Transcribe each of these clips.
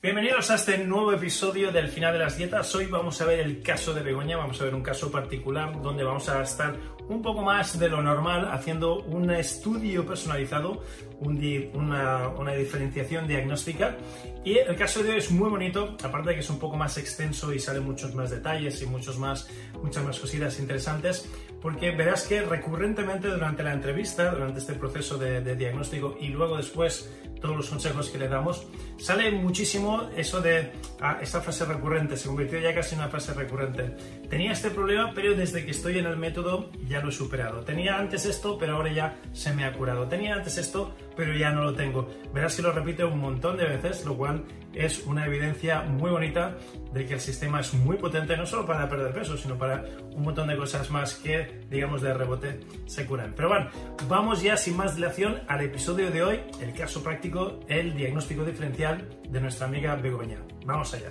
Bienvenidos a este nuevo episodio del final de las dietas. Hoy vamos a ver el caso de Begoña, vamos a ver un caso particular donde vamos a estar un poco más de lo normal haciendo un estudio personalizado, una, una, diferenciación diagnóstica. Y el caso de hoy es muy bonito, aparte de que es un poco más extenso y salen muchos más detalles y muchos más, muchas más cositas interesantes, porque verás que recurrentemente durante la entrevista, durante este proceso de, diagnóstico y luego después todos los consejos que le damos, sale muchísimo eso de ah, esta frase recurrente, se convirtió ya casi en una frase recurrente. Tenía este problema, pero desde que estoy en el método ya lo he superado. Tenía antes esto, pero ahora ya se me ha curado. Tenía antes esto, pero ya no lo tengo. Verás que lo repite un montón de veces, lo cual es una evidencia muy bonita de que el sistema es muy potente, no solo para perder peso, sino para un montón de cosas más que, digamos, de rebote se curan. Pero bueno, vamos ya sin más dilación al episodio de hoy, el caso práctico, el diagnóstico diferencial de nuestra amiga Begoña. Vamos allá.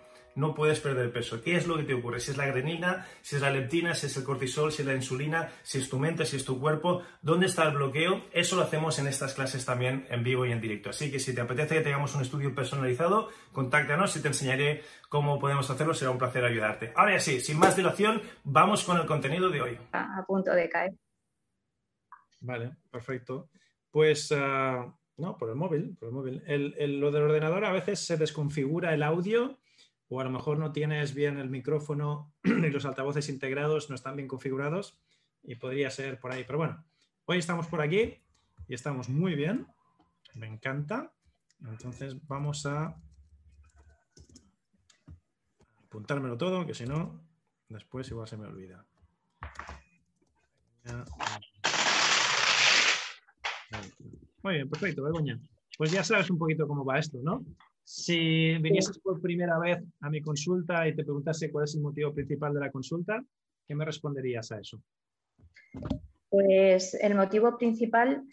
no puedes perder peso. ¿Qué es lo que te ocurre? Si es la grenina, si es la leptina, si es el cortisol, si es la insulina, si es tu mente, si es tu cuerpo, ¿dónde está el bloqueo? Eso lo hacemos en estas clases también en vivo y en directo. Así que si te apetece que tengamos un estudio personalizado, contáctanos y te enseñaré cómo podemos hacerlo. Será un placer ayudarte. Ahora sí, sin más dilación, vamos con el contenido de hoy. A punto de caer. Vale, perfecto. Pues... Ah, no, por el móvil, por el móvil. lo del ordenador a veces se desconfigura el audio o a lo mejor no tienes bien el micrófono y los altavoces integrados no están bien configurados y podría ser por ahí. Pero bueno, hoy estamos por aquí y estamos muy bien. Me encanta. Entonces vamos a apuntármelo todo, que si no, después igual se me olvida. Muy bien, perfecto, Begoña. Pues ya sabes un poquito cómo va esto, ¿no? Si vinieses por primera vez a mi consulta y te preguntase cuál es el motivo principal de la consulta, ¿qué me responderías a eso? Pues el motivo principal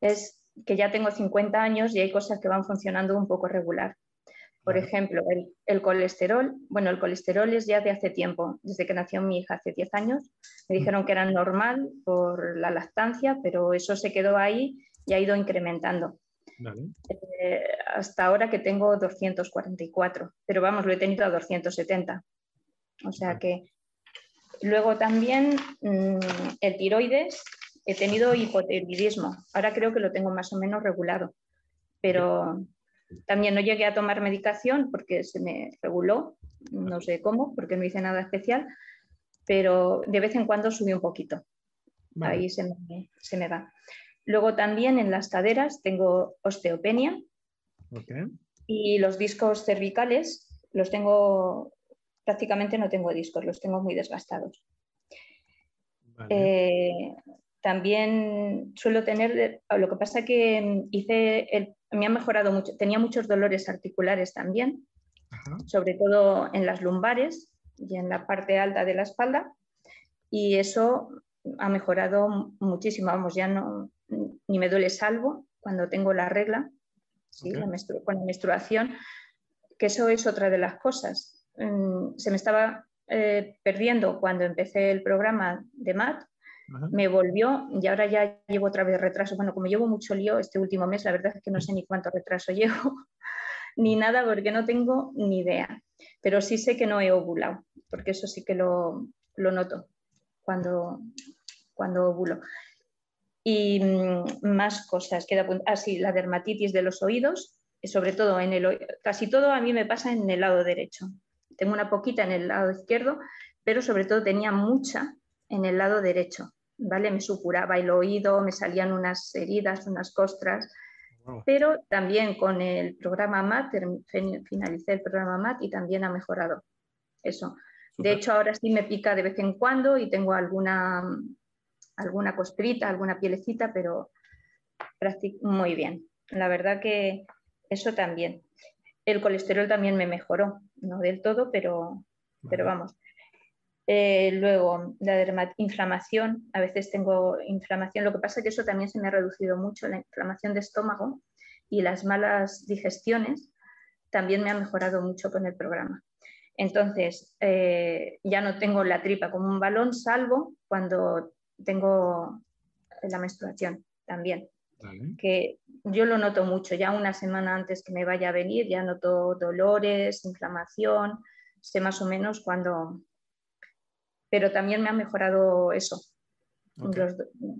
es que ya tengo 50 años y hay cosas que van funcionando un poco regular. Por ejemplo, el, colesterol. Bueno, el colesterol es ya de hace tiempo, desde que nació mi hija hace 10 años. Me dijeron que era normal por la lactancia, pero eso se quedó ahí y ha ido incrementando. Eh, hasta ahora que tengo 244, pero vamos, lo he tenido a 270. O sea que luego también mm, el tiroides, he tenido hipotiroidismo. Ahora creo que lo tengo más o menos regulado, pero también no llegué a tomar medicación porque se me reguló, no sé cómo, porque no hice nada especial, pero de vez en cuando subí un poquito. Ahí se me, se me va. Luego también en las caderas tengo osteopenia y los discos cervicales los tengo, prácticamente no tengo discos, los tengo muy desgastados. Eh, también suelo tener, lo que pasa que hice, me ha mejorado mucho, tenía muchos dolores articulares también, sobre todo en las lumbares y en la parte alta de la espalda, y eso ha mejorado muchísimo, vamos, ya no, ni me duele salvo cuando tengo la regla, ¿sí? con la menstruación, que eso es otra de las cosas. Mm, se me estaba eh, perdiendo cuando empecé el programa de MAT, me volvió y ahora ya llevo otra vez retraso. Bueno, como llevo mucho lío este último mes, la verdad es que no sé ni cuánto retraso llevo, ni nada porque no tengo ni idea. Pero sí sé que no he ovulado, porque eso sí que lo, lo noto cuando, cuando ovulo y mm, más cosas. Queda así, ah, la dermatitis de los oídos, sobre todo en el casi todo a mí me pasa en el lado derecho. Tengo una poquita en el lado izquierdo, pero sobre todo tenía mucha en el lado derecho. ¿vale? Me supuraba el oído, me salían unas heridas, unas costras. Pero también con el programa MAT, finalicé el programa MAT y también ha mejorado eso. De hecho, ahora sí me pica de vez en cuando y tengo alguna alguna costrita, alguna pielecita, pero muy bien. La verdad que eso también. El colesterol también me mejoró, no del todo, pero, pero vamos. Eh, luego, la inflamación, a veces tengo inflamación, lo que pasa es que eso también se me ha reducido mucho, la inflamación de estómago y las malas digestiones también me ha mejorado mucho con el programa. Entonces, eh, ya no tengo la tripa como un balón, salvo cuando tengo la menstruación también. Que yo lo noto mucho, ya una semana antes que me vaya a venir, ya noto dolores, inflamación, sé más o menos cuándo. Pero también me ha mejorado eso.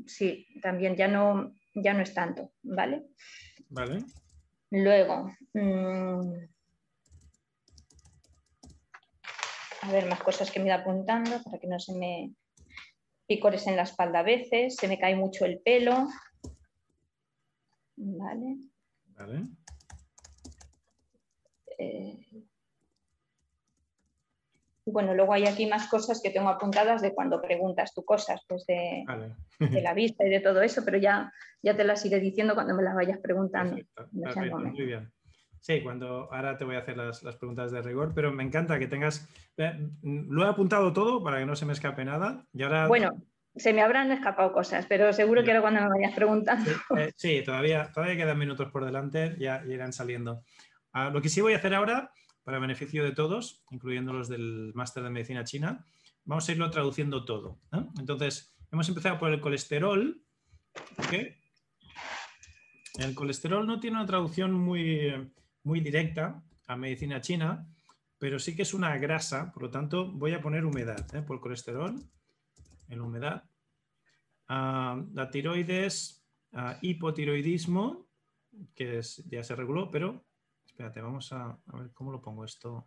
sí, también ya no, ya no es tanto, ¿vale? Vale. Luego, mm, a ver, más cosas que me da apuntando para que no se me picores en la espalda a veces, se me cae mucho el pelo. Vale. Vale. Eh, bueno, luego hay aquí más cosas que tengo apuntadas de cuando preguntas tú cosas, pues de, la vista y de todo eso, pero ya, ya te las iré diciendo cuando me las vayas preguntando. muy bien. Sí, cuando ahora te voy a hacer las, preguntas de rigor, pero me encanta que tengas. Lo he apuntado todo para que no se me escape nada. Y ahora... Bueno, se me habrán escapado cosas, pero seguro que ahora cuando me vayas preguntando. Sí, eh, todavía, todavía quedan minutos por delante, ya, irán saliendo. Ah, lo que sí voy a hacer ahora, para beneficio de todos, incluyendo los del máster de medicina china, vamos a irlo traduciendo todo. Entonces, hemos empezado por el colesterol. El colesterol no tiene una traducción muy muy directa a medicina china, pero sí que es una grasa, por lo tanto voy a poner humedad ¿eh? por colesterol, en humedad. Ah, la tiroides, ah, hipotiroidismo, que ya se reguló, pero espérate, vamos a, ver cómo lo pongo esto.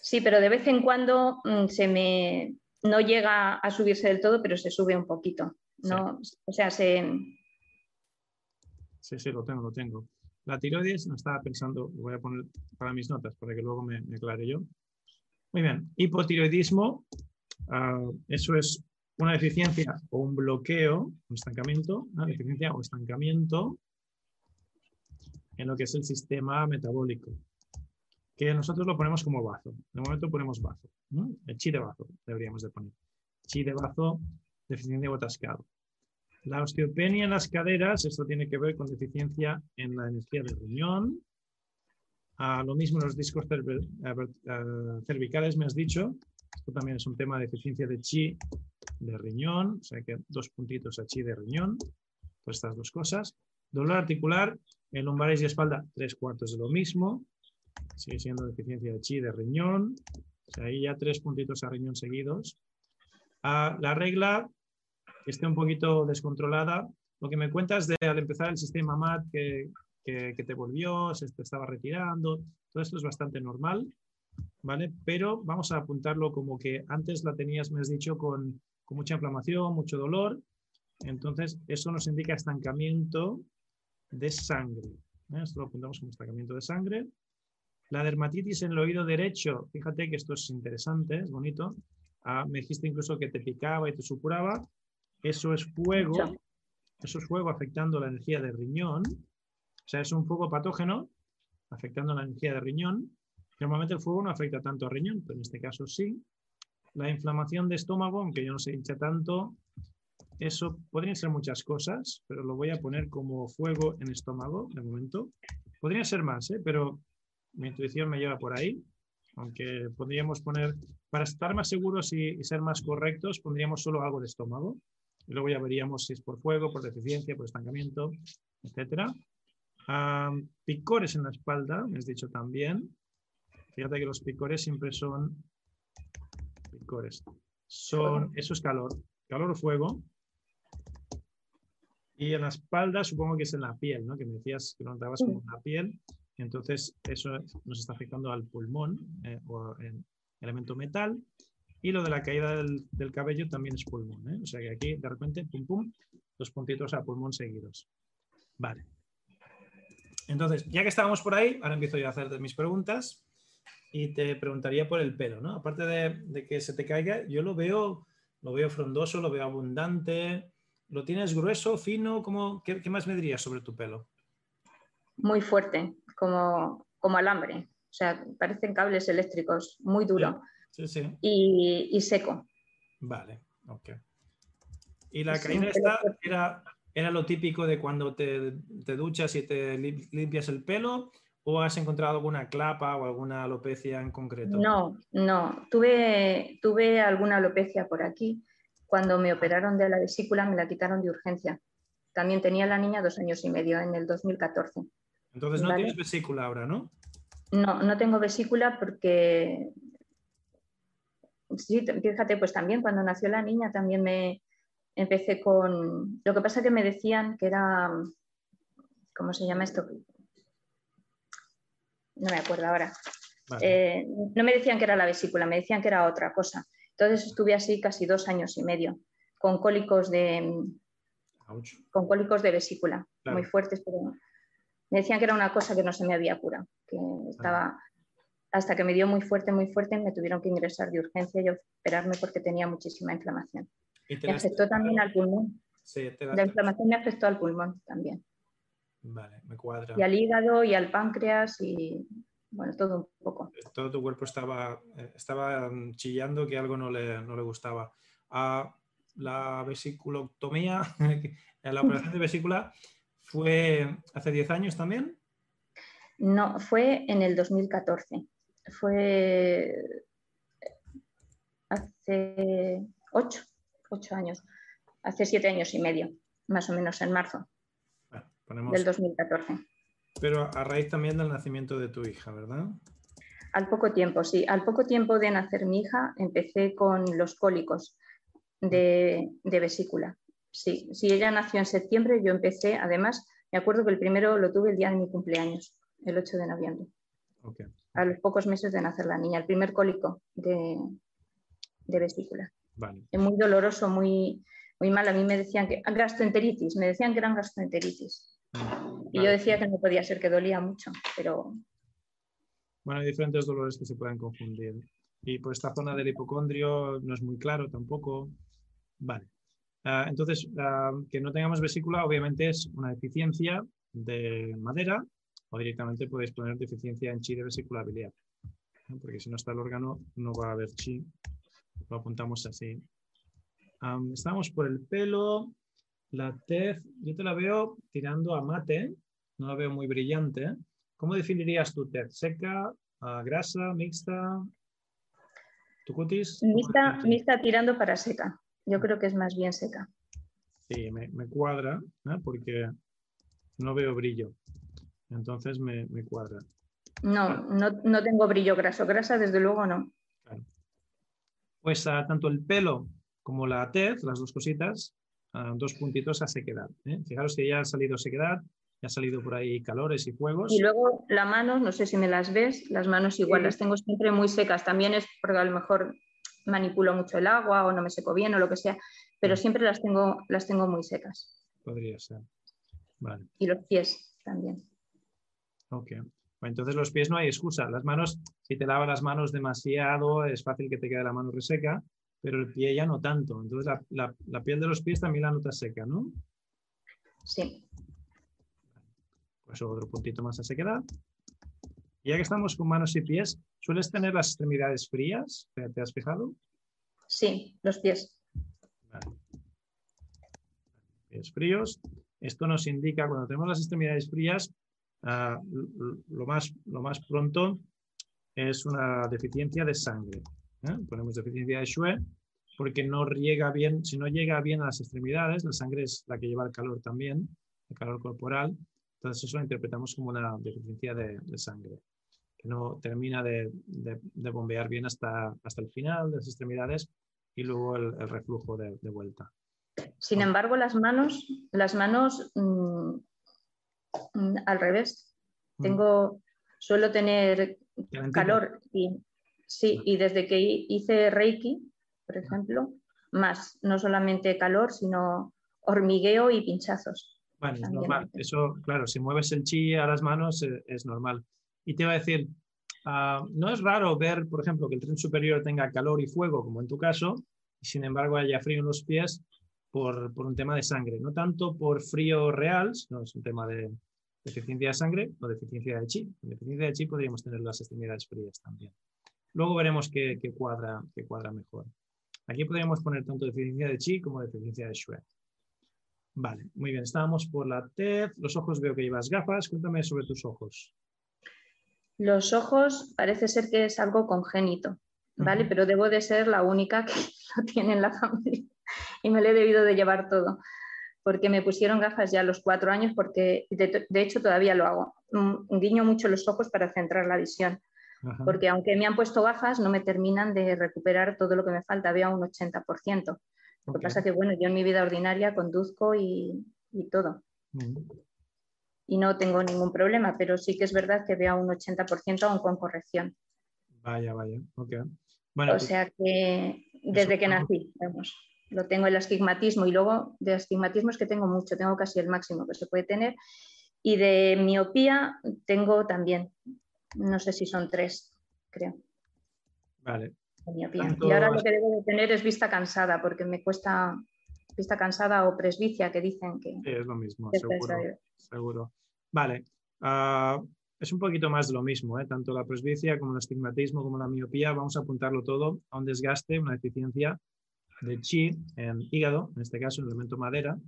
Sí, pero de vez en cuando mm, se me no llega a subirse del todo, pero se sube un poquito. ¿no? O sea, se. Sí, sí, lo tengo, lo tengo. La tiroides, no estaba pensando, lo voy a poner para mis notas para que luego me, aclare yo. Muy bien, hipotiroidismo, ah, eso es una deficiencia o un bloqueo, un estancamiento, una deficiencia o estancamiento en lo que es el sistema metabólico, que nosotros lo ponemos como bazo. De momento ponemos bazo, el chi de bazo deberíamos de poner. Chi de bazo, deficiencia o atascado. La osteopenia en las caderas, esto tiene que ver con deficiencia en la energía del riñón. Ah, lo mismo en los discos cervicales, me has dicho. Esto también es un tema de deficiencia de chi de riñón, o sea que dos puntitos a chi de riñón, por estas dos cosas. Dolor articular en lumbares y espalda, tres cuartos de lo mismo. Sigue siendo deficiencia de chi de riñón. O sea, ahí ya tres puntitos a riñón seguidos. Ah, la regla esté un poquito descontrolada. Lo que me cuentas de al empezar el sistema MAT que, que, te volvió, se te estaba retirando, todo esto es bastante normal, ¿vale? Pero vamos a apuntarlo como que antes la tenías, me has dicho, con, con mucha inflamación, mucho dolor. Entonces, eso nos indica estancamiento de sangre. ¿eh? Esto lo apuntamos como estancamiento de sangre. La dermatitis en el oído derecho, fíjate que esto es interesante, es bonito. Ah, me dijiste incluso que te picaba y te supuraba. Eso es fuego. Eso es fuego afectando la energía del riñón. O sea, es un fuego patógeno afectando la energía del riñón. Normalmente el fuego no afecta tanto al riñón, pero en este caso sí. La inflamación de estómago, aunque yo no se hincha tanto, eso podrían ser muchas cosas, pero lo voy a poner como fuego en estómago de momento. Podría ser más, ¿eh? pero mi intuición me lleva por ahí. Aunque podríamos poner, para estar más seguros y, ser más correctos, pondríamos solo algo de estómago. Y luego ya veríamos si es por fuego, por deficiencia, por estancamiento, etc. picores en la espalda, me has dicho también. Fíjate que los picores siempre son picores. Son, eso es calor, calor o fuego. Y en la espalda supongo que es en la piel, ¿no? Que me decías que lo notabas como en la piel. Entonces eso nos está afectando al pulmón eh, o el elemento metal. Y lo de la caída del, cabello también es pulmón. ¿eh? O sea que aquí de repente, pum, pum, dos puntitos a pulmón seguidos. Vale. Entonces, ya que estábamos por ahí, ahora empiezo yo a hacer mis preguntas y te preguntaría por el pelo, ¿no? Aparte de, de que se te caiga, yo lo veo, lo veo frondoso, lo veo abundante, ¿Lo tienes grueso, fino? ¿Cómo, qué, más me dirías sobre tu pelo? Muy fuerte, como, como alambre. O sea, parecen cables eléctricos, muy duro. Sí, sí. Y, seco. Vale, ok. ¿Y la caída esta era, era lo típico de cuando te, te, duchas y te limpias el pelo? ¿O has encontrado alguna clapa o alguna alopecia en concreto? No, no. Tuve, tuve alguna alopecia por aquí cuando me operaron de la vesícula me la quitaron de urgencia. También tenía la niña dos años y medio en el 2014. Entonces no tienes vesícula ahora, ¿no? No, no tengo vesícula porque, sí, fíjate, pues también cuando nació la niña también me empecé con, lo que pasa que me decían que era, ¿cómo se llama esto? No me acuerdo ahora. Eh, no me decían que era la vesícula, me decían que era otra cosa. Entonces estuve así casi dos años y medio, con cólicos de, con cólicos de vesícula, muy fuertes, pero me decían que era una cosa que no se me había curado, que estaba, hasta que me dio muy fuerte, muy fuerte, me tuvieron que ingresar de urgencia y operarme porque tenía muchísima inflamación. Me afectó también al pulmón. la inflamación me afectó al pulmón también. Vale, me cuadra. Y al hígado y al páncreas y bueno, todo un poco. Todo tu cuerpo estaba, eh, estaba mm, chillando que algo no le, no le gustaba. Ah, la vesiculoctomía, la operación de vesícula, ¿fue hace 10 años también? No, fue en el 2014. Fue hace 8, 8 años, hace 7 años y medio, más o menos en marzo del 2014. Pero a raíz también del nacimiento de tu hija, ¿verdad? Al poco tiempo, sí. Al poco tiempo de nacer mi hija empecé con los cólicos de, vesícula. Sí, si ella nació en septiembre, yo empecé, además, me acuerdo que el primero lo tuve el día de mi cumpleaños, el 8 de noviembre. A los pocos meses de nacer la niña, el primer cólico de, vesícula. Es muy doloroso, muy, muy mal. A mí me decían que gastroenteritis, me decían que eran gastroenteritis. Y yo decía que no podía ser, que dolía mucho, pero... Bueno, hay diferentes dolores que se pueden confundir. Y por esta zona del hipocondrio no es muy claro tampoco. Vale. Ah, entonces, ah, que no tengamos vesícula obviamente es una deficiencia de madera o directamente podéis poner deficiencia en chi de vesiculabilidad. Porque si no está el órgano no va a haber chi. Lo apuntamos así. estamos por el pelo. La tez, yo te la veo tirando a mate, no la veo muy brillante. ¿Cómo definirías tu tez? ¿Seca, grasa, mixta? ¿Tu cutis? Mixta, tirando para seca. Yo creo que es más bien seca. Sí, me, cuadra, porque no veo brillo. Entonces me, cuadra. No, no, no, tengo brillo graso. Grasa, desde luego, no. Claro. Pues ah, tanto el pelo como la tez, las dos cositas, dos puntitos a sequedad. ¿eh? Fijaros que ya ha salido sequedad, ya ha salido por ahí calores y fuegos. Y luego la mano, no sé si me las ves, las manos igual las tengo siempre muy secas. También es porque a lo mejor manipulo mucho el agua o no me seco bien o lo que sea, pero siempre las tengo, las tengo muy secas. Podría ser. Vale. Y los pies también. Ok. entonces los pies no hay excusa. Las manos, si te lavas las manos demasiado, es fácil que te quede la mano reseca, pero el pie ya no tanto. Entonces la, la piel de los pies también la notas seca, ¿no? Sí. Pues otro puntito más a sequedad. ya que estamos con manos y pies, ¿sueles tener las extremidades frías? ¿Te, has fijado? Sí, los pies. Pies fríos. Esto nos indica, cuando tenemos las extremidades frías, ah, lo, más, lo más pronto es una deficiencia de sangre. ¿eh? Ponemos deficiencia de Shue porque no llega bien, si no llega bien a las extremidades, la sangre es la que lleva el calor también, el calor corporal, entonces eso lo interpretamos como una deficiencia de, sangre, que no termina de, bombear bien hasta, hasta el final de las extremidades y luego el, reflujo de, vuelta. Sin embargo, las manos, las manos mm, al revés. Mm. Tengo, suelo tener calor y sí, y desde que hice Reiki, por ejemplo, más, no solamente calor, sino hormigueo y pinchazos. Bueno, es normal. Eso, claro, si mueves el chi a las manos eh, es, normal. Y te iba a decir, ah, no es raro ver, por ejemplo, que el tren superior tenga calor y fuego, como en tu caso, y sin embargo haya frío en los pies por, un tema de sangre. No tanto por frío real, sino es un tema de deficiencia de sangre o deficiencia de chi. En deficiencia de chi podríamos tener las extremidades frías también. Luego veremos qué, cuadra, qué cuadra mejor. Aquí podríamos poner tanto deficiencia de chi como deficiencia de shui. Vale, muy bien. Estábamos por la tez. Los ojos veo que llevas gafas. Cuéntame sobre tus ojos. Los ojos parece ser que es algo congénito, ¿vale? Pero debo de ser la única que lo tiene en la familia y me lo he debido de llevar todo. Porque me pusieron gafas ya a los cuatro años, porque de, hecho todavía lo hago. Mm, guiño mucho los ojos para centrar la visión. Porque aunque me han puesto gafas, no me terminan de recuperar todo lo que me falta, veo a un 80%. Lo que pasa es que, bueno, yo en mi vida ordinaria conduzco y, todo. Y no tengo ningún problema, pero sí que es verdad que veo un 80% aún con corrección. Vaya, vaya, ok. Bueno, o pues sea que desde que nací, vamos, lo tengo el astigmatismo y luego de astigmatismo es que tengo mucho, tengo casi el máximo que se puede tener. Y de miopía tengo también, no sé si son tres, creo. Vale, y ahora lo que debo de tener es vista cansada, porque me cuesta vista cansada o presbicia, que dicen que... es lo mismo, seguro, Vale. Ah, es un poquito más de lo mismo, ¿eh? tanto la presbicia como el astigmatismo como la miopía. Vamos a apuntarlo todo a un desgaste, una deficiencia de chi en hígado, en este caso el elemento madera.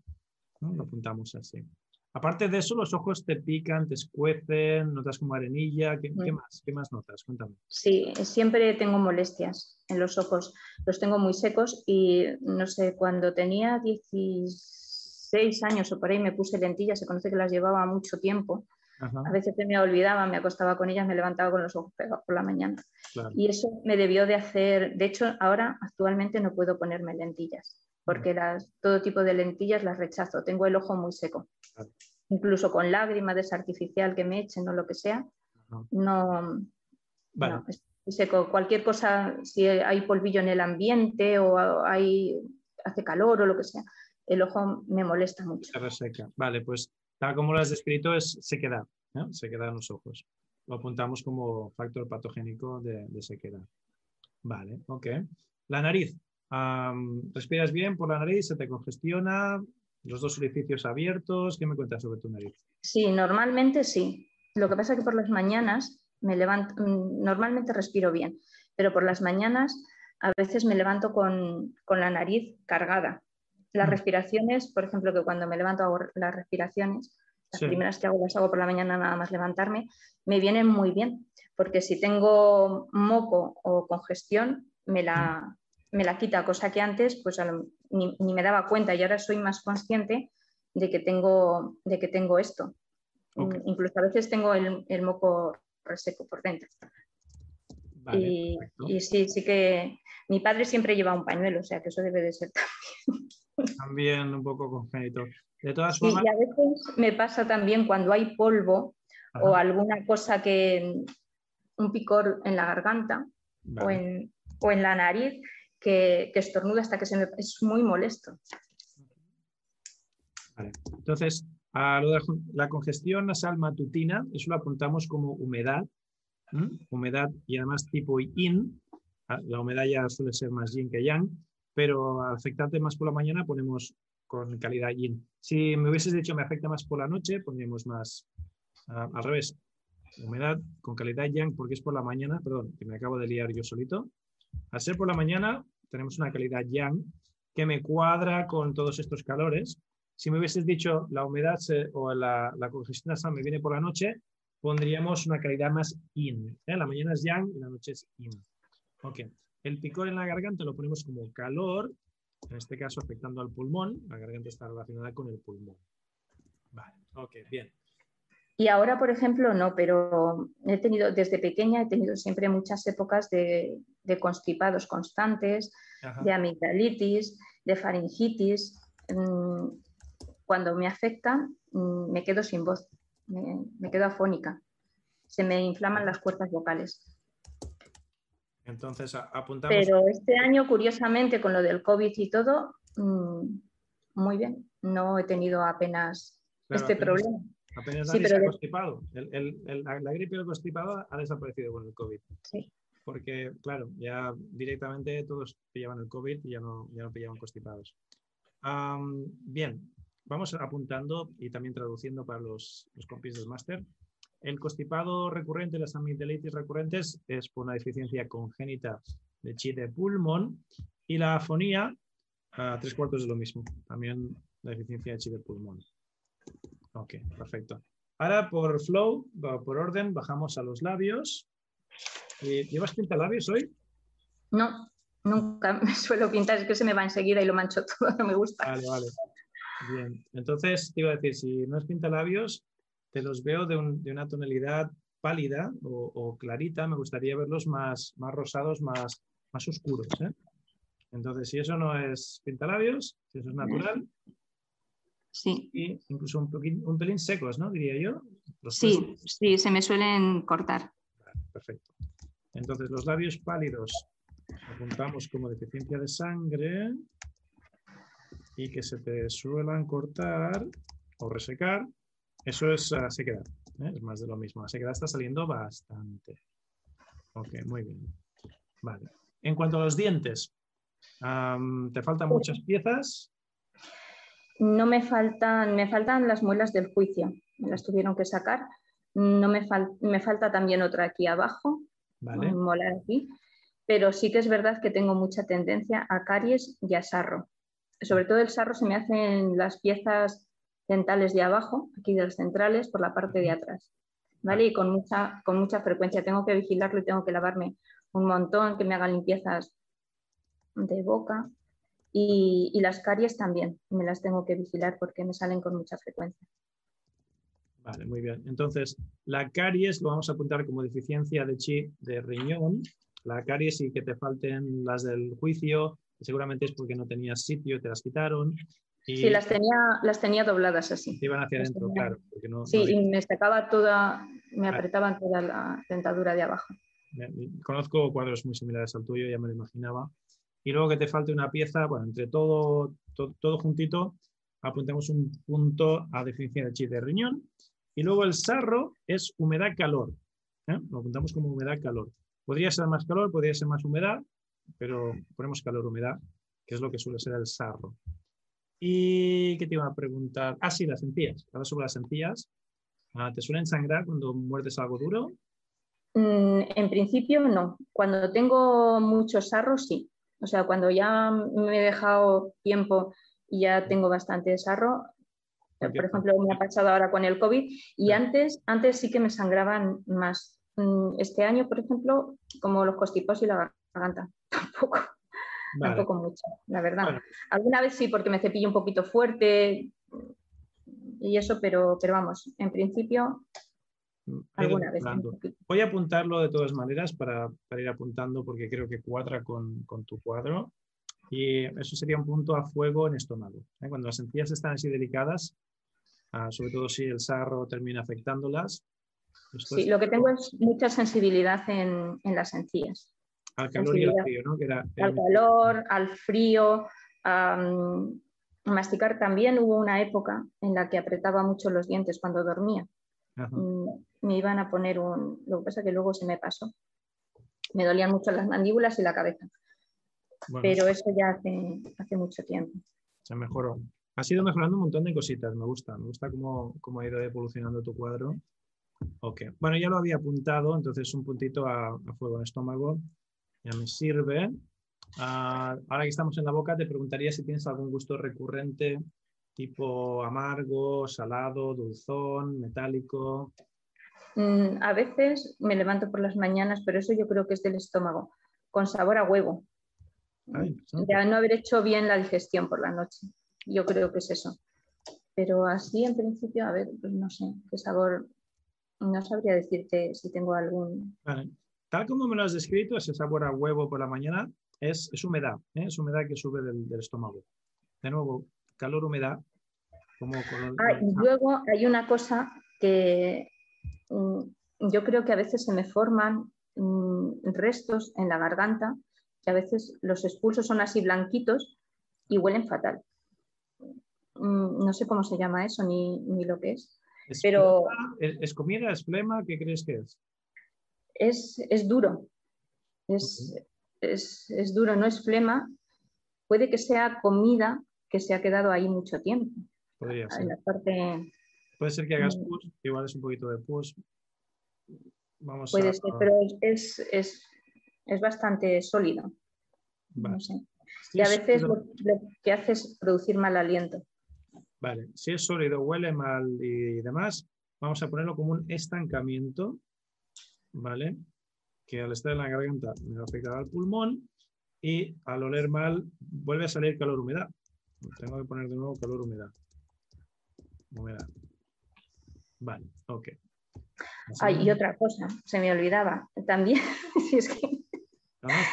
Lo apuntamos así. Aparte de eso, los ojos te pican, te escuecen, notas como arenilla. ¿Qué, mm. más? ¿Qué más notas? Cuéntame. Sí, siempre tengo molestias en los ojos. Los tengo muy secos y no sé, cuando tenía 16 años o por ahí me puse lentillas, se conoce que las llevaba mucho tiempo. A veces me olvidaba, me acostaba con ellas, me levantaba con los ojos pegados por la mañana. Y eso me debió de hacer, de hecho ahora actualmente no puedo ponerme lentillas porque las, todo tipo de lentillas las rechazo, tengo el ojo muy seco. Incluso con lágrimas artificial que me echen o lo que sea, no, es seco. Cualquier cosa, si hay polvillo en el ambiente o hay, hace calor o lo que sea, el ojo me molesta mucho. Se reseca. Vale, pues como lo has descrito, es sequedad, sequedad en los ojos. Lo apuntamos como factor patogénico de, sequedad. Vale, ok. La nariz, respiras bien por la nariz, se te congestiona, los dos orificios abiertos. ¿Qué me cuentas sobre tu nariz? Sí, normalmente sí. Lo que pasa es que por las mañanas me levanto, mm, normalmente respiro bien, pero por las mañanas a veces me levanto con, la nariz cargada. Las mm. respiraciones, por ejemplo, que cuando me levanto hago las respiraciones, las primeras que hago las hago por la mañana nada más levantarme, me vienen muy bien, porque si tengo moco o congestión, me la, mm me la quita, cosa que antes pues ni, me daba cuenta y ahora soy más consciente de que tengo, de que tengo esto. Incluso a veces tengo el, moco reseco por dentro. y, sí, sí que mi padre siempre lleva un pañuelo, o sea que eso debe de ser también. También un poco congénito. De todas formas. y a veces me pasa también cuando hay polvo o alguna cosa que. un picor en la garganta o, en, o, en, la nariz que, que estornuda hasta que se me. es muy molesto. Vale. Entonces, a la congestión nasal matutina, eso lo apuntamos como humedad, humedad y además tipo yin. Ah, la humedad ya suele ser más yin que yang, pero al afectarte más por la mañana ponemos con calidad yin. Si me hubieses dicho me afecta más por la noche, pondríamos más al revés. Humedad con calidad yang porque es por la mañana, perdón, que me acabo de liar yo solito. Al ser por la mañana, tenemos una calidad yang que me cuadra con todos estos calores si me hubieses dicho la humedad o la, la congestión nasal me viene por la noche, pondríamos una calidad más in. ¿eh? La mañana es yang y la noche es in. Ok. El picor en la garganta lo ponemos como calor, en este caso afectando al pulmón. La garganta está relacionada con el pulmón. Vale, ok, bien. Y ahora, por ejemplo, no, pero he tenido, desde pequeña he tenido siempre muchas épocas de, constipados constantes, de amigdalitis, de faringitis. Mm, cuando me afecta mm, me quedo sin voz, me, quedo afónica, se me inflaman las cuerdas vocales. Entonces, apuntamos. Pero este año, curiosamente, con lo del COVID y todo, mm, muy bien, no he tenido apenas este problema. Apenas nadie se ha constipado. la, gripe del constipado ha desaparecido con el COVID. Sí. Porque, claro, ya directamente todos pillaban el COVID y ya no, ya no pillaban constipados. bien, vamos apuntando y también traduciendo para los, los compis del máster. El constipado recurrente, las amigdalitis recurrentes, es por una deficiencia congénita de chi de pulmón y la afonía, a tres cuartos de lo mismo, también la deficiencia de chi de pulmón. Ok, perfecto. Ahora por flow, por orden, bajamos a los labios. ¿Llevas pinta labios hoy? No, nunca me suelo pintar, es que se me va enseguida y lo mancho todo, no me gusta. Vale, vale. Bien, entonces te iba a decir, si no es pintalabios, te los veo de, una tonalidad pálida o, clarita, me gustaría verlos más, más rosados, más, más oscuros. ¿eh? Entonces, si eso no es pintalabios, si eso es natural, sí. y incluso un, un pelín secos, ¿no? Diría yo. sí, sí, se me suelen cortar. perfecto. Entonces, los labios pálidos apuntamos como deficiencia de sangre y que se te suelan cortar o resecar, eso es uh, sequedad. ¿eh? Es más de lo mismo. La sequedad está saliendo bastante. Ok, muy bien. Vale. En cuanto a los dientes, ¿te faltan muchas piezas? No me faltan, me faltan las muelas del juicio. Me las tuvieron que sacar. No me, me falta también otra aquí abajo, vale. molar aquí. Pero sí que es verdad que tengo mucha tendencia a caries y a sarro sobre todo el sarro se me hace en las piezas dentales de abajo, aquí de las centrales, por la parte de atrás. ¿Vale? Y con mucha, con mucha frecuencia. Tengo que vigilarlo y tengo que lavarme un montón, que me hagan limpiezas de boca. Y, las caries también, me las tengo que vigilar porque me salen con mucha frecuencia. Vale, muy bien. Entonces, la caries lo vamos a apuntar como deficiencia de chi de riñón. La caries y que te falten las del juicio, seguramente es porque no tenías sitio, te las quitaron. Y... Sí, las tenía, las tenía dobladas así. Iban hacia adentro, claro. sí, y me sacaba toda, me apretaban toda la dentadura de abajo. Conozco cuadros muy similares al tuyo, ya me lo imaginaba. Y luego que te falte una pieza, bueno, entre todo, todo, juntito, apuntamos un punto a deficiencia de chip de riñón. Y luego el sarro es humedad-calor. ¿eh? Lo apuntamos como humedad-calor. Podría ser más calor, podría ser más humedad, pero ponemos calor-humedad, que es lo que suele ser el sarro. ¿Y qué te iba a preguntar? Ah, sí, las encías. Ahora sobre las encías. Ah, ¿Te suelen sangrar cuando muerdes algo duro? Mm, en principio no. Cuando tengo mucho sarro, sí. O sea, cuando ya me he dejado tiempo y ya tengo bastante sarro, por ejemplo, me ha pasado ahora con el COVID y antes, antes sí que me sangraban más. Mm, este año, por ejemplo, como los constipos y la garganta. tampoco, tampoco mucho, la verdad. Alguna vez sí, porque me cepillo un poquito fuerte y eso, pero, pero vamos, en principio alguna vez. Voy a apuntarlo de todas maneras para, ir apuntando porque creo que cuadra con, tu cuadro. Y eso sería un punto a fuego en estómago. ¿eh? Cuando las encías están así delicadas, ah, sobre todo si el sarro termina afectándolas. Sí, lo que tengo es mucha sensibilidad en, las encías. Al calor y al frío, ¿no? al calor, al frío. masticar también hubo una época en la que apretaba mucho los dientes cuando dormía. Mm, me iban a poner un... Lo que pasa es que luego se me pasó. Me dolían mucho las mandíbulas y la cabeza. Pero eso ya hace, hace mucho tiempo. Se mejoró. Has ido mejorando un montón de cositas, me gusta. Me gusta cómo, cómo ha ido evolucionando tu cuadro. Ok. Bueno, ya lo había apuntado, entonces un puntito a, fuego en estómago. Ya me sirve. Ah, ahora que estamos en la boca, te preguntaría si tienes algún gusto recurrente, tipo amargo, salado, dulzón, metálico. Mm, a veces me levanto por las mañanas, pero eso yo creo que es del estómago, con sabor a huevo. ya no haber hecho bien la digestión por la noche. Yo creo que es eso. Pero así en principio, a ver, pues no sé qué sabor, no sabría decirte si tengo algún. Tal como me lo has descrito, ese sabor a huevo por la mañana es, humedad, ¿eh? es humedad que sube del, estómago. De nuevo, calor, humedad. Como ah, y luego hay una cosa que Mm, yo creo que a veces se me forman mm, restos en la garganta, que a veces los expulsos son así blanquitos y huelen fatal. Mm, no sé cómo se llama eso ni, lo que es. ¿Es pero ¿Es, comida? ¿Es flema? ¿Qué crees que es? Es, duro. Es, es, duro, no es flema. Puede que sea comida que se ha quedado ahí mucho tiempo. Podría ser. Puede ser que hagas mm. push, igual es un poquito de push. Vamos Puede ser, pero es, bastante sólido. No sé. y a veces lo, que hace es producir mal aliento. Vale, si es sólido, huele mal y demás, vamos a ponerlo como un estancamiento, ¿vale? Que al estar en la garganta me afecta al pulmón y al oler mal vuelve a salir calor-humedad. Tengo que poner de nuevo calor-humedad. Humedad. Vale, ok. y otra cosa, se me olvidaba también, si es que...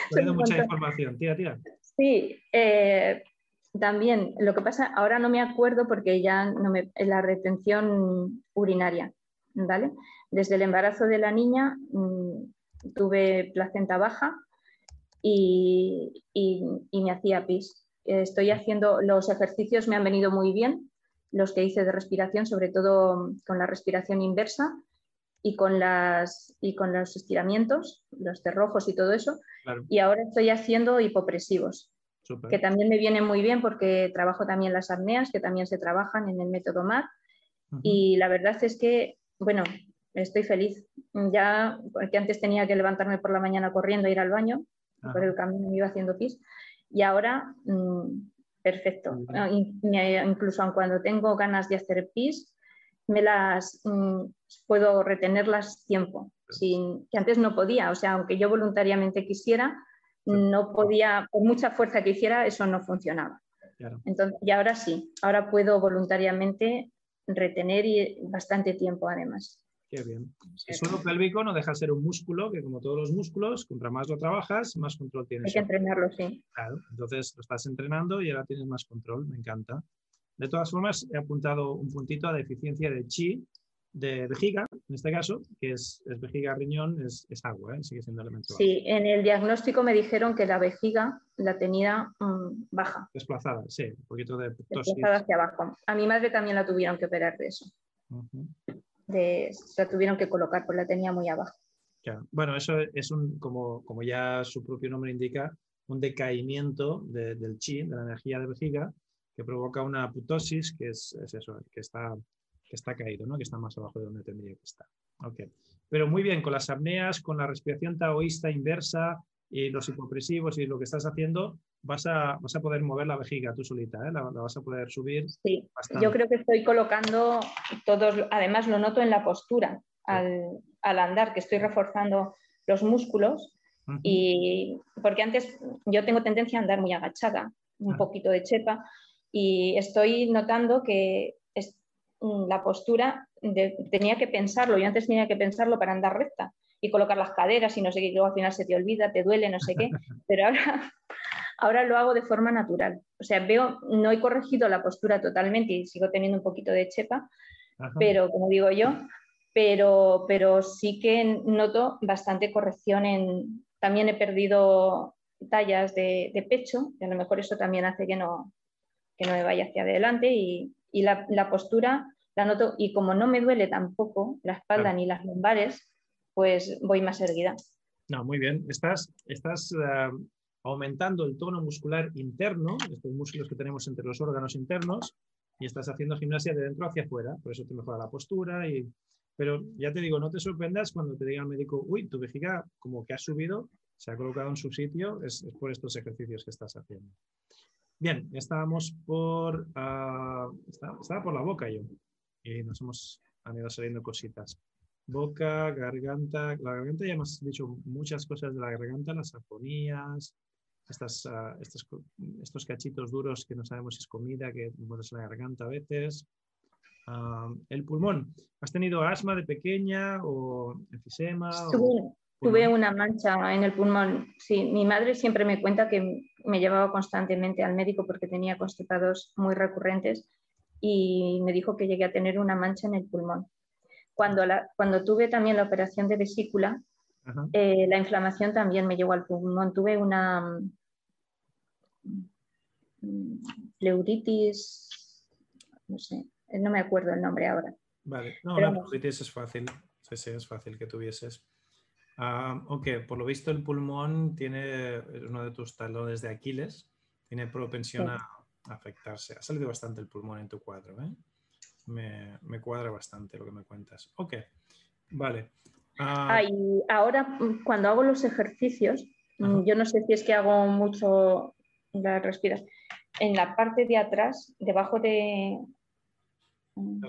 Estamos mucha información, tira, tira. Sí, eh, también, lo que pasa, ahora no me acuerdo porque ya no me, la retención urinaria, ¿vale? Desde el embarazo de la niña mm, tuve placenta baja y, y, y, me hacía pis. Estoy haciendo, los ejercicios me han venido muy bien, los que hice de respiración, sobre todo con la respiración inversa y con, las, y con los estiramientos, los cerrojos y todo eso. Y ahora estoy haciendo hipopresivos, que también me vienen muy bien porque trabajo también las apneas, que también se trabajan en el método MAR. Y la verdad es que, bueno, estoy feliz. Ya, porque antes tenía que levantarme por la mañana corriendo, ir al baño, por el camino me iba haciendo pis. Y ahora mm, perfecto. Ah, incluso cuando tengo ganas de hacer pis, me las mm, puedo retenerlas tiempo, sin, que antes no podía. O sea, aunque yo voluntariamente quisiera, no podía, por mucha fuerza que hiciera, eso no funcionaba. Entonces, y ahora sí, ahora puedo voluntariamente retener y bastante tiempo además. Qué bien. El suelo pélvico no deja de ser un músculo que, como todos los músculos, contra más lo trabajas, más control tienes. Hay que entrenarlo, sí. Claro, entonces lo estás entrenando y ahora tienes más control, me encanta. De todas formas, he apuntado un puntito a deficiencia de chi de vejiga, en este caso, que es, vejiga riñón, es, agua, ¿eh? sigue siendo elemento. Sí, en el diagnóstico me dijeron que la vejiga la tenía mm, baja. Desplazada, sí, un poquito de Desplazada hacia abajo. A mi madre también la tuvieron que operar de eso de, la tuvieron que colocar, pues la tenía muy abajo. Bueno, eso es un, como, como ya su propio nombre indica, un decaimiento del chi, de la energía de vejiga, que provoca una aputosis, que es, eso, que está, que está caído, ¿no? que está más abajo de donde tendría que estar. Okay. Pero muy bien, con las apneas, con la respiración taoísta inversa y los hipopresivos y lo que estás haciendo, vas a, vas a poder mover la vejiga tú solita, ¿eh? la, vas a poder subir. Sí, yo creo que estoy colocando todos, además lo noto en la postura al, andar, que estoy reforzando los músculos. Y porque antes yo tengo tendencia a andar muy agachada, un poquito de chepa, y estoy notando que la postura tenía que pensarlo, yo antes tenía que pensarlo para andar recta y colocar las caderas y no sé qué, luego al final se te olvida, te duele, no sé qué, pero ahora, ahora lo hago de forma natural. O sea, veo, no he corregido la postura totalmente y sigo teniendo un poquito de chepa, pero como digo yo, pero, pero sí que noto bastante corrección en, también he perdido tallas de, pecho, y a lo mejor eso también hace que no, que no me vaya hacia adelante y, y la, la, postura la noto y como no me duele tampoco la espalda ni las lumbares, pues voy más erguida. No, muy bien. Estás, estás eh, aumentando el tono muscular interno, estos músculos que tenemos entre los órganos internos, y estás haciendo gimnasia de dentro hacia afuera, por eso te mejora la postura. Y... Pero ya te digo, no te sorprendas cuando te diga el médico, uy, tu vejiga como que ha subido, se ha colocado en su sitio, es, por estos ejercicios que estás haciendo. Bien, estábamos por, uh, estaba, por la boca yo, y nos hemos han ido saliendo cositas boca, garganta. La garganta ya hemos dicho muchas cosas de la garganta, las afonías, estas, ah, estos, cachitos duros que no sabemos si es comida, que mueres la garganta a veces. Ah, el pulmón. ¿Has tenido asma de pequeña o enfisema? Tuve, una mancha en el pulmón. Sí, mi madre siempre me cuenta que me llevaba constantemente al médico porque tenía constipados muy recurrentes y me dijo que llegué a tener una mancha en el pulmón. Cuando, cuando tuve también la operación de vesícula, eh, la inflamación también me llegó al pulmón. Tuve una mm, pleuritis, no sé, no me acuerdo el nombre ahora. Vale, no, la pleuritis es fácil, sí, sí, es fácil que tuvieses. Ah, ok, por lo visto el pulmón tiene uno de tus talones de Aquiles, tiene propensión a afectarse. Ha salido bastante el pulmón en tu cuadro, ¿eh? me, cuadra bastante lo que me cuentas. Ok, vale. Ah, ahora, mm, cuando hago los ejercicios, mm, yo no sé si es que hago mucho la respiración. En la parte de atrás, debajo de. Mm,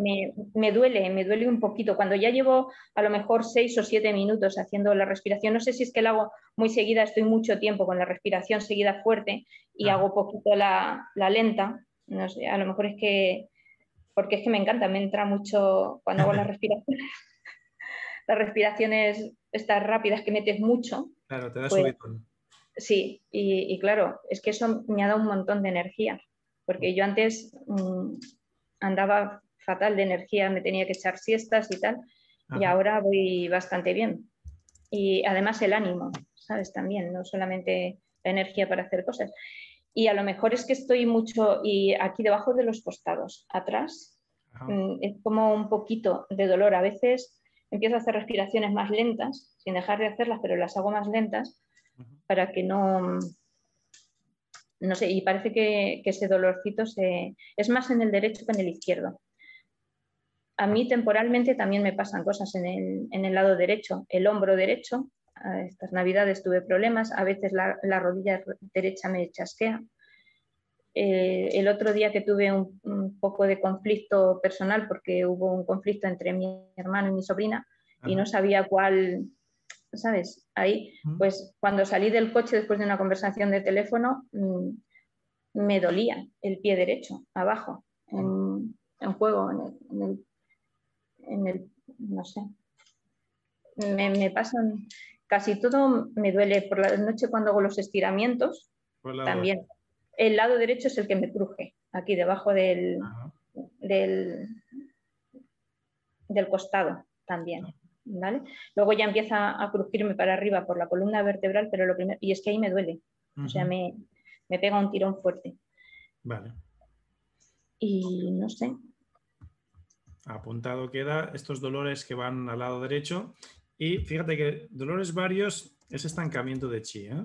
me, me, duele, me duele un poquito. Cuando ya llevo a lo mejor seis o siete minutos haciendo la respiración, no sé si es que la hago muy seguida, estoy mucho tiempo con la respiración seguida fuerte y hago poquito la, la lenta. No sé, a lo mejor es que porque es que me encanta, me entra mucho cuando hago las respiraciones. las respiraciones estas rápidas que metes mucho. Claro, te da pues, Sí, y, claro, es que eso me ha dado un montón de energía, porque yo antes mm, andaba fatal de energía, me tenía que echar siestas y tal, y ahora voy bastante bien. Y además el ánimo, ¿sabes? También, no solamente la energía para hacer cosas y a lo mejor es que estoy mucho y aquí debajo de los costados, atrás, mm, es como un poquito de dolor. A veces empiezo a hacer respiraciones más lentas, sin dejar de hacerlas, pero las hago más lentas para que no, no sé, y parece que, ese dolorcito se, es más en el derecho que en el izquierdo. A mí temporalmente también me pasan cosas en el, en el lado derecho, el hombro derecho estas navidades tuve problemas, a veces la, rodilla derecha me chasquea. Eh, el otro día que tuve un, poco de conflicto personal, porque hubo un conflicto entre mi hermano y mi sobrina, y no sabía cuál, ¿sabes? Ahí, pues cuando salí del coche después de una conversación de teléfono, mm, me dolía el pie derecho, abajo, en, juego, en el, no sé. Me, me pasan Casi todo me duele por la noche cuando hago los estiramientos. También. El lado derecho es el que me cruje, aquí debajo del, del, del, costado también. ¿Vale? Luego ya empieza a crujirme para arriba por la columna vertebral, pero lo primero, y es que ahí me duele. O sea, me, me pega un tirón fuerte. Vale. Y no sé, apuntado queda estos dolores que van al lado derecho y fíjate que dolores varios es estancamiento de chi. ¿eh?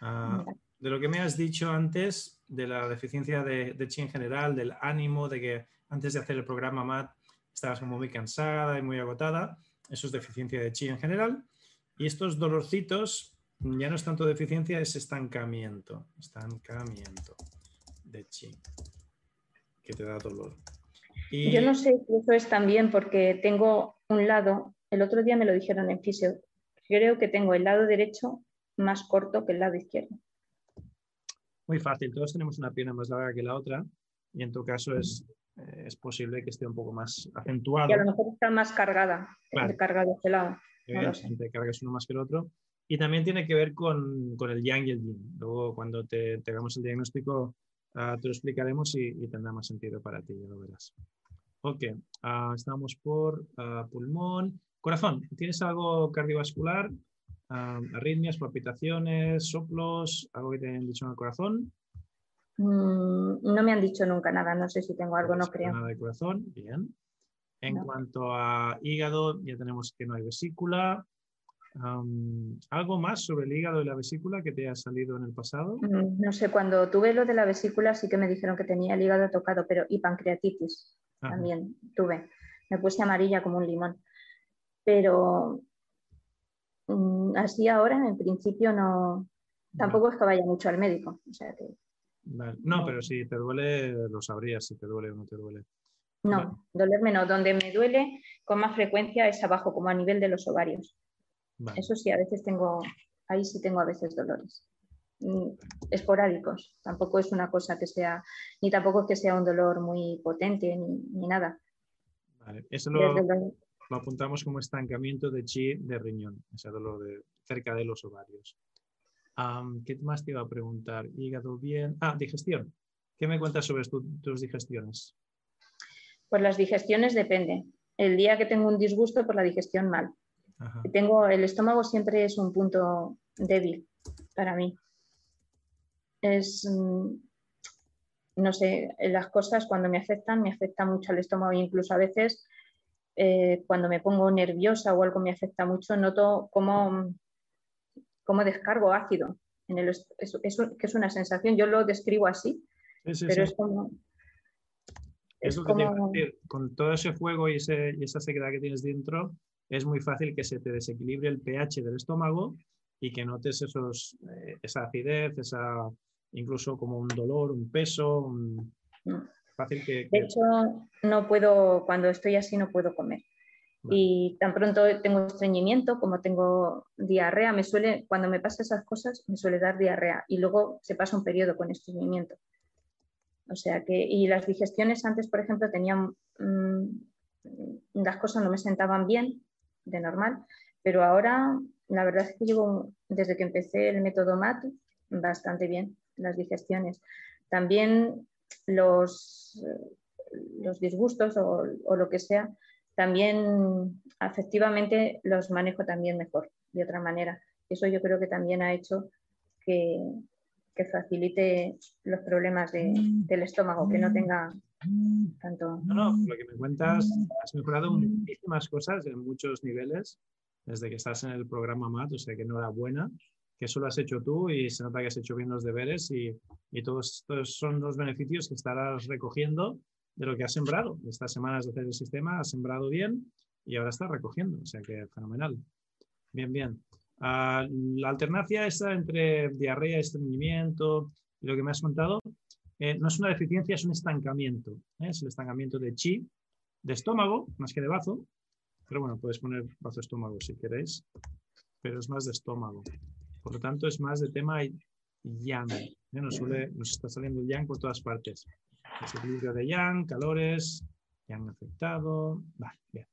Ah, de lo que me has dicho antes, de la deficiencia de, chi en general, del ánimo, de que antes de hacer el programa MAT estabas como muy cansada y muy agotada, eso es deficiencia de chi en general. Y estos dolorcitos ya no es tanto deficiencia, es estancamiento. Estancamiento de chi, que te da dolor. Yo no sé si eso es también porque tengo un lado el otro día me lo dijeron en fisio. Creo que tengo el lado derecho más corto que el lado izquierdo. Muy fácil, todos tenemos una pierna más larga que la otra y en tu caso es eh, es posible que esté un poco más acentuado. Y a lo mejor está más cargada, claro. cargada de este lado. Te cargas uno más que el otro. Y también tiene que ver con, con el yang y el yin. Luego, cuando te, te hagamos el diagnóstico, uh, te lo explicaremos y, y, tendrá más sentido para ti, ya lo verás. Ok, uh, estamos por uh, pulmón. Corazón, ¿tienes algo cardiovascular? arritmias, palpitaciones, soplos, algo que te hayan dicho en el corazón. Mm, no me han dicho nunca nada, no sé si tengo algo, no creo. Nada de corazón, bien. En cuanto a hígado, ya tenemos que no hay vesícula. ¿Algo más sobre el hígado y la vesícula que te ha salido en el pasado? Mm, no sé, cuando tuve lo de la vesícula sí que me dijeron que tenía el hígado tocado, pero y pancreatitis también tuve. Me puse amarilla como un limón. Pero mm, así ahora, en principio, no. Tampoco es que vaya mucho al médico. No, pero si te duele, lo sabrías si te duele o no te duele. No, dolerme no. Donde me duele con más frecuencia es abajo, como a nivel de los ovarios. Eso sí, a veces tengo, ahí sí tengo a veces dolores. Mm, esporádicos. Tampoco es una cosa que sea, ni tampoco es que sea un dolor muy potente ni, nada. Vale. Eso lo, lo, apuntamos como estancamiento de chi de riñón, ese dolor de, cerca de los ovarios. ¿Qué más te iba a preguntar? Hígado bien. Ah, digestión. ¿Qué me cuentas sobre tus digestiones? Pues las digestiones depende. El día que tengo un disgusto, por pues la digestión mal. Tengo, el estómago siempre es un punto débil para mí. Es, mm, no sé, las cosas cuando me afectan, me afecta mucho el estómago incluso a veces eh, cuando me pongo nerviosa o algo me afecta mucho, noto cómo, cómo descargo ácido. En el, es, que es una sensación, yo lo describo así, pero es como... Es, como... con todo ese fuego y, y esa sequedad que tienes dentro, es muy fácil que se te desequilibre el pH del estómago y que notes esos, eh, esa acidez, esa, incluso como un dolor, un peso. Mm. Fácil que, De hecho, no puedo, cuando estoy así no puedo comer. Y tan pronto tengo estreñimiento, como tengo diarrea, me suele, cuando me pasa esas cosas, me suele dar diarrea y luego se pasa un periodo con estreñimiento. O sea que, y las digestiones antes, por ejemplo, tenían, mm, las cosas no me sentaban bien, de normal, pero ahora la verdad es que llevo, desde que empecé el método MAT, bastante bien las digestiones. También los, los disgustos o, lo que sea, también afectivamente los manejo también mejor, de otra manera. Eso yo creo que también ha hecho que, que facilite los problemas del estómago, que no tenga tanto... No, no, lo que me cuentas, has mejorado muchísimas cosas en muchos niveles desde que estás en el programa MAT, o sea que enhorabuena, que eso lo has hecho tú y se nota que has hecho bien los deberes y, y todos estos son los beneficios que estarás recogiendo de lo que has sembrado. Estas semanas de hacer el sistema has sembrado bien y ahora estás recogiendo, o sea que fenomenal. Bien, bien. Ah, la alternancia esa entre diarrea, estreñimiento y lo que me has contado, eh, no es una deficiencia, es un estancamiento. ¿eh? Es el estancamiento de chi, de estómago, más que de bazo. Pero bueno, puedes poner bazo estómago si queréis, pero es más de estómago. Por lo tanto, es más de tema yang. ¿eh? Nos está saliendo el yang por todas partes. Desequilibrio de yang, calores, yang afectado. Vale, bien.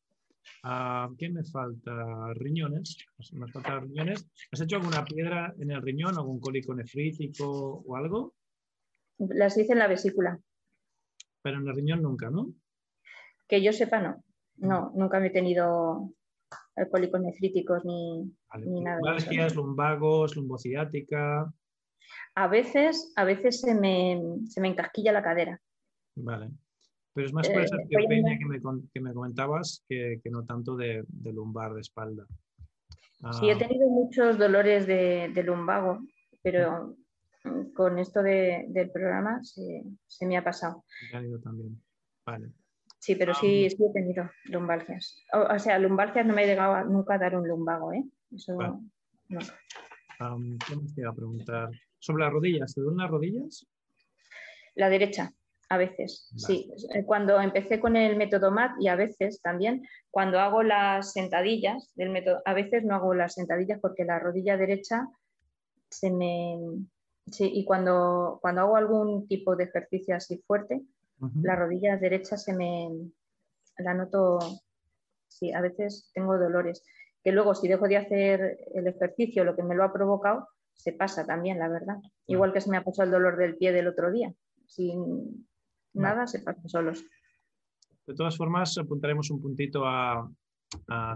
Uh, ¿Qué me falta? Riñones. Me falta riñones. ¿Has hecho alguna piedra en el riñón, algún cólico nefrítico o algo? Las hice en la vesícula. Pero en el riñón nunca, ¿no? Que yo sepa, no. No, nunca me he tenido cólicos nefríticos ni, ni nada. Lumbalgias, lumbagos, lumbociática. A veces, a veces se me, se me encasquilla la cadera. Vale. Pero es más por esa eh, que, me, que me comentabas que, que no tanto de, de, lumbar, de espalda. Sí, he ah. tenido muchos dolores de, de lumbago, pero con esto de, del programa se, se, me ha pasado. también. Vale. Sí, pero sí, sí he tenido lumbalgias. O, sea, lumbalgias no me he llegado nunca a dar un lumbago, ¿eh? Eso no. ¿Qué me iba a preguntar? ¿Sobre las rodillas? ¿Te duelen las rodillas? La derecha, a veces, sí. Eh, cuando empecé con el método MAT y a veces también, cuando hago las sentadillas del método, a veces no hago las sentadillas porque la rodilla derecha se me... Sí, y cuando, cuando hago algún tipo de ejercicio así fuerte, La rodilla derecha se me la noto, sí, a veces tengo dolores, que luego si dejo de hacer el ejercicio, lo que me lo ha provocado, se pasa también, la verdad. Igual que se me ha pasado el dolor del pie del otro día. Sin nada, se pasa solos. De todas formas, apuntaremos un puntito a,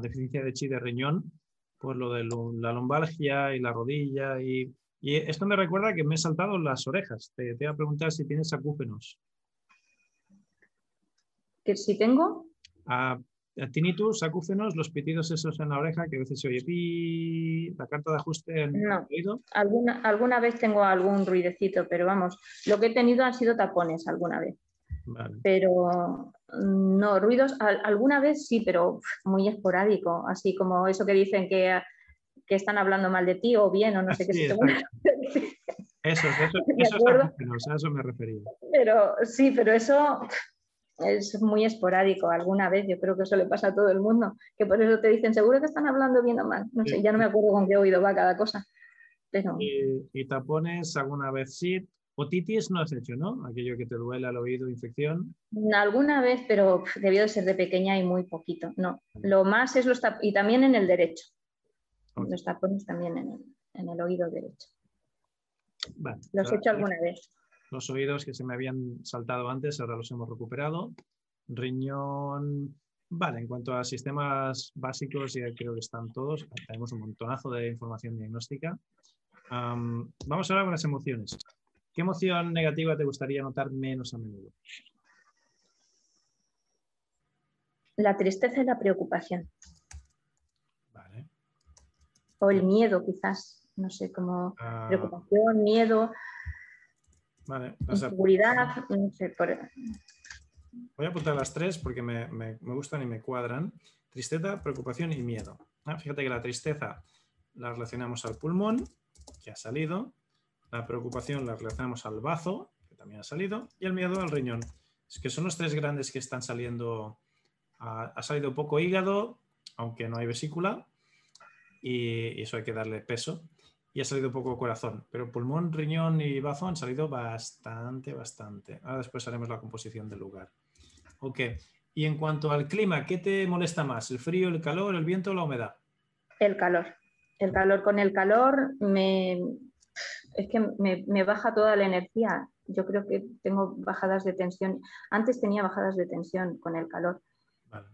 deficiencia de chi de riñón por lo de la lumbalgia y la rodilla. Y, esto me recuerda que me he saltado las orejas. Te, te voy a preguntar si tienes acúfenos. ¿Que si tengo? A, tinnitus, acúfenos, los pitidos esos en la oreja que a veces se oye pi, la carta de ajuste en el oído. Alguna, alguna vez tengo algún ruidecito, pero vamos, lo que he tenido han sido tapones alguna vez. Pero no, ruidos, alguna vez sí, pero muy esporádico, así como eso que dicen que, que están hablando mal de ti o bien o no sé qué. Eso, eso, eso, a eso me refería. Pero sí, pero eso es muy esporádico. Alguna vez yo creo que eso le pasa a todo el mundo, que por eso te dicen, seguro que están hablando bien o mal. No sé, ya no me acuerdo con qué oído va cada cosa. Pero... ¿Y, tapones alguna vez sí? Otitis no has hecho, ¿no? Aquello que te duele al oído, infección. Alguna vez, pero debió de ser de pequeña y muy poquito. No, lo más es los tapones, y también en el derecho. Los tapones también en el, oído derecho. los he hecho alguna vez. Los oídos que se me habían saltado antes, ahora los hemos recuperado. Riñón, Vale, en cuanto a sistemas básicos, ya creo que están todos. Tenemos un montonazo de información diagnóstica. vamos ahora con las emociones. ¿Qué emoción negativa te gustaría notar menos a menudo? La tristeza y la preocupación. Vale. O el miedo, quizás. No sé, como ah. preocupación, miedo, vale. inseguridad. No sé, Voy a apuntar las tres porque me, gustan y me cuadran. Tristeza, preocupación y miedo. Ah, fíjate que la tristeza la relacionamos al pulmón, que ha salido. La preocupación la relacionamos al bazo, que también ha salido, y el miedo al riñón. Es que son los tres grandes que están saliendo. Ha, salido poco hígado, aunque no hay vesícula, y, eso hay que darle peso. Y ha salido poco corazón, pero pulmón, riñón y bazo han salido bastante, bastante. Ahora después haremos la composición del lugar. Ok. Y en cuanto al clima, ¿qué te molesta más? ¿El frío, el calor, el viento o la humedad? El calor. El calor. Con el calor me, es que me, baja toda la energía. Yo creo que tengo bajadas de tensión. Antes tenía bajadas de tensión con el calor.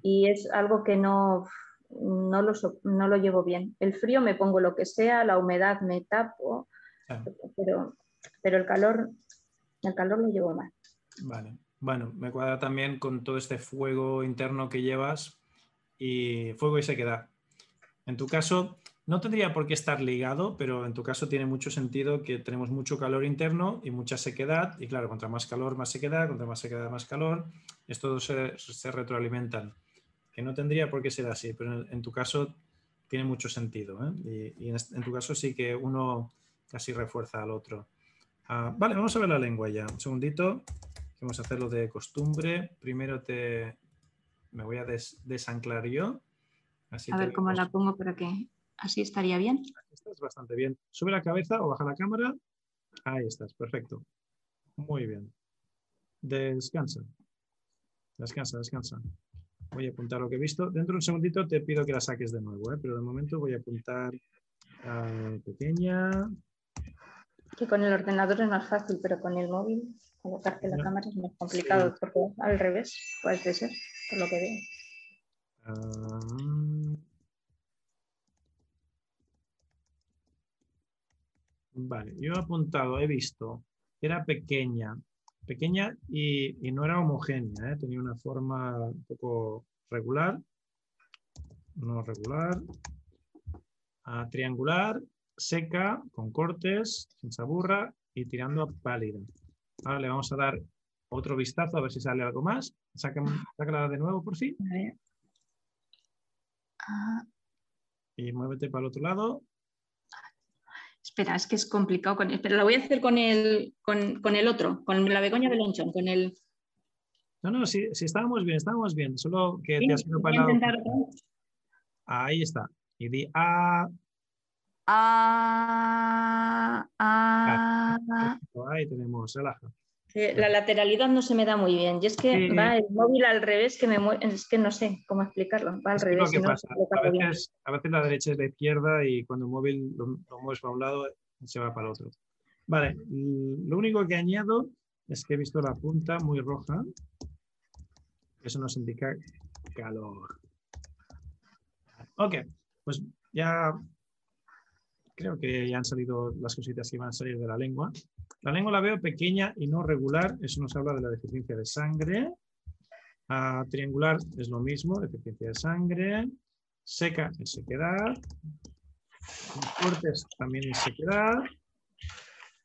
Y es algo que no, no, lo, no lo llevo bien. El frío me pongo lo que sea, la humedad me tapo, pero, pero el calor, el calor lo llevo mal. Vale. Bueno, me cuadra también con todo este fuego interno que llevas y fuego y sequedad. En tu caso, no tendría por qué estar ligado, pero en tu caso tiene mucho sentido que tenemos mucho calor interno y mucha sequedad. Y claro, contra más calor, más sequedad, contra más sequedad, más calor. Estos dos se, retroalimentan. Que no tendría por qué ser así, pero en, tu caso tiene mucho sentido. ¿eh? Y, en, tu caso sí que uno casi refuerza al otro. Ah, vale, vamos a ver la lengua ya. Un segundito. Vamos a hacerlo de costumbre. Primero te me voy a desanclar yo. a ver cómo la pongo para que Así estaría bien. Estás bastante bien. Sube la cabeza o baja la cámara. Ahí estás, perfecto. Muy bien. Descansa. Descansa, descansa. Voy a apuntar lo que he visto. Dentro de un segundito te pido que la saques de nuevo, ¿eh? pero de momento voy a apuntar a pequeña. Que con el ordenador es más fácil, pero con el móvil colocarte la cámara es más complicado, porque al revés puede ser, por lo que veo. Ah, Vale, yo he apuntado, he visto, era pequeña, pequeña y, no era homogénea, ¿eh? tenía una forma un poco regular, no regular, ah, triangular, seca, con cortes, sin saburra y tirando a pálida. Ahora le vamos a dar otro vistazo a ver si sale algo más. Sácala de nuevo por fin. Ah. Y muévete para el otro lado. Espera, es que es complicado. Con, pero lo voy a hacer con el, con, el otro, con la begoña de lonchón, con el... No, no, si, estábamos bien, estábamos bien. Solo que te has preparado. Ahí está. Y di A. A. A. Ahí tenemos, relaja. La lateralidad no se me da muy bien. Y es que va el móvil al revés, que me es que no sé cómo explicarlo. Va al revés. a, veces, la derecha es la izquierda y cuando el móvil lo, mueves para un lado, se va para el otro. Vale, lo único que añado es que he visto la punta muy roja. Eso nos indica calor. Ok, pues ya creo que ya han salido las cositas que van a salir de la lengua. La lengua la veo pequeña y no regular, eso nos habla de la deficiencia de sangre. Ah, triangular es lo mismo, deficiencia de sangre. Seca es sequedad. Fuertes también es sequedad.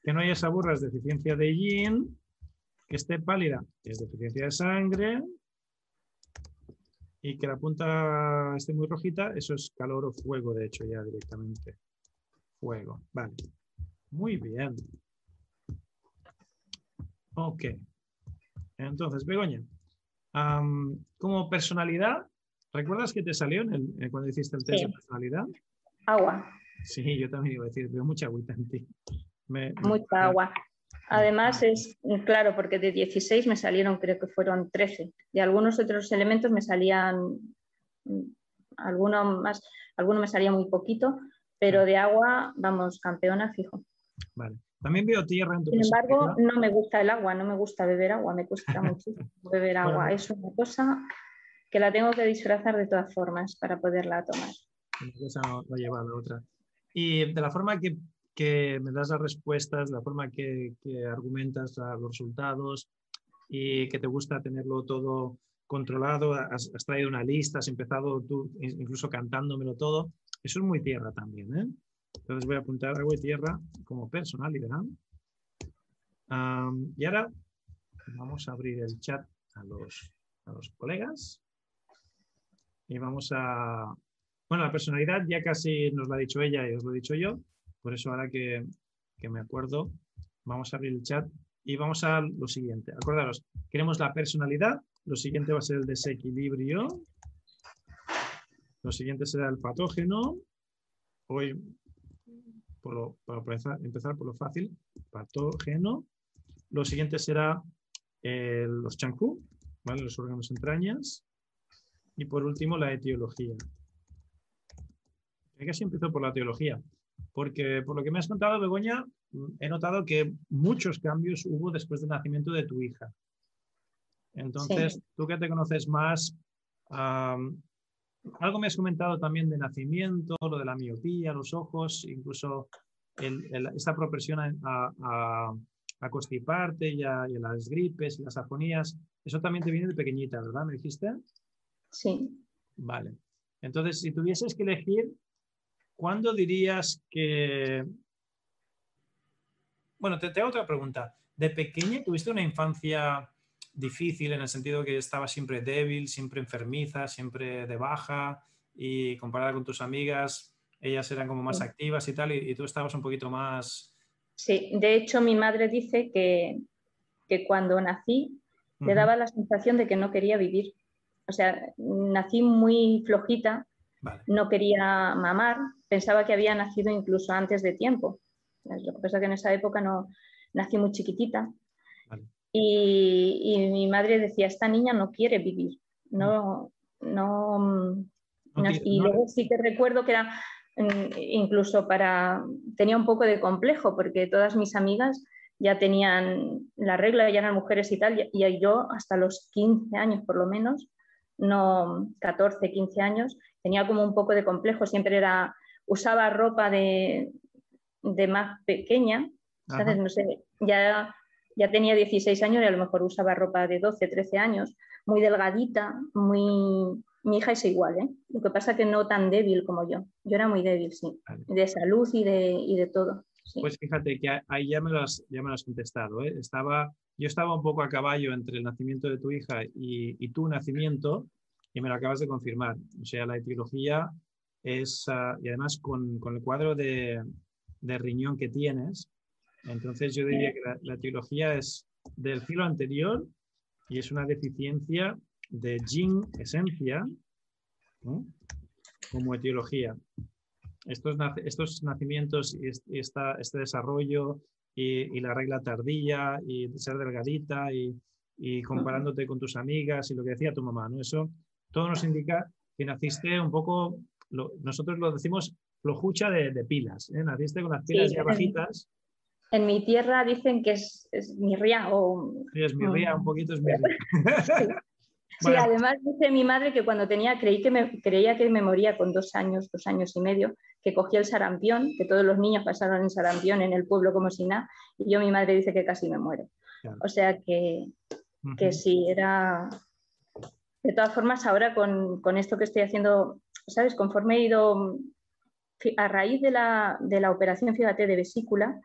Que no haya saburra es deficiencia de yin. Que esté pálida es deficiencia de sangre. Y que la punta esté muy rojita, eso es calor o fuego, de hecho, ya directamente. Fuego, vale. Muy bien. Ok. Entonces, Begoña, como personalidad, ¿recuerdas que te salió en cuando hiciste el test de personalidad? Agua. Sí, yo también iba a decir, veo mucha agüita en ti. mucha agua. Además es claro, porque de 16 me salieron, creo que fueron 13. De algunos otros elementos me salían, mm, algunos más, algunos me salía muy poquito, pero de agua, vamos, campeona fijo. Vale. También veo tierra en tu Sin embargo, no me gusta el agua, no me gusta beber agua, me cuesta muchísimo beber agua. Es una cosa que la tengo que disfrazar de todas formas para poderla tomar. Una cosa va a llevar a la otra. Y de la forma que, que me das las respuestas, la forma que, que argumentas los resultados y que te gusta tenerlo todo controlado, has, has, traído una lista, has empezado tú incluso cantándomelo todo, eso es muy tierra también, ¿eh? Entonces voy a apuntar agua y tierra como personalidad. y ahora vamos a abrir el chat a los, a los colegas. Y vamos a... Bueno, la personalidad ya casi nos lo ha dicho ella y os lo he dicho yo. Por eso ahora que, que me acuerdo, vamos a abrir el chat y vamos a lo siguiente. Acordaros, queremos la personalidad. Lo siguiente va a ser el desequilibrio. Lo siguiente será el patógeno. Hoy para empezar, por lo fácil, patógeno. Lo siguiente será eh, los chancú, ¿vale? los órganos entrañas. Y por último, la etiología. Casi empiezo por la etiología, porque por lo que me has contado, Begoña, he notado que muchos cambios hubo después del nacimiento de tu hija. Entonces, tú que te conoces más, algo me has comentado también de nacimiento, lo de la miopía, los ojos, incluso esta propensión a, a, constiparte y a, las gripes y las afonías. Eso también te viene de pequeñita, ¿verdad? ¿Me dijiste? Sí. Vale. Entonces, si tuvieses que elegir, ¿cuándo dirías que... Bueno, te, te hago otra pregunta. ¿De pequeña tuviste una infancia difícil en el sentido que estaba siempre débil, siempre enfermiza, siempre de baja y comparada con tus amigas, ellas eran como más activas y tal, y, tú estabas un poquito más... Sí, de hecho mi madre dice que, que cuando nací le daba la sensación de que no quería vivir. O sea, nací muy flojita, no quería mamar, pensaba que había nacido incluso antes de tiempo. Lo que pasa es que en esa época no nací muy chiquitita. Y, mi madre decía, esta niña no quiere vivir, no, no, y luego sí que recuerdo que era mm, incluso para, tenía un poco de complejo porque todas mis amigas ya tenían la regla, ya eran mujeres y tal, y yo hasta los 15 años por lo menos, no 14, 15 años, tenía como un poco de complejo, siempre era, usaba ropa de, de más pequeña, No sé, ya ya tenía 16 años y a lo mejor usaba ropa de 12, 13 años, muy delgadita, muy... Mi hija es igual, ¿eh? Lo que pasa es que no tan débil como yo. Yo era muy débil, sí. De salud y de, y de todo. Pues fíjate que ahí ya me lo has, ya me lo has contestado. ¿eh? Estaba, yo estaba un poco a caballo entre el nacimiento de tu hija y, y tu nacimiento y me lo acabas de confirmar. O sea, la etiología es, ah, y además con, con el cuadro de, de, riñón que tienes, entonces yo diría que la, etiología es del filo anterior y es una deficiencia de yin esencia como etiología. Estos, estos nacimientos y este desarrollo y, la regla tardía y ser delgadita y, y comparándote con tus amigas y lo que decía tu mamá, ¿no? Eso todo nos indica que naciste un poco, nosotros lo decimos flojucha de, pilas, ¿eh? naciste con las pilas ya bajitas. En, mi tierra dicen que es, es mirria o... Sí, es mirria, un poquito es mirria. Sí. además dice mi madre que cuando tenía, creí que me, creía que me moría con dos años, dos años y medio, que cogía el sarampión, que todos los niños pasaron en sarampión en el pueblo como si nada, y yo mi madre dice que casi me muero. O sea que, que sí, era... De todas formas, ahora con, con, esto que estoy haciendo, ¿sabes? Conforme he ido, a raíz de la, de la operación, fíjate, de vesícula,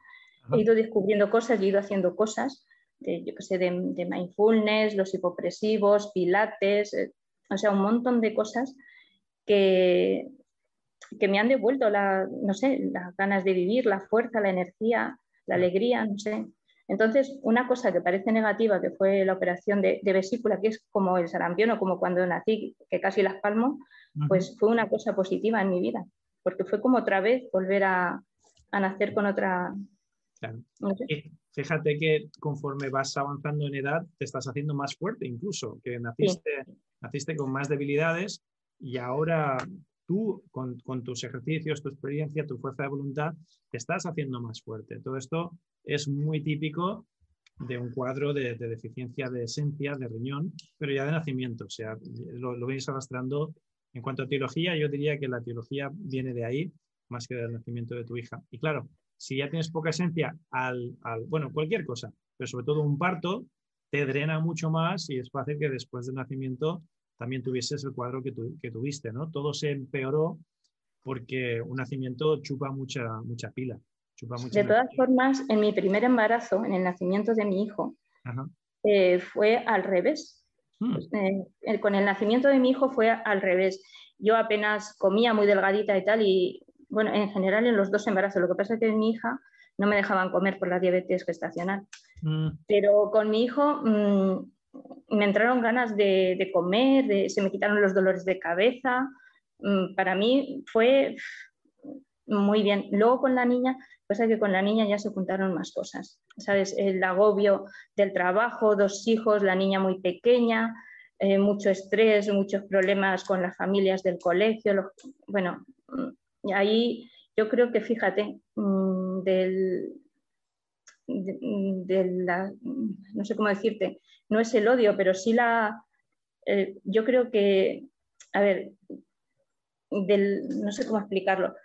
he ido descubriendo cosas he ido haciendo cosas, de, yo que sé, de, de mindfulness, los hipopresivos, pilates, eh, o sea, un montón de cosas que, que me han devuelto la, no sé, las ganas de vivir, la fuerza, la energía, la alegría, no sé. Entonces, una cosa que parece negativa, que fue la operación de, vesícula, que es como el sarampión o como cuando nací, que casi las palmo, pues fue una cosa positiva en mi vida, porque fue como otra vez volver a, nacer con otra... Fíjate que conforme vas avanzando en edad, te estás haciendo más fuerte incluso, que naciste, naciste con más debilidades y ahora tú con, tus ejercicios, tu experiencia, tu fuerza de voluntad, te estás haciendo más fuerte. Todo esto es muy típico de un cuadro de, deficiencia de esencia, de riñón, pero ya de nacimiento. O sea, lo, lo veis arrastrando. En cuanto a teología, yo diría que la teología viene de ahí, más que del nacimiento de tu hija. Y claro, si ya tienes poca esencia al, al bueno, cualquier cosa, pero sobre todo un parto, te drena mucho más y es fácil que después del nacimiento también tuvieses el cuadro que, que tuviste, ¿no? Todo se empeoró porque un nacimiento chupa mucha, mucha pila. de todas formas, en mi primer embarazo, en el nacimiento de mi hijo, eh, fue al revés. Hmm. Pues, eh, con el nacimiento de mi hijo fue al revés. Yo apenas comía muy delgadita y tal, y bueno, en general en los dos embarazos. Lo que pasa es que mi hija no me dejaban comer por la diabetes gestacional. Hmm. Pero con mi hijo mm, me entraron ganas de, comer, se me quitaron los dolores de cabeza. Mm, para mí fue muy bien. Luego con la niña, pasa que con la niña ya se juntaron más cosas, ¿sabes? El agobio del trabajo, dos hijos, la niña muy pequeña, eh, mucho estrés, muchos problemas con las familias del colegio. bueno, mm, ahí yo creo que fíjate, mm, del, de, la, no sé cómo decirte, no es el odio, pero sí la, eh, yo creo que, a ver, no sé cómo explicarlo,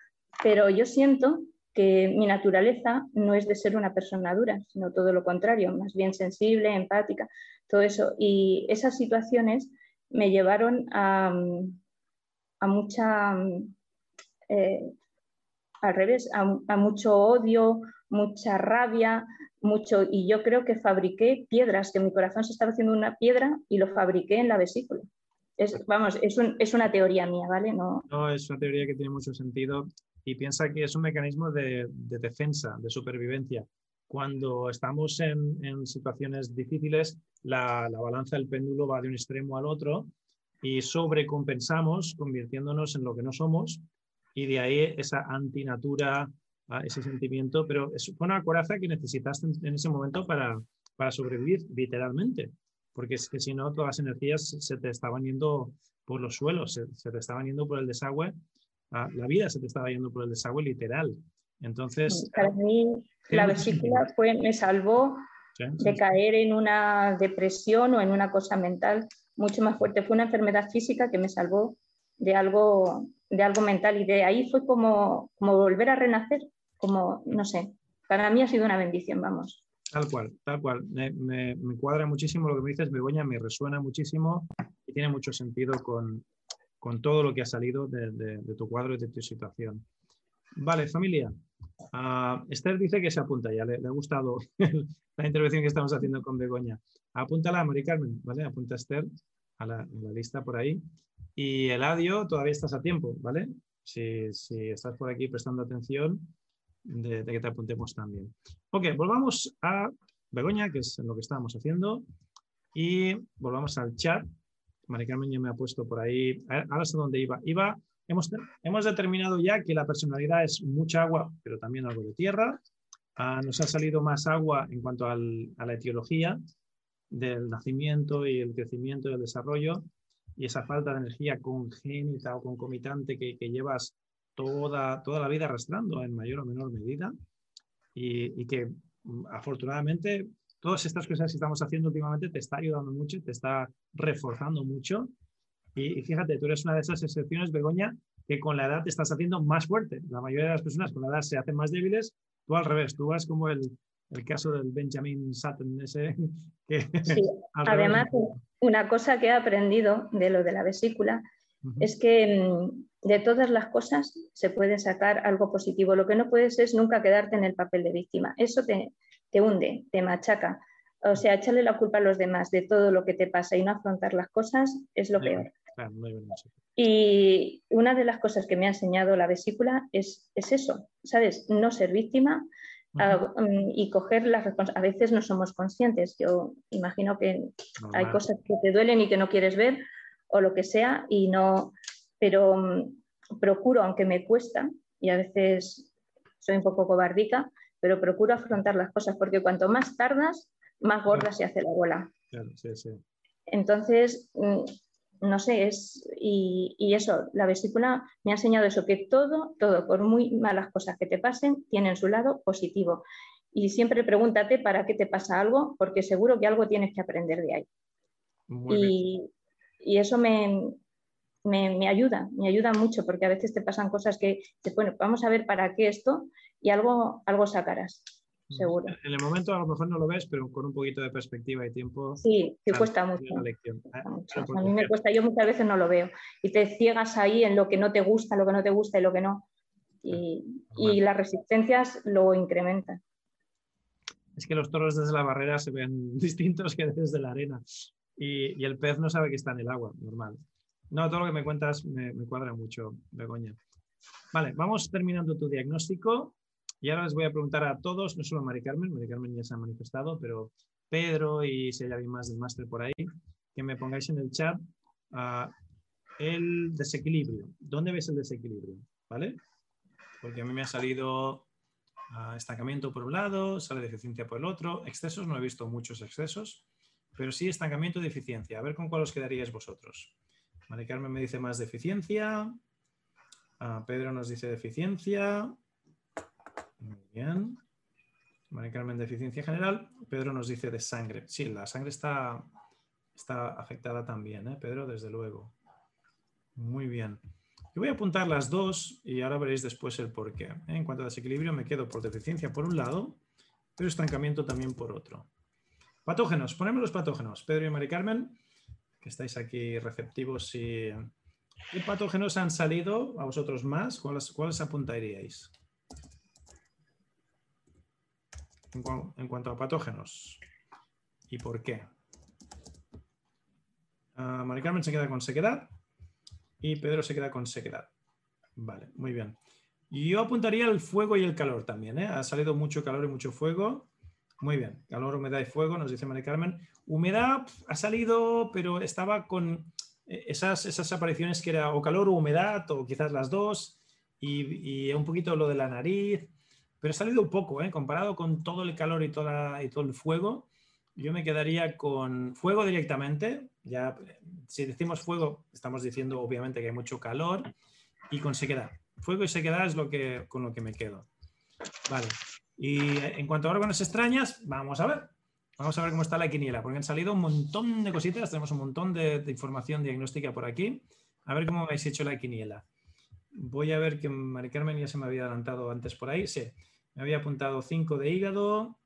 pero yo siento que mi naturaleza no es de ser una persona dura, sino todo lo contrario, más bien sensible, empática, todo eso. Y esas situaciones me llevaron a, a mucha, eh, al revés, a, mucho odio, mucha rabia, mucho, y yo creo que fabriqué piedras, que mi corazón se estaba haciendo una piedra y lo fabriqué en la vesícula. Es, vamos, es, es una teoría mía, ¿vale? No... no, es una teoría que tiene mucho sentido y piensa que es un mecanismo de, de defensa, de supervivencia. Cuando estamos en, en situaciones difíciles, la, la, balanza del péndulo va de un extremo al otro y sobrecompensamos convirtiéndonos en lo que no somos y de ahí esa antinatura, ese sentimiento, pero es una coraza que necesitaste en, ese momento para, para sobrevivir, literalmente, porque es que si no, todas las energías se te estaban yendo por los suelos, se, te estaban yendo por el desagüe, ah, la vida se te estaba yendo por el desagüe literal. Entonces... Para mí, la vesícula fue, me salvó de caer en una depresión o en una cosa mental mucho más fuerte. Fue una enfermedad física que me salvó de algo, de algo mental y de ahí fue como, como volver a renacer como, no sé, para mí ha sido una bendición, vamos. Tal cual, tal cual. Me, cuadra muchísimo lo que me dices, Begoña, me resuena muchísimo y tiene mucho sentido con, con todo lo que ha salido de, tu cuadro y de tu situación. Vale, familia. Uh, Esther dice que se apunta ya, le, ha gustado la intervención que estamos haciendo con Begoña. Apúntala, Mari Carmen, ¿vale? Apunta Esther a la, a la lista por ahí. Y Eladio, todavía estás a tiempo, ¿vale? Si, estás por aquí prestando atención, de, que te apuntemos también. Ok, volvamos a Begoña, que es lo que estábamos haciendo, y volvamos al chat. Mari Carmen ya me ha puesto por ahí. Ahora sé dónde iba. Iba, hemos, hemos determinado ya que la personalidad es mucha agua, pero también algo de tierra. Ah, nos ha salido más agua en cuanto a la etiología del nacimiento y el crecimiento y el desarrollo y esa falta de energía congénita o concomitante que, llevas toda, toda la vida arrastrando en mayor o menor medida y, que mm, afortunadamente todas estas cosas que estamos haciendo últimamente te está ayudando mucho, te está reforzando mucho y, fíjate, tú eres una de esas excepciones, Begoña, que con la edad te estás haciendo más fuerte. La mayoría de las personas con la edad se hacen más débiles, tú al revés, tú vas como el, el caso del Benjamin Sutton ese. Que, sí. Además, una cosa que he aprendido de lo de la vesícula es que mm, de todas las cosas se puede sacar algo positivo. Lo que no puedes es nunca quedarte en el papel de víctima. Eso te, te hunde, te machaca. O sea, echarle la culpa a los demás de todo lo que te pasa y no afrontar las cosas es lo peor. Y una de las cosas que me ha enseñado la vesícula es, es eso, ¿sabes? No ser víctima, Mm, y coger las responsabilidades. A veces no somos conscientes. Yo imagino que hay cosas que te duelen y que no quieres ver o lo que sea, y no, pero mm, procuro, aunque me cuesta, y a veces soy un poco cobardica, pero procuro afrontar las cosas porque cuanto más tardas, más gorda se hace la bola. Entonces, mm, no sé, es, y, eso, la vesícula me ha enseñado eso, que todo, todo, por muy malas cosas que te pasen, tienen su lado positivo. Y siempre pregúntate para qué te pasa algo, porque seguro que algo tienes que aprender de ahí. Y, eso me, me, ayuda, me ayuda mucho, porque a veces te pasan cosas que, bueno, vamos a ver para qué esto, y algo, algo sacarás. Seguro. En el momento a lo mejor no lo ves, pero con un poquito de perspectiva y tiempo. Sí, te cuesta mucho. Ah, a mí me cuesta, yo muchas veces no lo veo. Y te ciegas ahí en lo que no te gusta, lo que no te gusta y lo que no. Y, las resistencias lo incrementan. Es que los toros desde la barrera se ven distintos que desde la arena. Y, el pez no sabe que está en el agua, normal. No, todo lo que me cuentas me, me cuadra mucho, Begoña. Vale, vamos terminando tu diagnóstico. Y ahora les voy a preguntar a todos, no solo a Mari Carmen, Mari Carmen ya se ha manifestado, pero Pedro y si hay alguien más del máster por ahí, que me pongáis en el chat uh, el desequilibrio. ¿Dónde ves el desequilibrio? ¿Vale? Porque a mí me ha salido uh, estancamiento por un lado, sale deficiencia por el otro, excesos, no he visto muchos excesos, pero sí estancamiento y deficiencia. A ver con cuál os quedaríais vosotros. Mari Carmen me dice más deficiencia, uh, Pedro nos dice deficiencia, muy bien. María Carmen, deficiencia general. Pedro nos dice de sangre. Sí, la sangre está, está afectada también, ¿eh? Pedro, desde luego. Muy bien. Yo voy a apuntar las dos y ahora veréis después el por qué. ¿eh? En cuanto a desequilibrio, me quedo por deficiencia por un lado, pero estancamiento también por otro. Patógenos, ponemos los patógenos. Pedro y María Carmen, que estáis aquí receptivos y... ¿Qué patógenos han salido a vosotros más? ¿Cuáles, cuáles apuntaríais? En, cuanto a patógenos. ¿Y por qué? Uh, Carmen se queda con sequedad y Pedro se queda con sequedad. Vale, muy bien. Yo apuntaría el fuego y el calor también. ¿eh? Ha salido mucho calor y mucho fuego. Muy bien. Calor, humedad y fuego, nos dice Mari Carmen. Humedad ha salido, pero estaba con eh, esas, esas apariciones que era o calor o humedad, o quizás las dos, y un poquito lo de la nariz. Pero ha salido poco, ¿eh? comparado con todo el calor y, todo el fuego. Yo me quedaría con fuego directamente. Ya, si decimos fuego, estamos diciendo obviamente que hay mucho calor y con sequedad. Fuego y sequedad es lo que, con lo que me quedo. Vale. Y en cuanto a órganos extrañas, vamos a ver. Vamos a ver cómo está la quiniela, porque han salido un montón de cositas, tenemos un montón de, de información diagnóstica por aquí. A ver cómo habéis hecho la quiniela. Voy a ver que Mari Carmen ya se me había adelantado antes por ahí. Sí, me había apuntado 5 de hígado,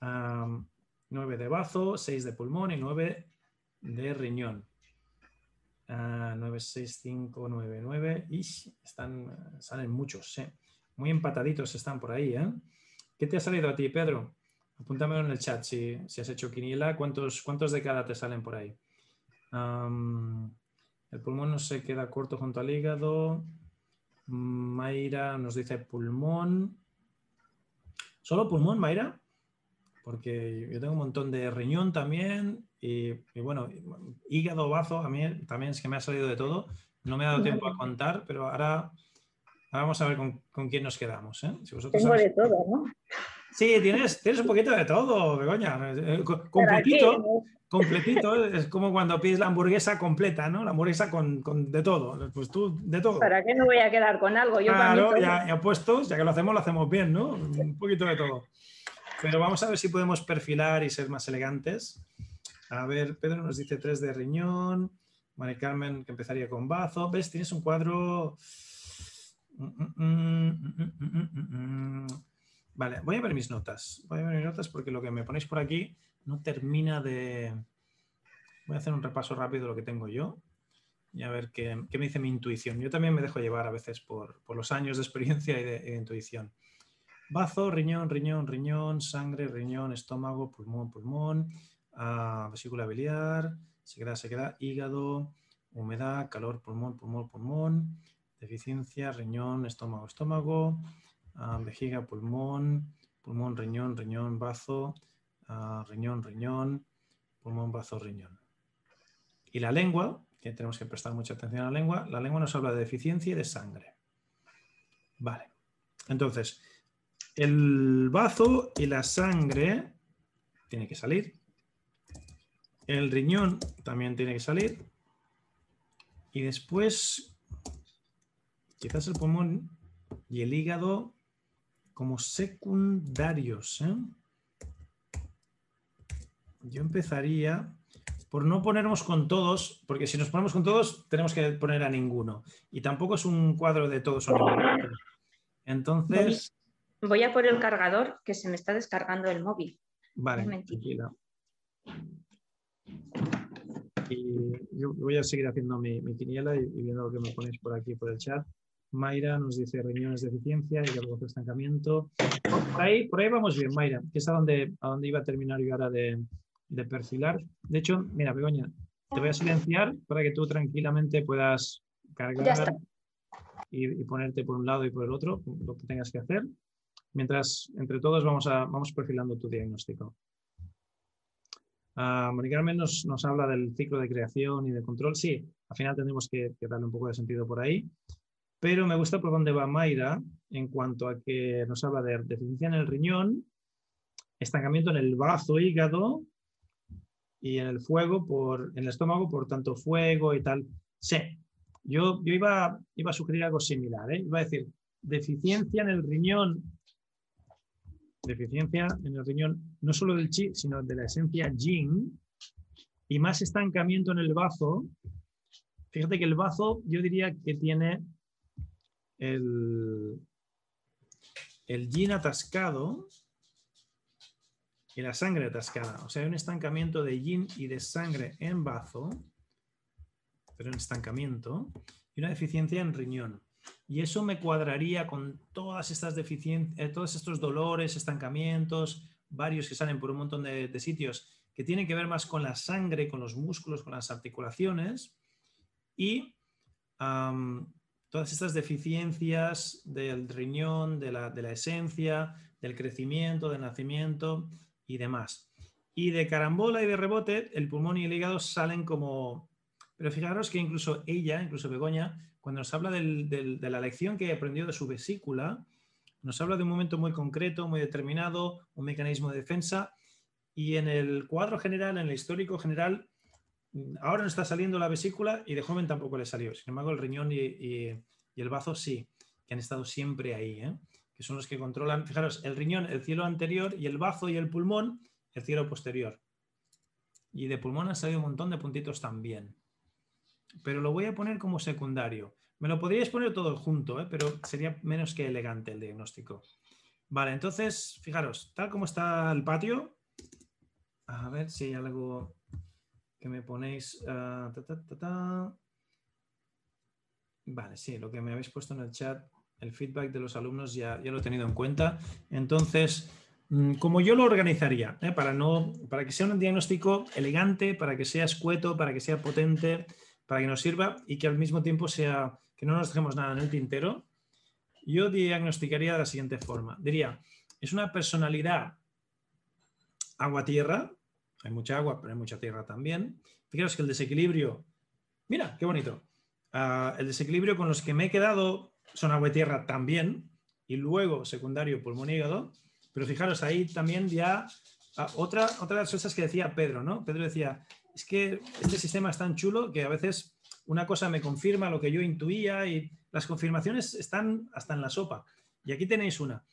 9 de bazo, 6 de pulmón y 9 de riñón. 9, 6, 5, 9, 9. Y están, salen muchos, Muy empataditos están por ahí, ¿eh? ¿Qué te ha salido a ti, Pedro? Apúntamelo en el chat si, has hecho quiniela. ¿Cuántos, ¿Cuántos de cada te salen por ahí? El pulmón no se queda corto junto al hígado. Mayra nos dice pulmón. ¿Solo pulmón, Mayra? Porque yo tengo un montón de riñón también y, bueno, hígado, bazo, a mí también es que me ha salido de todo. No me ha dado tiempo a contar, pero ahora, Ahora vamos a ver con, quién nos quedamos. ¿eh? Tengo de todo, ¿no? Sí, tienes, tienes un poquito de todo, Begoña. Eh, completito, completito. Es como cuando pides la hamburguesa completa, ¿no? La hamburguesa con, de todo. Pues tú, de todo. ¿Para qué me voy a quedar con algo? Yo claro, ya, ya puestos, ya que lo hacemos, lo hacemos bien, ¿no? Un poquito de todo. Pero vamos a ver si podemos perfilar y ser más elegantes. A ver, Pedro nos dice tres de riñón. Mari Carmen, que empezaría con bazo. ¿Ves? Tienes un cuadro... Vale, voy a ver mis notas. Voy a ver mis notas porque lo que me ponéis por aquí no termina de... Voy a hacer un repaso rápido de lo que tengo yo y a ver qué, me dice mi intuición. Yo también me dejo llevar a veces por, los años de experiencia y de, intuición. Bazo, riñón, riñón, riñón, sangre, riñón, estómago, pulmón, pulmón, uh, vesícula biliar, sequedad, sequedad, hígado, humedad, calor, pulmón, pulmón, pulmón, deficiencia, riñón, estómago, estómago, uh, vejiga, pulmón, pulmón, riñón, riñón, bazo, uh, riñón, riñón, pulmón, bazo, riñón. Y la lengua, que tenemos que prestar mucha atención a la lengua, la lengua nos habla de deficiencia y de sangre. Vale. Entonces, el bazo y la sangre tiene que salir. El riñón también tiene que salir. Y después, quizás el pulmón y el hígado como secundarios. ¿eh? Yo empezaría por no ponernos con todos, porque si nos ponemos con todos, tenemos que poner a ninguno. Y tampoco es un cuadro de todos o ninguno. Entonces. Voy a por el cargador, que se me está descargando el móvil. Vale, tranquila. Y yo voy a seguir haciendo mi, quiniela y, viendo lo que me ponéis por aquí, por el chat. Mayra nos dice riñones de eficiencia y luego estancamiento. Por ahí, por ahí vamos bien, Mayra, que es a donde, a donde iba a terminar yo ahora de, de perfilar. De hecho, mira, Begoña, te voy a silenciar para que tú tranquilamente puedas cargar y, ponerte por un lado y por el otro, lo que tengas que hacer. Mientras entre todos vamos, a, vamos perfilando tu diagnóstico. Uh, Mónica nos, nos, habla del ciclo de creación y de control. Sí, al final tendremos que, que, darle un poco de sentido por ahí. Pero me gusta por dónde va Mayra en cuanto a que nos habla de deficiencia en el riñón, estancamiento en el bazo hígado y en el fuego, por, en el estómago, por tanto fuego y tal. Sí, yo, yo iba, iba a sugerir algo similar. ¿eh? Iba a decir deficiencia en el riñón deficiencia en el riñón, no solo del chi, sino de la esencia yin, y más estancamiento en el bazo. Fíjate que el bazo yo diría que tiene el, el atascado y la sangre atascada. O sea, hay un estancamiento de yin y de sangre en bazo, pero en estancamiento, y una deficiencia en riñón. Y eso me cuadraría con todas estas deficiencias, eh, todos estos dolores, estancamientos, varios que salen por un montón de, sitios, que tienen que ver más con la sangre, con los músculos, con las articulaciones. Y todas estas deficiencias del riñón, de la, de la esencia, del crecimiento, del nacimiento y demás. Y de carambola y de rebote, el pulmón y el hígado salen como... Pero fijaros que incluso ella, incluso Begoña, cuando nos habla de la lección que aprendió de su vesícula, nos habla de un momento muy concreto, muy determinado, un mecanismo de defensa, y en el cuadro general, en el histórico general, ahora no está saliendo la vesícula y de joven tampoco le salió. Sin embargo, el riñón y, el bazo sí, que han estado siempre ahí, ¿eh? que son los que controlan, fijaros, el riñón, el cielo anterior, y el bazo y el pulmón, el cielo posterior. Y de pulmón han salido un montón de puntitos también pero lo voy a poner como secundario. Me lo podríais poner todo junto, ¿eh? pero sería menos que elegante el diagnóstico. Vale, entonces, fijaros, tal como está el patio, a ver si hay algo que me ponéis. Ah, vale, sí, lo que me habéis puesto en el chat, el feedback de los alumnos ya, ya lo he tenido en cuenta. Entonces, mm, como yo lo organizaría, ¿eh? para, no, para que sea un diagnóstico elegante, para que sea escueto, para que sea potente, para que nos sirva y que al mismo tiempo sea que no nos dejemos nada en el tintero, yo diagnosticaría de la siguiente forma. Diría, es una personalidad agua-tierra, hay mucha agua, pero hay mucha tierra también. Fijaros que el desequilibrio, mira, qué bonito, ah, el desequilibrio con los que me he quedado son agua y tierra también, y luego secundario pulmón y hígado. Pero fijaros, ahí también ya ah, otra, otra de las cosas que decía Pedro, ¿no? Pedro decía, es que este sistema es tan chulo que a veces una cosa me confirma lo que yo intuía y las confirmaciones están hasta en la sopa. Y aquí tenéis una.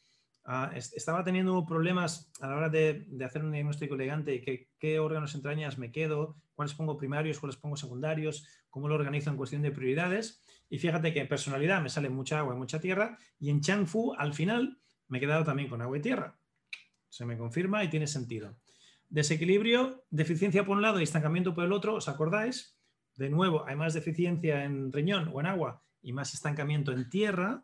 Ah, estaba teniendo problemas a la hora de, hacer un diagnóstico elegante, que, qué órganos entrañas me quedo, cuáles pongo primarios, cuáles pongo secundarios, cómo lo organizo en cuestión de prioridades. Y fíjate que en personalidad me sale mucha agua y mucha tierra, y en Changfu al final me he quedado también con agua y tierra. Se me confirma y tiene sentido. Desequilibrio, deficiencia por un lado y estancamiento por el otro, ¿os acordáis? De nuevo, hay más deficiencia en riñón o en agua y más estancamiento en tierra.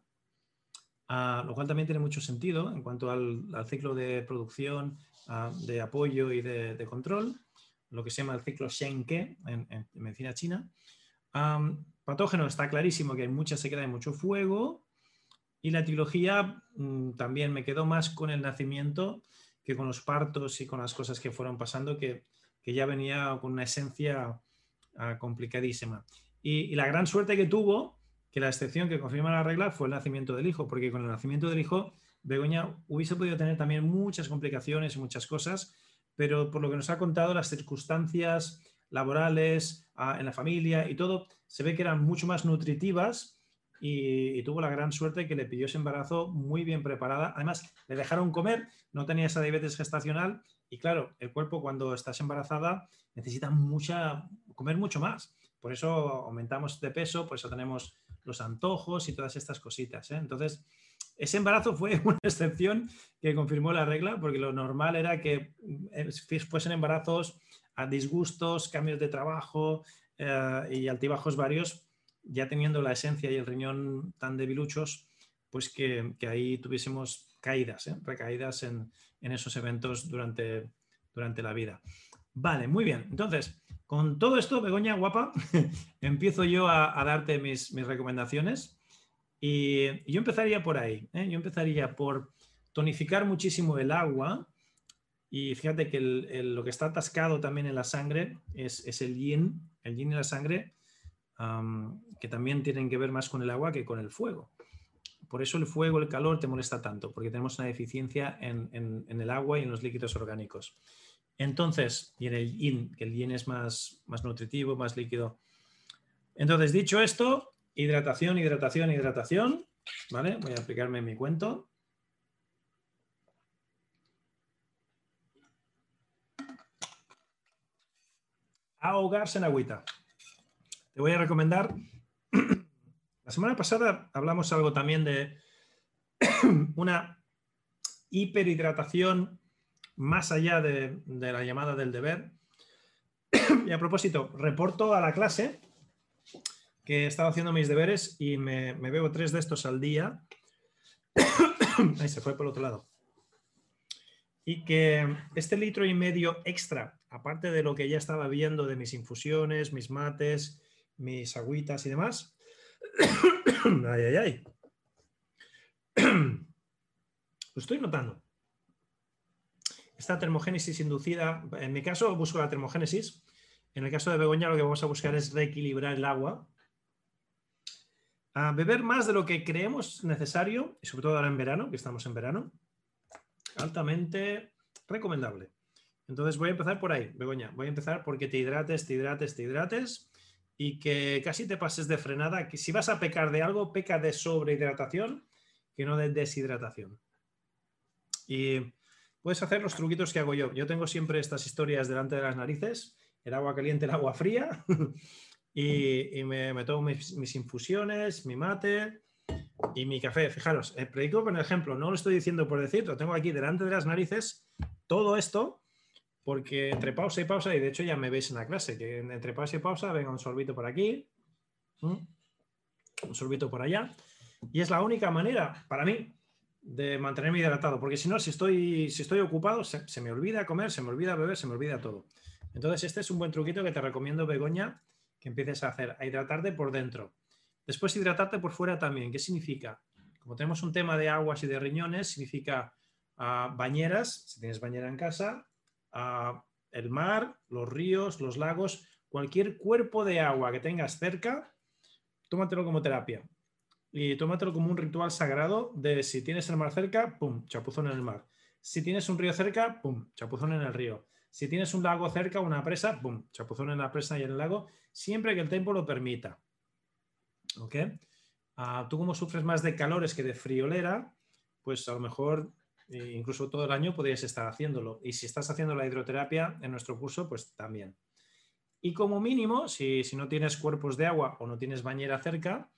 Ah, lo cual también tiene mucho sentido en cuanto al, ciclo de producción, ah, de apoyo y de, control, lo que se llama el ciclo Shenke en, en, medicina china. patógeno está clarísimo que hay mucha sequedad y mucho fuego. Y la etiología mm, también me quedó más con el nacimiento que con los partos y con las cosas que fueron pasando, que, ya venía con una esencia ah, complicadísima. y, la gran suerte que tuvo que la excepción que confirma la regla fue el nacimiento del hijo, porque con el nacimiento del hijo, Begoña hubiese podido tener también muchas complicaciones y muchas cosas, pero por lo que nos ha contado, las circunstancias laborales ah, en la familia y todo, se ve que eran mucho más nutritivas y, tuvo la gran suerte que le pidió ese embarazo muy bien preparada. Además, le dejaron comer, no tenía esa diabetes gestacional y claro, el cuerpo cuando estás embarazada necesita mucha, comer mucho más. Por eso aumentamos de peso, por eso tenemos los antojos y todas estas cositas. ¿eh? Entonces, ese embarazo fue una excepción que confirmó la regla, porque lo normal era que eh, fuesen embarazos a disgustos, cambios de trabajo eh, y altibajos varios, ya teniendo la esencia y el riñón tan debiluchos, pues que, ahí tuviésemos caídas, recaídas en, esos eventos durante, durante la vida. Vale, muy bien. Entonces, con todo esto, Begoña, guapa, empiezo yo a, darte mis, recomendaciones y, yo empezaría por ahí. ¿eh? Yo empezaría por tonificar muchísimo el agua y fíjate que lo que está atascado también en la sangre es, el yin, el yin en la sangre, que también tienen que ver más con el agua que con el fuego. Por eso el fuego, el calor te molesta tanto, porque tenemos una deficiencia en el agua y en los líquidos orgánicos. Entonces, y en el yin, que el yin es más, más nutritivo, más líquido. Entonces, dicho esto, hidratación, hidratación, hidratación. ¿Vale? Voy a aplicarme mi cuento. Ahogarse en agüita. Te voy a recomendar. La semana pasada hablamos algo también de una hiperhidratación más allá de, la llamada del deber. Y a propósito, reporto a la clase que he estado haciendo mis deberes y me, me bebo tres de estos al día. Ahí se fue por el otro lado. Y que este litro y medio extra, aparte de lo que ya estaba viendo de mis infusiones, mis mates, mis agüitas y demás. ay, ay, ay. Lo estoy notando esta termogénesis inducida, en mi caso busco la termogénesis, en el caso de Begoña lo que vamos a buscar es reequilibrar el agua, beber más de lo que creemos necesario, y sobre todo ahora en verano, que estamos en verano, altamente recomendable. Entonces voy a empezar por ahí, Begoña, voy a empezar porque te hidrates, te hidrates, te hidrates y que casi te pases de frenada, que si vas a pecar de algo, peca de sobrehidratación que no de deshidratación. Y puedes hacer los truquitos que hago yo. Yo tengo siempre estas historias delante de las narices, el agua caliente, el agua fría, y, me, tomo mis, infusiones, mi mate y mi café. Fijaros, eh, predico con el ejemplo, no lo estoy diciendo por decir, lo tengo aquí delante de las narices, todo esto, porque entre pausa y pausa, y de hecho ya me veis en la clase, que entre pausa y pausa venga un sorbito por aquí, un sorbito por allá, y es la única manera para mí de mantenerme hidratado, porque si no, si estoy, si estoy ocupado, se, me olvida comer, se me olvida beber, se me olvida todo. Entonces, este es un buen truquito que te recomiendo, Begoña, que empieces a hacer, a hidratarte por dentro. Después, hidratarte por fuera también. ¿Qué significa? Como tenemos un tema de aguas y de riñones, significa ah, bañeras, si tienes bañera en casa, ah, el mar, los ríos, los lagos, cualquier cuerpo de agua que tengas cerca, tómatelo como terapia y tómatelo como un ritual sagrado de si tienes el mar cerca, pum, chapuzón en el mar. Si tienes un río cerca, pum, chapuzón en el río. Si tienes un lago cerca, una presa, pum, chapuzón en la presa y en el lago, siempre que el tiempo lo permita. ¿Ok? Ah, tú como sufres más de calores que de friolera, pues a lo mejor eh, incluso todo el año podrías estar haciéndolo. Y si estás haciendo la hidroterapia en nuestro curso, pues también. Y como mínimo, si, no tienes cuerpos de agua o no tienes bañera cerca,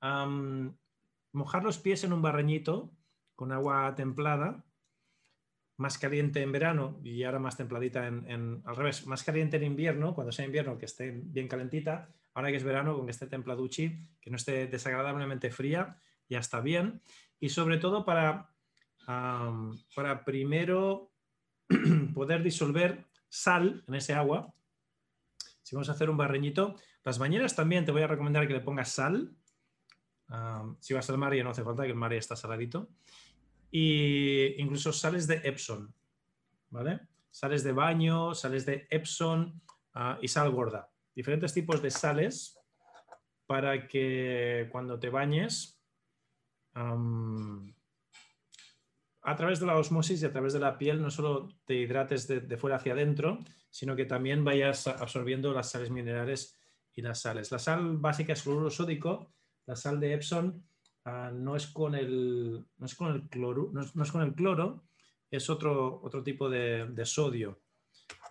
mojar los pies en un barreñito con agua templada, más caliente en verano y ahora más templadita en, al revés, más caliente en invierno, cuando sea invierno que esté bien calentita, ahora que es verano con que esté templaduchi, que no esté desagradablemente fría, ya está bien. Y sobre todo para, para primero poder disolver sal en ese agua, si vamos a hacer un barreñito, las bañeras también te voy a recomendar que le pongas sal. Si vas al mar ya no hace falta que el mar ya está saladito. Y incluso sales de Epson, ¿vale? Sales de baño, sales de Epson ah, y sal gorda. Diferentes tipos de sales para que cuando te bañes a través de la osmosis y a través de la piel no solo te hidrates de, fuera hacia adentro, sino que también vayas absorbiendo las sales minerales y las sales. La sal básica es cloruro sódico, la sal de Epson ah, no, es con el, no, es con el cloro, no es, con el cloro, es otro, otro tipo de, sodio.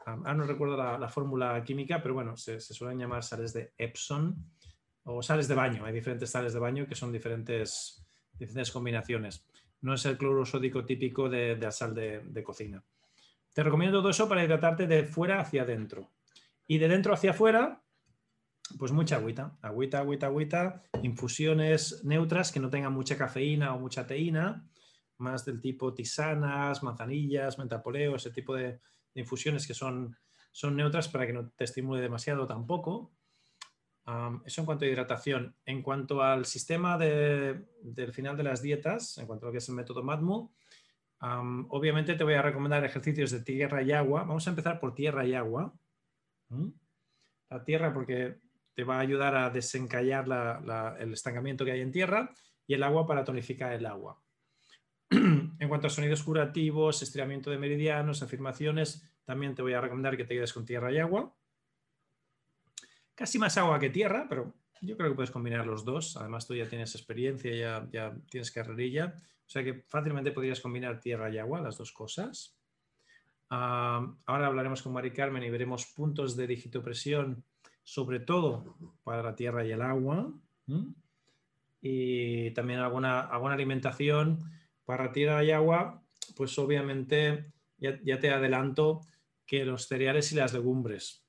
Ah, no recuerdo la, fórmula química, pero bueno, se, suelen llamar sales de Epson o sales de baño. Hay diferentes sales de baño que son diferentes, diferentes combinaciones no es el cloro sódico típico de, la sal de, cocina. Te recomiendo todo eso para hidratarte de fuera hacia adentro. Y de dentro hacia afuera, pues mucha agüita, agüita, agüita, agüita, infusiones neutras que no tengan mucha cafeína o mucha teína, más del tipo tisanas, manzanillas, mentapoleo, ese tipo de, infusiones que son, son neutras para que no te estimule demasiado tampoco eso en cuanto a hidratación. En cuanto al sistema del final de las dietas, en cuanto a lo que es el método MATMU, obviamente te voy a recomendar ejercicios de tierra y agua. Vamos a empezar por tierra y agua. La tierra porque te va a ayudar a desencallar el estancamiento que hay en tierra y el agua para tonificar el agua. en cuanto a sonidos curativos, estiramiento de meridianos, afirmaciones, también te voy a recomendar que te quedes con tierra y agua casi más agua que tierra, pero yo creo que puedes combinar los dos. Además, tú ya tienes experiencia, ya, tienes carrerilla. O sea que fácilmente podrías combinar tierra y agua, las dos cosas. Ah, ahora hablaremos con Mari Carmen y veremos puntos de digitopresión, sobre todo para la tierra y el agua. Y también alguna, alguna alimentación para tierra y agua, pues obviamente ya, ya te adelanto que los cereales y las legumbres.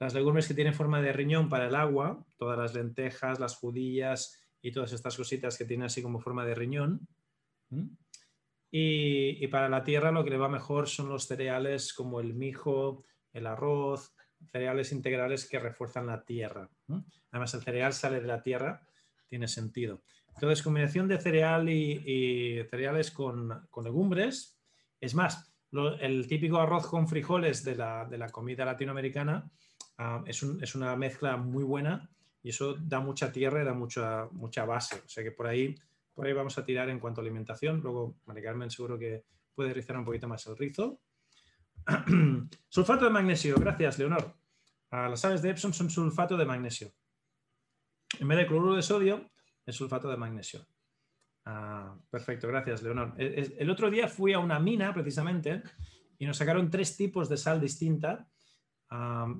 Las legumbres que tienen forma de riñón para el agua, todas las lentejas, las judías y todas estas cositas que tienen así como forma de riñón. Y, para la tierra lo que le va mejor son los cereales como el mijo, el arroz, cereales integrales que refuerzan la tierra. Además, el cereal sale de la tierra, tiene sentido. Entonces, combinación de cereal y, cereales con, legumbres. Es más, el típico arroz con frijoles de la, comida latinoamericana Ah, es, una mezcla muy buena y eso da mucha tierra y da mucha, base. O sea que por ahí, por ahí vamos a tirar en cuanto a alimentación. Luego, María Carmen seguro que puede rizar un poquito más el rizo. sulfato de magnesio, gracias, Leonor. Ah, las sales de Epsom son sulfato de magnesio. En vez de cloruro de sodio, es sulfato de magnesio. Ah, perfecto, gracias, Leonor. El, otro día fui a una mina, precisamente, y nos sacaron tres tipos de sal distinta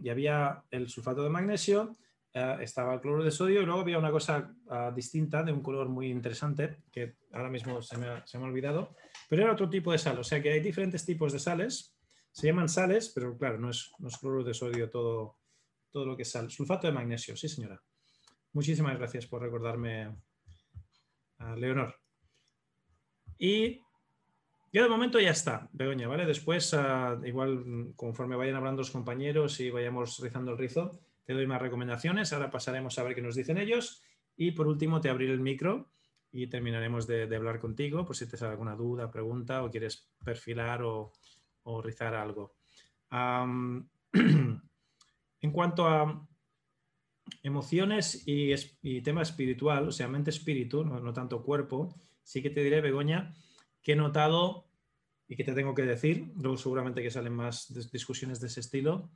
y había el sulfato de magnesio, eh, estaba el cloro de sodio y luego había una cosa ah, distinta de un color muy interesante que ahora mismo se me, ha, olvidado, pero era otro tipo de sal, o sea que hay diferentes tipos de sales, se llaman sales, pero claro, no es, no cloro de sodio todo, todo lo que es sal. Sulfato de magnesio, sí señora. Muchísimas gracias por recordarme, Leonor. Y yo de momento ya está, Begoña, ¿vale? Después, ah, igual conforme vayan hablando los compañeros y vayamos rizando el rizo, te doy más recomendaciones. Ahora pasaremos a ver qué nos dicen ellos. Y por último, te abriré el micro y terminaremos de, hablar contigo por si te sale alguna duda, pregunta o quieres perfilar o, rizar algo. en cuanto a emociones y, tema espiritual, o sea, mente-espíritu, no, tanto cuerpo, sí que te diré, Begoña, que he notado y que te tengo que decir, luego seguramente que salen más discusiones de ese estilo,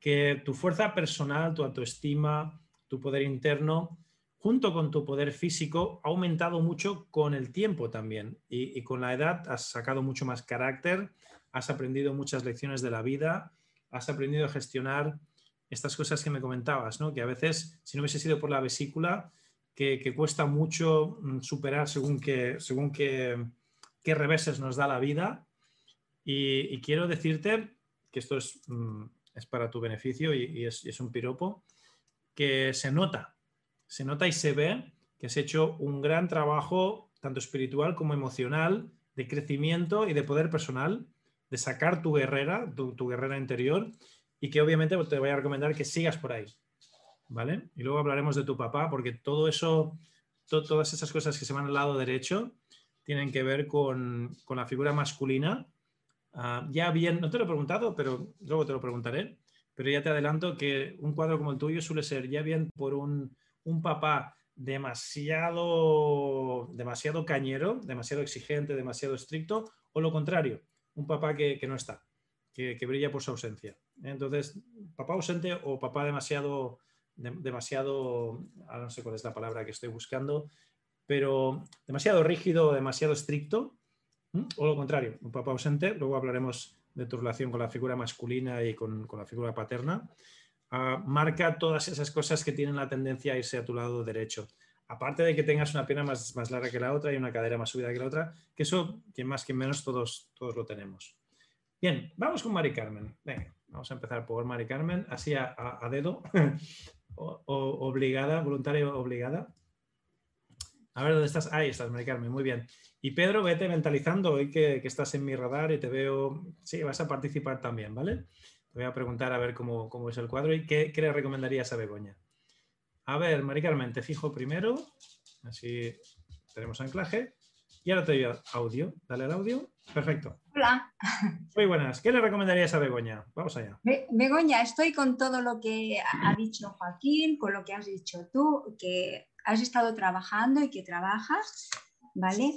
que tu fuerza personal, tu autoestima, tu poder interno, junto con tu poder físico, ha aumentado mucho con el tiempo también. Y, y, con la edad has sacado mucho más carácter, has aprendido muchas lecciones de la vida, has aprendido a gestionar estas cosas que me comentabas, ¿no? que a veces, si no hubiese sido por la vesícula, que, cuesta mucho mm, superar según qué según qué, reveses nos da la vida. Y, quiero decirte que esto es, mm, es para tu beneficio y, es, es, un piropo, que se nota, se nota y se ve que has hecho un gran trabajo, tanto espiritual como emocional, de crecimiento y de poder personal, de sacar tu guerrera, tu, guerrera interior y que obviamente te voy a recomendar que sigas por ahí. ¿Vale? Y luego hablaremos de tu papá, porque todo eso, todas esas cosas que se van al lado derecho tienen que ver con, la figura masculina. Ah, ya bien, no te lo he preguntado, pero luego te lo preguntaré, pero ya te adelanto que un cuadro como el tuyo suele ser ya bien por un, papá demasiado, demasiado cañero, demasiado exigente, demasiado estricto, o lo contrario, un papá que no está que, brilla por su ausencia. Entonces, papá ausente o papá demasiado, demasiado, no sé cuál es la palabra que estoy buscando, pero demasiado rígido demasiado estricto, o lo contrario, un papá ausente, luego hablaremos de tu relación con la figura masculina y con, la figura paterna, ah, marca todas esas cosas que tienen la tendencia a irse a tu lado derecho. Aparte de que tengas una pierna más, más larga que la otra y una cadera más subida que la otra, que eso, quien más, quien menos, todos, todos lo tenemos. Bien, vamos con Mari Carmen. Venga, vamos a empezar por Mari Carmen, así a, dedo, o, obligada, voluntaria obligada. A ver, ¿dónde estás? Ahí estás, Mari Carmen, muy bien. Y Pedro, vete mentalizando hoy que, estás en mi radar y te veo, sí, vas a participar también, ¿vale? Te voy a preguntar a ver cómo, es el cuadro y qué, le recomendarías a Begoña. A ver, Mari Carmen, te fijo primero, así tenemos anclaje. Y ahora te doy audio. Dale al audio. Perfecto. Hola. Muy buenas. ¿Qué le recomendarías a Begoña? Vamos allá. Begoña, estoy con todo lo que ha dicho Joaquín, con lo que has dicho tú, que has estado trabajando y que trabajas, ¿vale?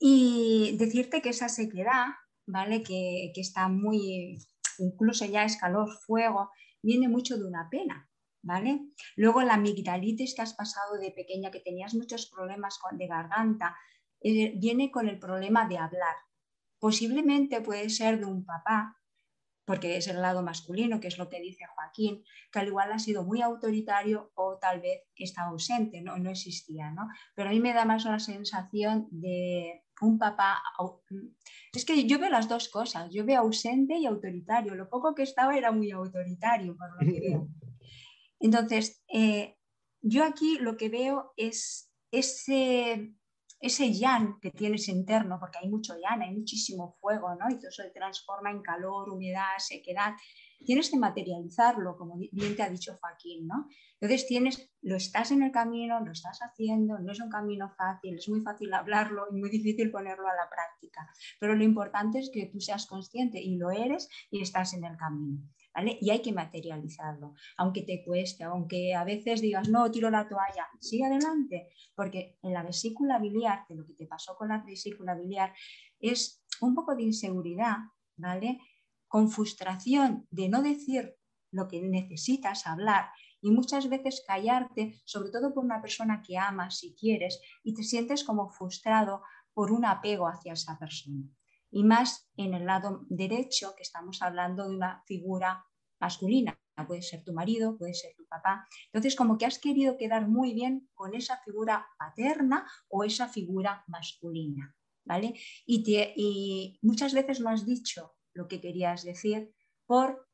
Y decirte que esa sequedad, ¿vale? Que, que está muy, incluso ya es calor, fuego, viene mucho de una pena, ¿vale? Luego la amigdalitis que has pasado de pequeña, que tenías muchos problemas de garganta, eh, viene con el problema de hablar. Posiblemente puede ser de un papá, porque es el lado masculino, que es lo que dice Joaquín, que al igual ha sido muy autoritario o tal vez está ausente, no, no existía, ¿no? Pero a mí me da más la sensación de un papá... Es que yo veo las dos cosas, yo veo ausente y autoritario, lo poco que estaba era muy autoritario, por lo que veo. Entonces, eh, yo aquí lo que veo es ese ese yan que tienes interno, porque hay mucho yan, hay muchísimo fuego, ¿no? Y todo se transforma en calor, humedad, sequedad. Tienes que materializarlo, como bien te ha dicho Joaquín, ¿no? Entonces tienes, lo estás en el camino, lo estás haciendo, no es un camino fácil, es muy fácil hablarlo y muy difícil ponerlo a la práctica. Pero lo importante es que tú seas consciente y lo eres y estás en el camino. Y hay que materializarlo, aunque te cueste, aunque a veces digas, no, tiro la toalla, sigue adelante, porque en la vesícula biliar, lo que te pasó con la vesícula biliar, es un poco de inseguridad, ¿vale? Con frustración de no decir lo que necesitas hablar y muchas veces callarte, sobre todo por una persona que amas y quieres, y te sientes como frustrado por un apego hacia esa persona y más en el lado derecho, que estamos hablando de una figura masculina. Puede ser tu marido, puede ser tu papá. Entonces, como que has querido quedar muy bien con esa figura paterna o esa figura masculina. ¿vale? Y, y muchas veces no has dicho lo que querías decir por,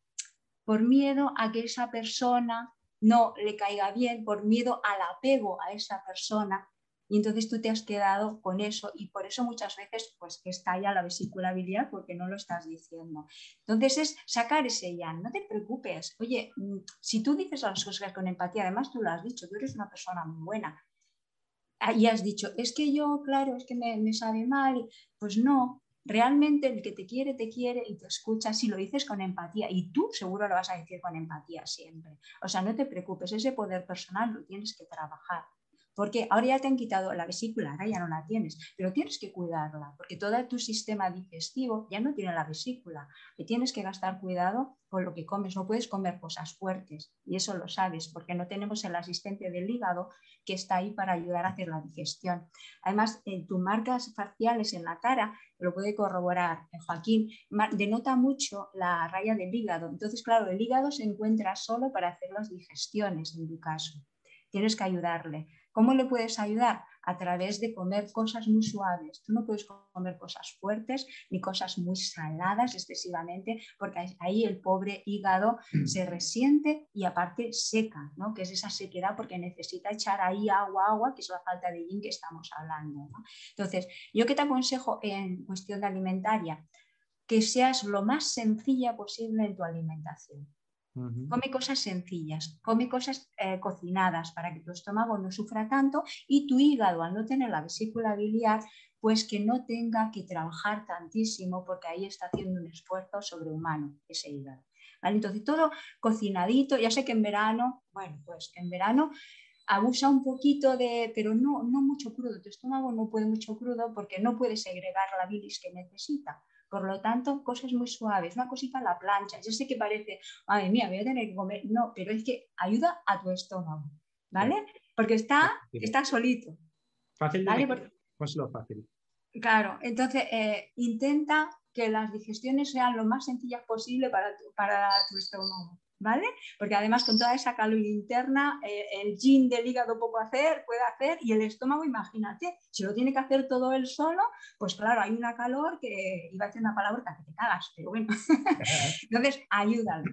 por miedo a que esa persona no le caiga bien, por miedo al apego a esa persona y entonces tú te has quedado con eso y por eso muchas veces pues estalla la vesícula biliar porque no lo estás diciendo. Entonces es sacar ese ya, no te preocupes. Oye, mm, si tú dices las cosas con empatía, además tú lo has dicho, tú eres una persona muy buena. Ah, y has dicho, es que yo, claro, es que me, me sabe mal. Pues no, realmente el que te quiere, te quiere y te escucha si lo dices con empatía. Y tú seguro lo vas a decir con empatía siempre. O sea, no te preocupes, ese poder personal lo tienes que trabajar. Porque ahora ya te han quitado la vesícula, ahora ya no la tienes, pero tienes que cuidarla, porque todo tu sistema digestivo ya no tiene la vesícula. Tienes que gastar cuidado con lo que comes, no puedes comer cosas fuertes, y eso lo sabes, porque no tenemos el asistente del hígado que está ahí para ayudar a hacer la digestión. Además, en tus marcas faciales en la cara, lo puede corroborar Joaquín, denota mucho la raya del hígado. Entonces, claro, el hígado se encuentra solo para hacer las digestiones, en tu caso. Tienes que ayudarle. ¿Cómo le puedes ayudar? A través de comer cosas muy suaves. Tú no puedes comer cosas fuertes ni cosas muy saladas excesivamente, porque ahí el pobre hígado mm. se resiente y aparte seca, ¿no? que es esa sequedad porque necesita echar ahí agua, agua, que es la falta de yin que estamos hablando. Entonces, yo que te aconsejo en cuestión de alimentaria, que seas lo más sencilla posible en tu alimentación. Come cosas sencillas, come cosas eh, cocinadas para que tu estómago no sufra tanto y tu hígado, al no tener la vesícula biliar, pues que no tenga que trabajar tantísimo porque ahí está haciendo un esfuerzo sobrehumano ese hígado. Entonces todo cocinadito, ya sé que en verano, bueno, pues en verano abusa un poquito de, pero no, no mucho crudo, tu estómago no puede mucho crudo porque no puede segregar la bilis que necesita. Por lo tanto, cosas muy suaves, una cosita a la plancha. Yo sé que parece, ay mía, voy a tener que comer. No, pero es que ayuda a tu estómago, ¿vale? Porque está, está solito. Fácil de pues lo fácil. Claro, entonces eh, intenta que las digestiones sean lo más sencillas posible para para tu estómago. ¿Vale? Porque además con toda esa calor interna, eh, el yin del hígado poco hacer, puede hacer, y el estómago, imagínate, si lo tiene que hacer todo él solo, pues claro, hay una calor que iba a decir una palabra que te cagas, pero bueno. Entonces, ayúdalo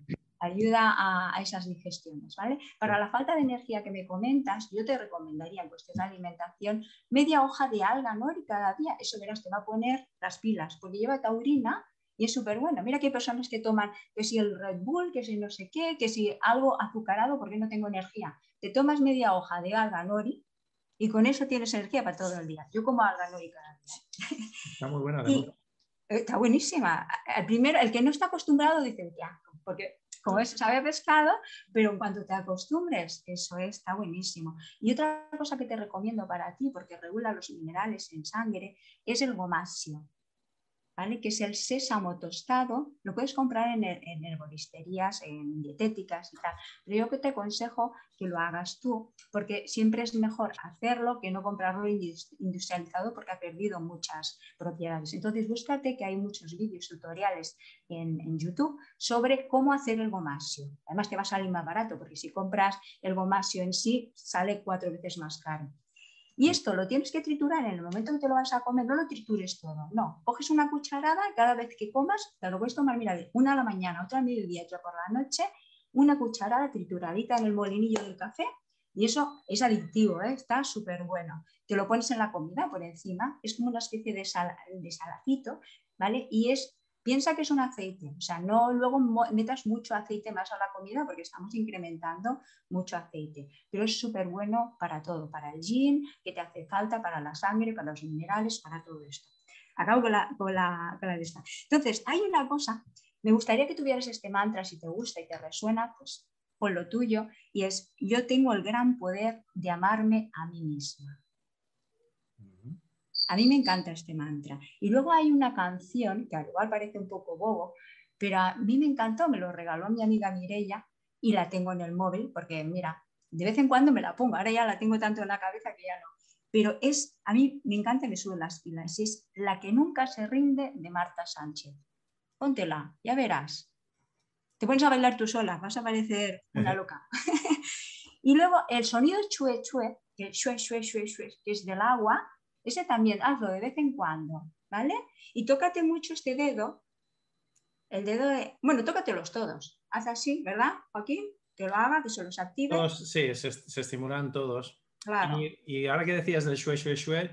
ayuda a, esas digestiones, ¿vale? Para la falta de energía que me comentas, yo te recomendaría en cuestión de alimentación media hoja de alga nori cada día, eso verás, te va a poner las pilas, porque lleva taurina y es súper bueno. Mira que hay personas que toman que si el Red Bull, que si no sé qué, que si algo azucarado porque no tengo energía. Te tomas media hoja de alga nori y con eso tienes energía para todo el día. Yo como alga nori cada día. Está muy buena. está buenísima. El, primero, el que no está acostumbrado dice, ya, porque como es, sabe pescado, pero en cuanto te acostumbres, eso está buenísimo. Y otra cosa que te recomiendo para ti, porque regula los minerales en sangre, es el gomasio que es el sésamo tostado, lo puedes comprar en, en herboristerías, en dietéticas y tal, pero yo que te aconsejo que lo hagas tú, porque siempre es mejor hacerlo que no comprarlo industrializado porque ha perdido muchas propiedades. Entonces búscate que hay muchos vídeos tutoriales en, en YouTube sobre cómo hacer el gomasio. Además te va a salir más barato porque si compras el gomasio en sí sale cuatro veces más caro. Y esto lo tienes que triturar en el momento que te lo vas a comer, no lo tritures todo, no. Coges una cucharada cada vez que comas, te lo puedes tomar, mira, una a la mañana, otra a mediodía, otra por la noche, una cucharada trituradita en el molinillo del café y eso es adictivo, ¿eh? está súper bueno. Te lo pones en la comida por encima, es como una especie de, sal, de salacito, ¿vale? Y es Piensa que es un aceite, o sea, no luego metas mucho aceite más a la comida porque estamos incrementando mucho aceite, pero es súper bueno para todo, para el yin, que te hace falta, para la sangre, para los minerales, para todo esto. Acabo con la, con la, con la esta. Entonces, hay una cosa, me gustaría que tuvieras este mantra, si te gusta y te resuena, pues con lo tuyo, y es, yo tengo el gran poder de amarme a mí misma. A mí me encanta este mantra. Y luego hay una canción que al igual parece un poco bobo, pero a mí me encantó, me lo regaló mi amiga Mirella y la tengo en el móvil porque mira, de vez en cuando me la pongo, ahora ya la tengo tanto en la cabeza que ya no. Pero es, a mí me encanta que suben las pilas, es La que nunca se rinde de Marta Sánchez. Póntela, ya verás. Te pones a bailar tú sola, vas a parecer una loca. y luego el sonido chue chue, chue chue chue chue, que es del agua, ese también hazlo de vez en cuando, ¿vale? Y tócate mucho este dedo, el dedo de... Bueno, tócatelos todos. Haz así, ¿verdad, Joaquín? Que lo haga, que se los active. sí, se, estimulan todos. Claro. Y, ahora que decías del shue, shue, shue,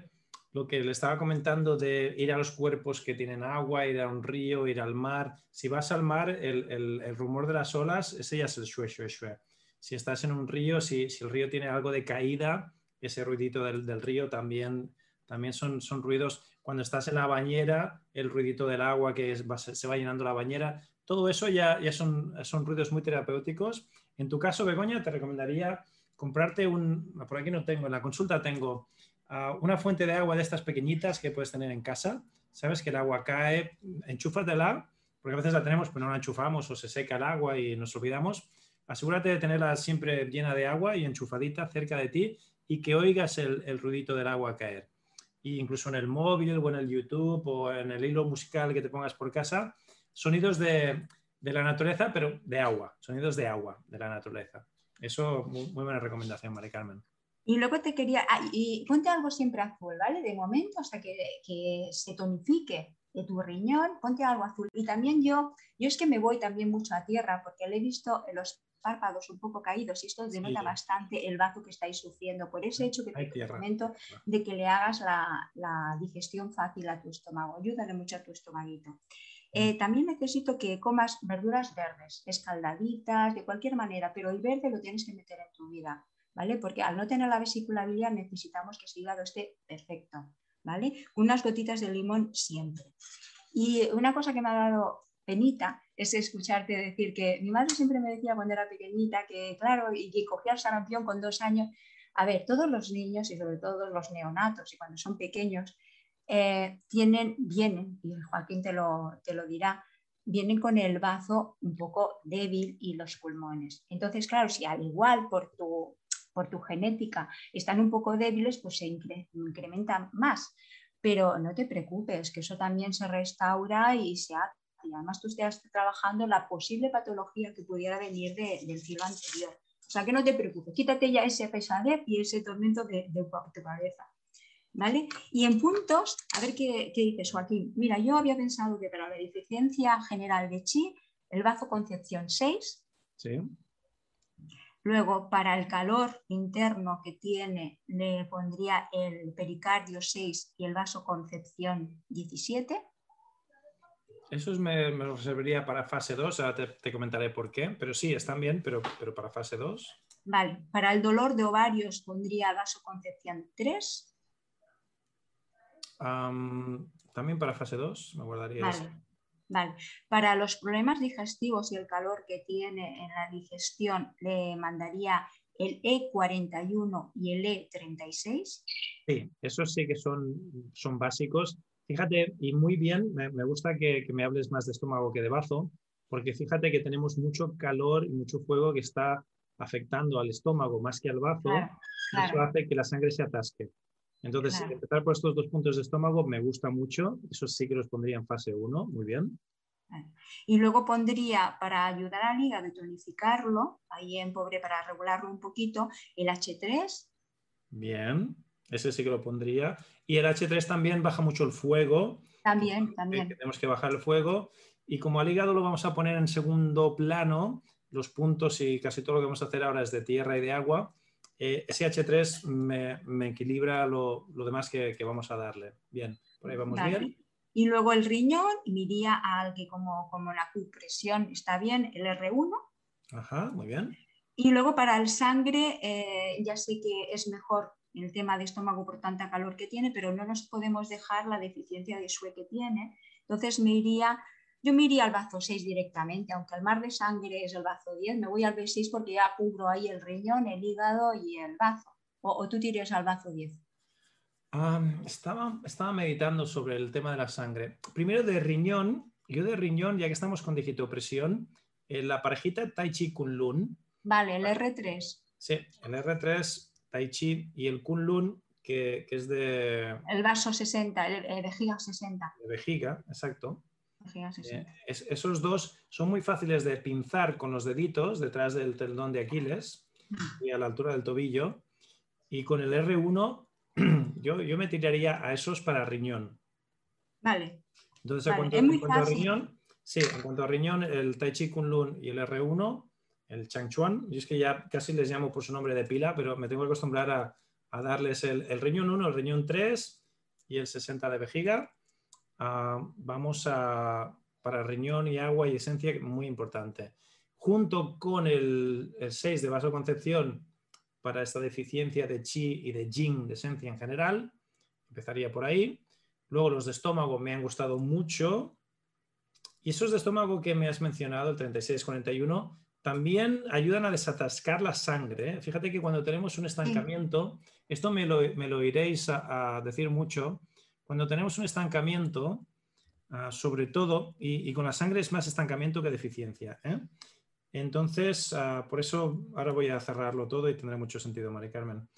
lo que le estaba comentando de ir a los cuerpos que tienen agua, ir a un río, ir al mar. Si vas al mar, el, rumor de las olas, ese ya es el shue, shue, shue. Si estás en un río, si, si el río tiene algo de caída, ese ruidito del, del río también también son, son ruidos cuando estás en la bañera, el ruidito del agua que se va llenando la bañera, todo eso ya, ya son, son ruidos muy terapéuticos. En tu caso, Begoña, te recomendaría comprarte un, por aquí no tengo, en la consulta tengo ah, una fuente de agua de estas pequeñitas que puedes tener en casa. Sabes que el agua cae, enchúfatela, porque a veces la tenemos pero no la enchufamos o se seca el agua y nos olvidamos. Asegúrate de tenerla siempre llena de agua y enchufadita cerca de ti y que oigas el, el ruidito del agua caer. Incluso en el móvil o en el YouTube o en el hilo musical que te pongas por casa, sonidos de, de la naturaleza, pero de agua, sonidos de agua, de la naturaleza. Eso, muy, buena recomendación, María Carmen. Y luego te quería, ah, y ponte algo siempre azul, ¿vale? De momento, hasta que, que se tonifique de tu riñón, ponte algo azul. Y también yo, yo es que me voy también mucho a tierra porque le he visto los párpados un poco caídos y esto denota bastante el bazo que estáis sufriendo. Por ese hecho que te comento de que le hagas la, la, digestión fácil a tu estómago. Ayúdale mucho a tu estomaguito. Eh, también necesito que comas verduras verdes, escaldaditas, de cualquier manera, pero el verde lo tienes que meter en tu vida, ¿vale? Porque al no tener la vesícula biliar necesitamos que ese hígado esté perfecto, ¿vale? Unas gotitas de limón siempre. Y una cosa que me ha dado penita es escucharte decir que mi madre siempre me decía cuando era pequeñita que, claro, y que cogía el sarampión con dos años. A ver, todos los niños y sobre todo los neonatos y cuando son pequeños eh, tienen, vienen, y Joaquín te lo, te lo dirá, vienen con el bazo un poco débil y los pulmones. Entonces, claro, si al igual por tu, por tu genética están un poco débiles, pues se incrementan más. Pero no te preocupes, que eso también se restaura y se hace. Y además tú estás trabajando la posible patología que pudiera venir del cielo anterior. O sea que no te preocupes, quítate ya ese pesadez y ese tormento de, de tu cabeza. ¿Vale? Y en puntos, a ver qué, qué dices, Joaquín. Mira, yo había pensado que para la deficiencia general de chi, el bazo concepción 6. Sí. Luego, para el calor interno que tiene, le pondría el pericardio 6 y el vaso concepción 17. Eso me, me reservaría para fase 2, ahora te, te, comentaré por qué, pero sí, están bien, pero, pero para fase 2. Vale, para el dolor de ovarios pondría vaso concepción 3 también para fase 2 me guardaría vale, Vale. Para los problemas digestivos y el calor que tiene en la digestión, le mandaría el E41 y el E36. Sí, esos sí que son, son básicos. Fíjate, y muy bien, me, me gusta que, que, me hables más de estómago que de bazo, porque fíjate que tenemos mucho calor y mucho fuego que está afectando al estómago más que al bazo. Claro, claro. Eso hace que la sangre se atasque. Entonces, claro. empezar por estos dos puntos de estómago me gusta mucho. Eso sí que los pondría en fase 1. Muy bien. Y luego pondría, para ayudar al hígado y tonificarlo, ahí en pobre para regularlo un poquito, el H3. Bien, ese sí que lo pondría. Y el H3 también baja mucho el fuego. También, también. Tenemos que bajar el fuego. Y como al hígado lo vamos a poner en segundo plano, los puntos y casi todo lo que vamos a hacer ahora es de tierra y de agua, eh, SH3 me, me equilibra lo, lo demás que, que, vamos a darle. Bien, por ahí vamos vale. bien. Y luego el riñón, iría al que como, como la presión está bien, el R1. Ajá, muy bien. Y luego para el sangre, eh, ya sé que es mejor el tema de estómago por tanta calor que tiene, pero no nos podemos dejar la deficiencia de SUE que tiene. Entonces me iría yo me iría al bazo 6 directamente, aunque el mar de sangre es el bazo 10, me voy al B6 porque ya cubro ahí el riñón, el hígado y el bazo. O, o tú tiras al bazo 10. Um, estaba, estaba meditando sobre el tema de la sangre. Primero de riñón, yo de riñón, ya que estamos con digitopresión, eh, la parejita Tai Chi Kunlun. Vale, el R3. Sí, el R3, Tai Chi y el Kunlun, que, que es de... El vaso 60, el, el vejiga 60. De vejiga, exacto. Eh, es, esos dos son muy fáciles de pinzar con los deditos detrás del tendón de Aquiles mm. y a la altura del tobillo. Y con el R1 yo, yo me tiraría a esos para riñón. Vale. Entonces, vale. En, cuanto, en cuanto a riñón, sí, en cuanto a riñón, el Tai Chi Kunlun y el R1, el Chang Chuan, yo es que ya casi les llamo por su nombre de pila, pero me tengo que acostumbrar a, a darles el, riñón 1, el riñón 3 y el 60 de vejiga uh, vamos a, para riñón y agua y esencia, muy importante. Junto con el, el 6 de vasoconcepción para esta deficiencia de chi y de jing, de esencia en general, Empezaría por ahí. Luego los de estómago me han gustado mucho. Y esos de estómago que me has mencionado, el 36-41, también ayudan a desatascar la sangre. ¿eh? Fíjate que cuando tenemos un estancamiento, esto me lo, iréis a, decir mucho, cuando tenemos un estancamiento, ah, sobre todo, y, con la sangre es más estancamiento que deficiencia. ¿eh? Entonces, ah, por eso ahora voy a cerrarlo todo y tendrá mucho sentido, Mari Carmen.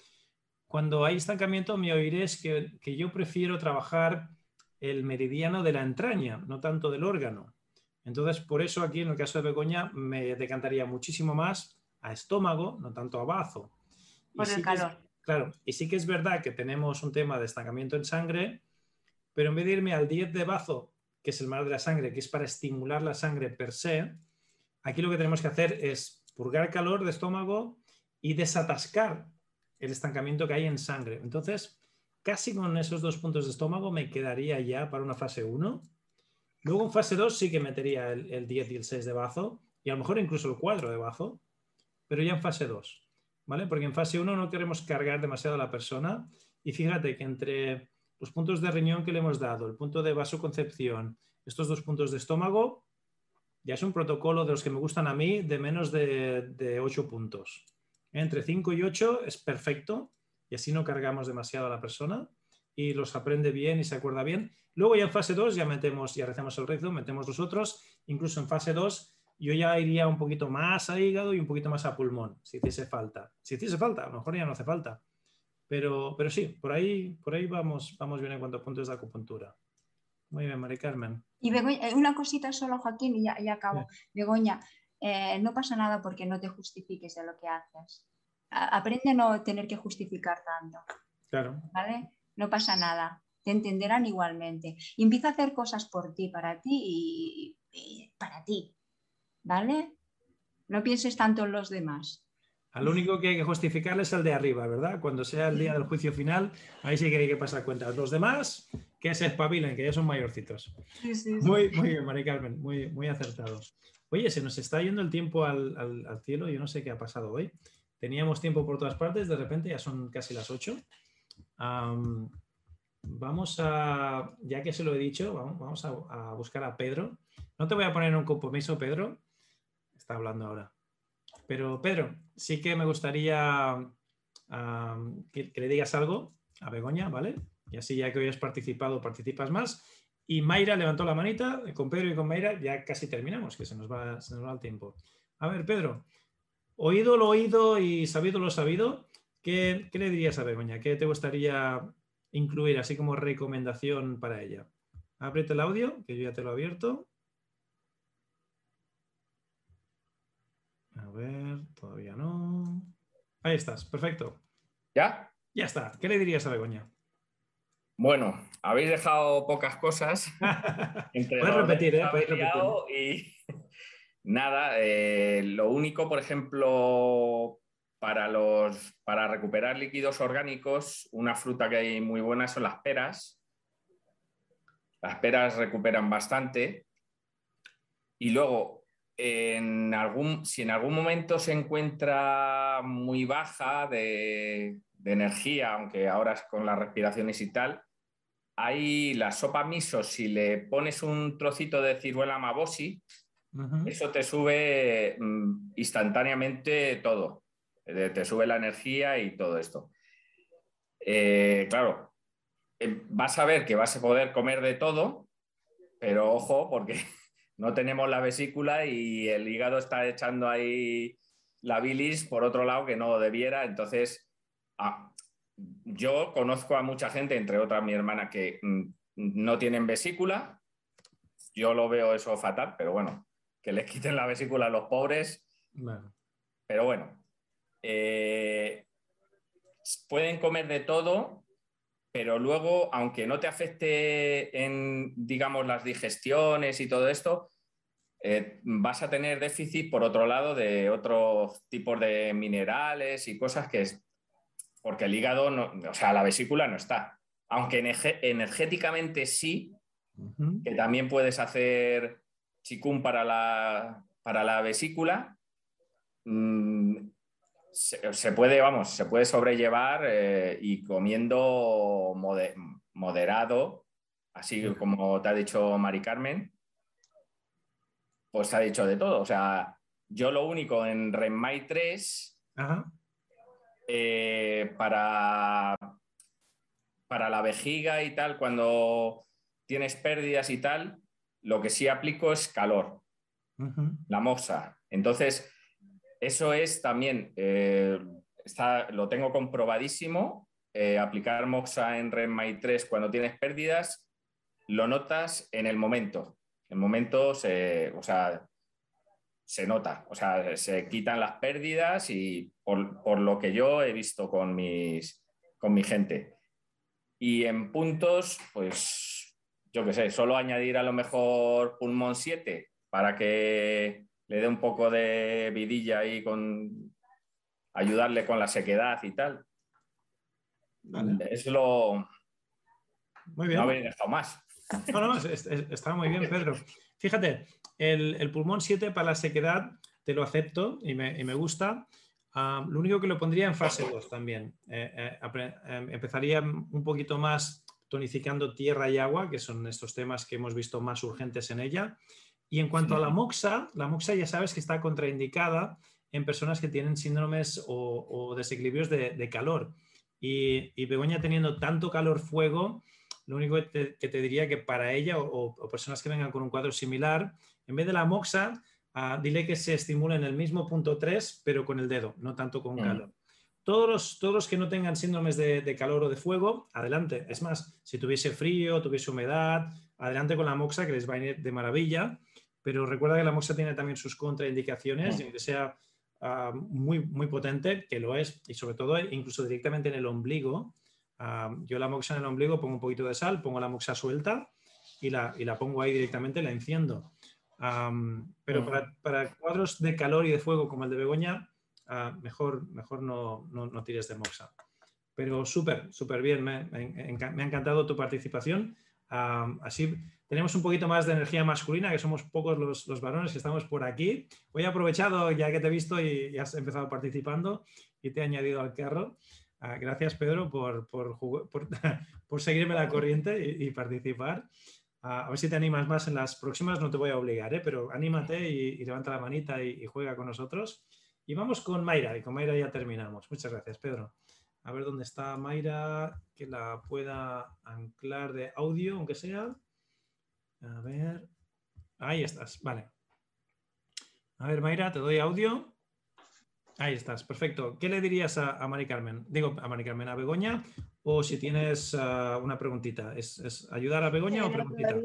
Cuando hay estancamiento, me oiréis que, que yo prefiero trabajar el meridiano de la entraña, no tanto del órgano. Entonces, por eso aquí en el caso de Begoña me decantaría muchísimo más a estómago, no tanto a bazo. Por el calor. claro, y sí que es verdad que tenemos un tema de estancamiento en sangre, pero en vez de irme al 10 de bazo, que es el mar de la sangre, que es para estimular la sangre per se, aquí lo que tenemos que hacer es purgar calor de estómago y desatascar el estancamiento que hay en sangre. Entonces, casi con esos dos puntos de estómago me quedaría ya para una fase 1 Luego en fase 2 sí que metería el, 10 y el 6 de bazo, y a lo mejor incluso el 4 de bazo, pero ya en fase 2, ¿vale? Porque en fase 1 no queremos cargar demasiado a la persona, y fíjate que entre los puntos de riñón que le hemos dado, el punto de vasoconcepción, estos dos puntos de estómago, ya es un protocolo de los que me gustan a mí de menos de, de 8 puntos. Entre 5 y 8 es perfecto, y así no cargamos demasiado a la persona y los aprende bien y se acuerda bien. Luego ya en fase 2 ya metemos, ya recemos el rezo, metemos los otros. Incluso en fase 2 yo ya iría un poquito más a hígado y un poquito más a pulmón, si hiciese falta. Si hiciese falta, a lo mejor ya no hace falta. Pero, pero sí, por ahí, por ahí vamos, vamos bien en cuanto a puntos de acupuntura. Muy bien, Mari Carmen. Y Begoña, eh, una cosita solo, Joaquín, y ya, acabo. Begoña, eh, no pasa nada porque no te justifiques de lo que haces. aprende a no tener que justificar tanto. Claro. ¿Vale? No pasa nada, te entenderán igualmente. Y empieza a hacer cosas por ti, para ti y, para ti, ¿vale? No pienses tanto en los demás. Al único que hay que justificar es el de arriba, ¿verdad? Cuando sea el día del juicio final, ahí sí que hay que pasar cuentas. Los demás, que se espabilen, que ya son mayorcitos. Muy, muy bien, Mari Carmen, muy, muy acertado. Oye, se nos está yendo el tiempo al, al, cielo, yo no sé qué ha pasado hoy. Teníamos tiempo por todas partes, de repente ya son casi las 8 vamos a, ya que se lo he dicho, vamos, a, buscar a Pedro. No te voy a poner un compromiso, Pedro. Está hablando ahora. Pero Pedro, sí que me gustaría que, le digas algo a Begoña, ¿vale? Y así ya que hoy has participado, participas más. Y Mayra levantó la manita, con Pedro y con Mayra ya casi terminamos, que se nos va, se nos va el tiempo. A ver, Pedro, oído lo oído y sabido lo sabido, ¿Qué, le dirías a Begoña? ¿Qué te gustaría incluir así como recomendación para ella? Ábrete el audio, que yo ya te lo he abierto. A ver, todavía no. Ahí estás, perfecto. ¿Ya? Ya está. ¿Qué le dirías a Begoña? Bueno, habéis dejado pocas cosas. Puedes repetir, ¿eh? Puedes repetir. Y nada, eh, lo único, por ejemplo, para, los, para recuperar líquidos orgánicos, una fruta que hay muy buena son las peras. Las peras recuperan bastante. Y luego, en algún, si en algún momento se encuentra muy baja de, energía, aunque ahora es con las respiraciones y tal, hay la sopa miso, si le pones un trocito de ciruela mabosi, eso te sube mm, instantáneamente todo te sube la energía y todo esto. Eh, claro, eh, vas a ver que vas a poder comer de todo, pero ojo, porque no tenemos la vesícula y el hígado está echando ahí la bilis por otro lado que no debiera. Entonces, ah, yo conozco a mucha gente, entre otras mi hermana, que mm, no tienen vesícula. Yo lo veo eso fatal, pero bueno, que les quiten la vesícula a los pobres. Pero bueno, eh, pueden comer de todo, pero luego, aunque no te afecte en, digamos, las digestiones y todo esto, eh, vas a tener déficit, por otro lado, de otros tipos de minerales y cosas que es, porque el hígado, o sea, la vesícula no está. Aunque energéticamente sí, que también puedes hacer chikun para la, para la vesícula, mm, se, puede, vamos, se puede sobrellevar eh, y comiendo moderado, así como te ha dicho Mari Carmen, pues te ha dicho de todo. O sea, yo lo único en Renmai 3, eh, para, para la vejiga y tal, cuando tienes pérdidas y tal, lo que sí aplico es calor, la moxa. Entonces, eso es también, eh, lo tengo comprobadísimo, eh, aplicar moxa en REMMAI 3 cuando tienes pérdidas, lo notas en el momento. En el momento se, o sea, se nota, o sea, se quitan las pérdidas y por, lo que yo he visto con, mis, con mi gente. Y en puntos, pues yo qué sé, solo añadir a lo mejor pulmón 7 para que le dé un poco de vidilla ahí con ayudarle con la sequedad y tal. Es lo. Muy bien. No dejado más. No, no, está muy bien, Pedro. Fíjate, el, pulmón 7 para la sequedad te lo acepto y me, gusta. Ah, lo único que lo pondría en fase 2 también. Eh, eh, em, empezaría un poquito más tonificando tierra y agua, que son estos temas que hemos visto más urgentes en ella. Y en cuanto a la moxa, la moxa ya sabes que está contraindicada en personas que tienen síndromes o, desequilibrios de, calor. Y, y, Begoña teniendo tanto calor-fuego, lo único que te, diría que para ella o, personas que vengan con un cuadro similar, en vez de la moxa, ah, dile que se estimule en el mismo punto 3, pero con el dedo, no tanto con mm. calor. Todos los, todos que no tengan síndromes de, de, calor o de fuego, adelante. Es más, si tuviese frío, tuviese humedad, adelante con la moxa, que les va a ir de maravilla pero recuerda que la moxa tiene también sus contraindicaciones, y que sea ah, muy, muy potente, que lo es, y sobre todo incluso directamente en el ombligo. Ah, yo la moxa en el ombligo pongo un poquito de sal, pongo la moxa suelta y la, y la pongo ahí directamente, la enciendo. pero para, para, cuadros de calor y de fuego como el de Begoña, mejor, mejor no, no, no, tires de moxa. Pero súper, súper bien, me, me, ha encantado tu participación. así tenemos un poquito más de energía masculina, que somos pocos los, varones que estamos por aquí. Hoy he aprovechado, ya que te he visto y, has empezado participando y te he añadido al carro. Ah, gracias, Pedro, por, por, seguirme la corriente y, participar. Ah, a ver si te animas más en las próximas, no te voy a obligar, ¿eh? pero anímate y, levanta la manita y, juega con nosotros. Y vamos con Mayra, y con Mayra ya terminamos. Muchas gracias, Pedro. A ver dónde está Mayra, que la pueda anclar de audio, aunque sea. A ver. Ahí estás, vale. A ver, Mayra, te doy audio. Ahí estás, perfecto. ¿Qué le dirías a, Mari Carmen? Digo, a Mari Carmen, a Begoña, o si tienes uh, una preguntita. ¿Es, ayudar a Begoña o preguntita?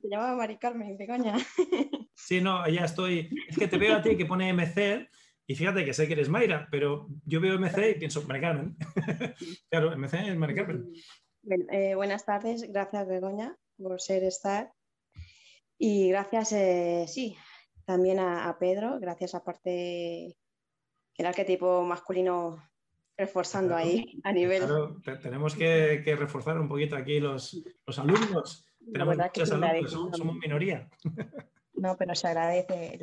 Te llamaba Mari Carmen, Begoña. Sí, no, ya estoy. Es que te veo a ti que pone MC y fíjate que sé que eres Mayra, pero yo veo MC y pienso Mari Carmen. claro, MC es Mari Carmen. Eh, buenas tardes, gracias Begoña por ser estar y gracias, eh, sí, también a, Pedro, gracias aparte el arquetipo masculino reforzando ahí a nivel. Claro, tenemos que, reforzar un poquito aquí los, alumnos. Tenemos muchos alumnos, somos, minoría. No, pero se agradece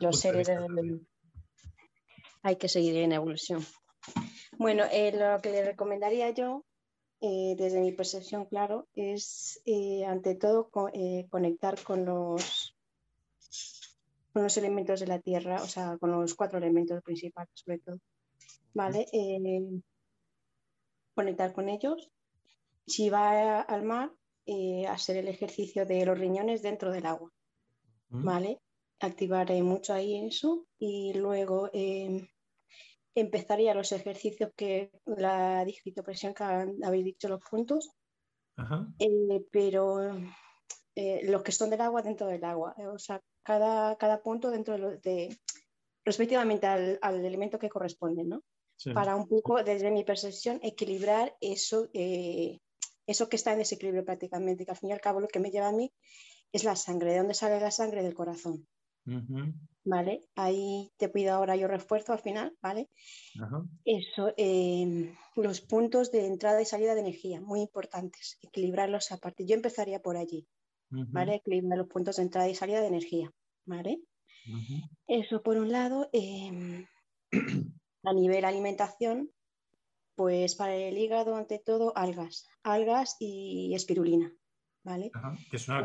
los seres. Hay que seguir en evolución. Bueno, eh, lo que le recomendaría yo eh, desde mi percepción, claro, es eh, ante todo eh, conectar con los, con los elementos de la Tierra, o sea, con los cuatro elementos principales, sobre todo. ¿Vale? conectar con ellos. Si va al mar, hacer el ejercicio de los riñones dentro del agua. ¿Vale? Activar mucho ahí eso y luego empezaría los ejercicios que la digitopresión que habéis dicho los puntos, eh, pero eh, los que son del agua dentro del agua, eh, o sea, cada, cada punto dentro de, respectivamente al, elemento que corresponde, ¿no? Para un poco, desde mi percepción, equilibrar eso, eso que está en desequilibrio prácticamente, que al fin y al cabo lo que me lleva a mí es la sangre, ¿de dónde sale la sangre? Del corazón. ¿Vale? Ahí te pido ahora yo refuerzo al final, ¿vale? Eso, em, los puntos de entrada y salida de energía, muy importantes, equilibrarlos aparte. Yo empezaría por allí, ¿vale? Equilibrar los puntos de entrada y salida de energía, ¿vale? Eso por un lado. Em, a nivel alimentación, Pues para el hígado, ante todo, algas, algas y espirulina, ¿vale? que es una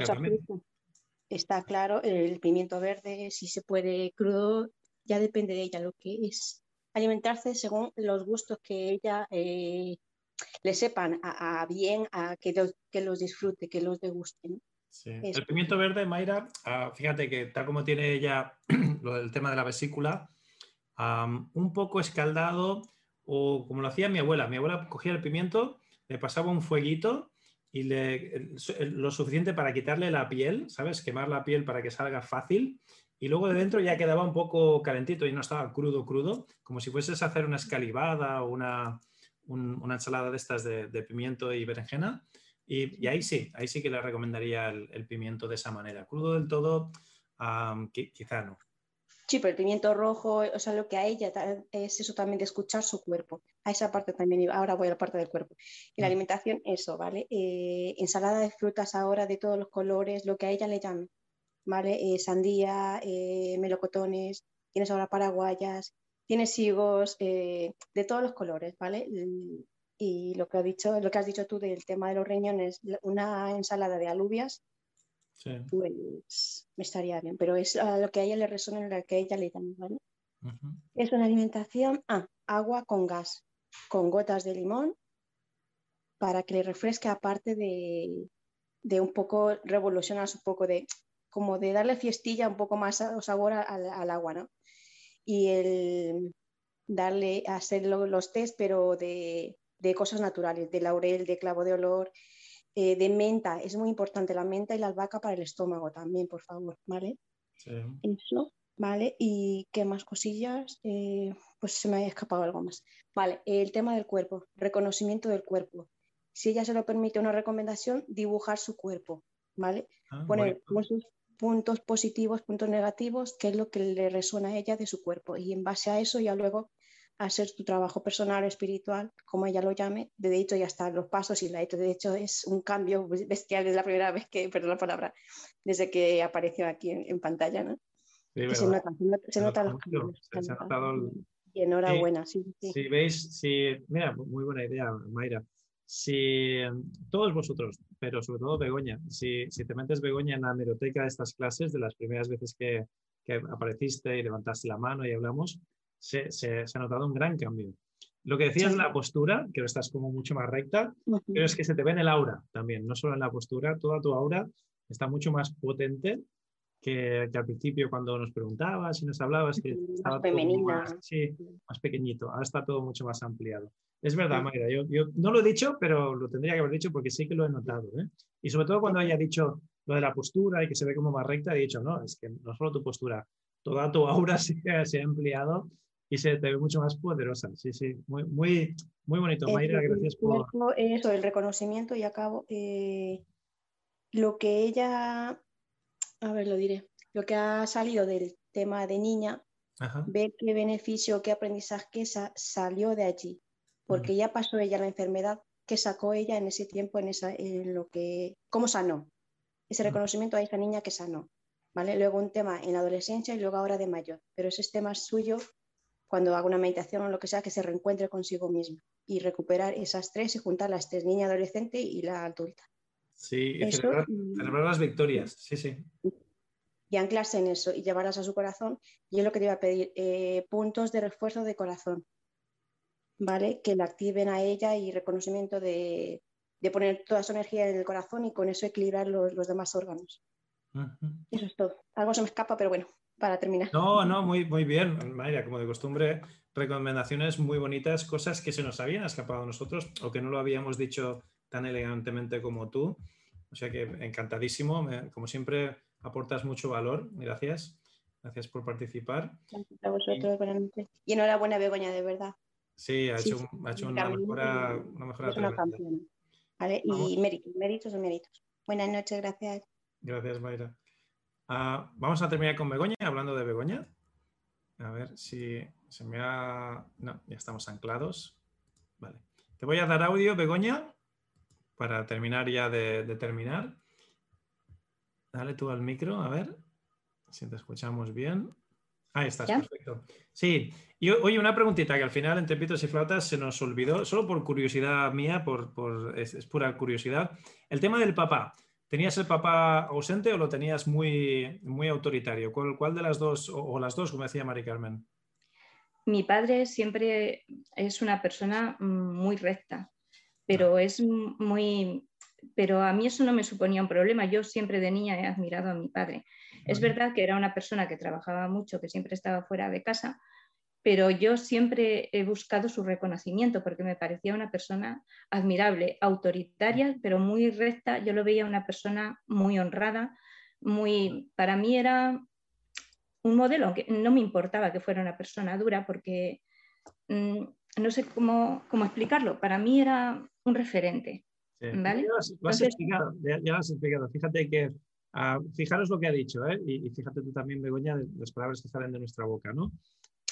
Está claro, el pimiento verde, si se puede crudo, ya depende de ella lo que es alimentarse según los gustos que ella eh, le sepan a, bien, a que, los, que los disfrute, que los degusten. Sí. El pimiento verde, Mayra, ah, fíjate que tal como tiene ella lo del tema de la vesícula, un poco escaldado o como lo hacía mi abuela. Mi abuela cogía el pimiento, le pasaba un fueguito y le, lo suficiente para quitarle la piel, ¿sabes? Quemar la piel para que salga fácil. Y luego de dentro ya quedaba un poco calentito y no estaba crudo, crudo, como si fueses a hacer una escalivada o una, una ensalada de estas de, pimiento y berenjena. Y, ahí sí, ahí sí que le recomendaría el, pimiento de esa manera. Crudo del todo, quizá no. Sí, pero el pimiento rojo, o sea, lo que a ella es eso también de escuchar su cuerpo. A esa parte también, ahora voy a la parte del cuerpo. Y la mm. alimentación, eso, ¿vale? Eh, ensalada de frutas ahora de todos los colores, lo que a ella le llame, ¿vale? Eh, sandía, eh, melocotones, tienes ahora paraguayas, tienes higos, de todos los colores, ¿vale? Y lo que, ha dicho, lo que has dicho tú del tema de los riñones, una ensalada de alubias pues me estaría bien. Pero es a lo que a ella le resuena, lo que a ella le llama, ¿vale? Es una alimentación, ah, agua con gas, con gotas de limón, para que le refresque, aparte de, de un poco, revolucionar un poco de, como de darle fiestilla, un poco más sabor al, al agua, ¿no? Y el darle, hacer los test, pero de, de cosas naturales, de laurel, de clavo de olor, eh, de menta, es muy importante la menta y la albahaca para el estómago también, por favor, ¿vale? Sí. Eso, ¿vale? ¿Y qué más cosillas? Eh, pues se me ha escapado algo más. Vale, el tema del cuerpo, reconocimiento del cuerpo. Si ella se lo permite una recomendación, dibujar su cuerpo, ¿vale? Ah, Poner sus puntos positivos, puntos negativos, qué es lo que le resuena a ella de su cuerpo. Y en base a eso ya luego hacer tu trabajo personal espiritual, como ella lo llame. De hecho, ya están los pasos y la hecho. De hecho, es un cambio bestial. Es la primera vez que, perdón la palabra, desde que apareció aquí en, pantalla, ¿no? se nota, se nota, los cambios. Y enhorabuena, sí, Si veis, si, mira, muy buena idea, Mayra. Si todos vosotros, pero sobre todo Begoña, si, si te metes Begoña en la hemeroteca de estas clases, de las primeras veces que, que apareciste y levantaste la mano y hablamos, se, ha notado un gran cambio. Lo que decías, la postura, que estás como mucho más recta, pero es que se te ve en el aura también, no solo en la postura, toda tu aura está mucho más potente que, al principio cuando nos preguntabas y nos hablabas, que estaba más, sí, más pequeñito, ahora está todo mucho más ampliado. Es verdad, Mayra, yo, yo, no lo he dicho, pero lo tendría que haber dicho porque sí que lo he notado. ¿eh? Y sobre todo cuando haya dicho lo de la postura y que se ve como más recta, he dicho, no, es que no solo tu postura, toda tu aura se, se ha ampliado y se te ve mucho más poderosa. Sí, sí, muy, muy, muy bonito. Mayra, gracias por... Eso, el reconocimiento y acabo. Eh, lo que ella, a ver, lo diré, lo que ha salido del tema de niña, ve qué beneficio, qué aprendizaje salió de allí, porque ya pasó ella la enfermedad que sacó ella en ese tiempo, en, esa, en lo que, cómo sanó, ese reconocimiento a esa niña que sanó. ¿Vale? Luego un tema en la adolescencia y luego ahora de mayor, pero ese tema suyo cuando haga una meditación o lo que sea, que se reencuentre consigo mismo y recuperar esas tres y juntar las tres, niña, adolescente y la adulta. Sí, y celebrar, las victorias, sí, sí. Y anclarse en eso y llevarlas a su corazón. Y es lo que te iba a pedir, eh, puntos de refuerzo de corazón, ¿vale? Que la activen a ella y reconocimiento de, poner toda su energía en el corazón y con eso equilibrar los, demás órganos. Eso es todo. Algo se me escapa, pero bueno para terminar. No, no, muy, muy bien, Mayra, como de costumbre, recomendaciones muy bonitas, cosas que se nos habían escapado a nosotros o que no lo habíamos dicho tan elegantemente como tú. O sea que encantadísimo, como siempre aportas mucho valor, gracias. Gracias por participar. Gracias a vosotros, y... y enhorabuena, Begoña, de verdad. Sí, ha hecho, ha hecho una, mejora, una mejora. Es una ¿Vale? Y méritos, méritos o méritos. Buenas noches, gracias. Gracias, Mayra. Ah, vamos a terminar con Begoña, hablando de Begoña. A ver si se me ha... No, ya estamos anclados. Vale. Te voy a dar audio, Begoña, para terminar ya de, terminar. Dale tú al micro, a ver si te escuchamos bien. Ahí estás, perfecto. Sí, y oye, una preguntita que al final entre pitos y flautas se nos olvidó, solo por curiosidad mía, por, es, pura curiosidad. El tema del papá. ¿Tenías el papá ausente o lo tenías muy, muy autoritario? ¿Cuál, de las dos, o, las dos, como decía Mari Carmen? Mi padre siempre es una persona muy recta, pero es muy, pero a mí eso no me suponía un problema. Yo siempre de niña he admirado a mi padre. Es verdad que era una persona que trabajaba mucho, que siempre estaba fuera de casa, pero yo siempre he buscado su reconocimiento porque me parecía una persona admirable, autoritaria, pero muy recta. Yo lo veía una persona muy honrada, muy, para mí era un modelo, aunque no me importaba que fuera una persona dura porque mm, no sé cómo, cómo, explicarlo, para mí era un referente. ¿vale? Ya, lo has, explicado, ya, lo has explicado. Fíjate que, uh, fijaros lo que ha dicho, ¿eh? y, y, fíjate tú también, Begoña, las palabras que salen de nuestra boca, ¿no?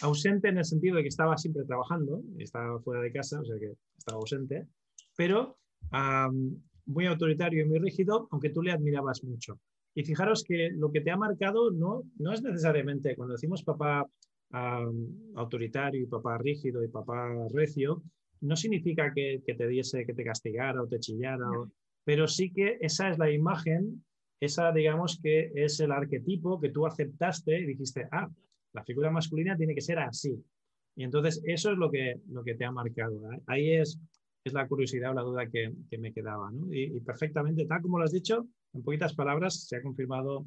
Ausente en el sentido de que estaba siempre trabajando, estaba fuera de casa, o sea que estaba ausente, pero muy autoritario y muy rígido, aunque tú le admirabas mucho. Y fijaros que lo que te ha marcado no, no es necesariamente, cuando decimos papá autoritario y papá rígido y papá recio, no significa que, te diese, que te castigara o te chillara, pero sí que esa es la imagen, esa digamos que es el arquetipo que tú aceptaste y dijiste, ah, la figura masculina tiene que ser así. Y entonces eso es lo que, lo que te ha marcado. Ahí es, es la curiosidad o la duda que, me quedaba. Y, perfectamente, tal como lo has dicho, en poquitas palabras se ha confirmado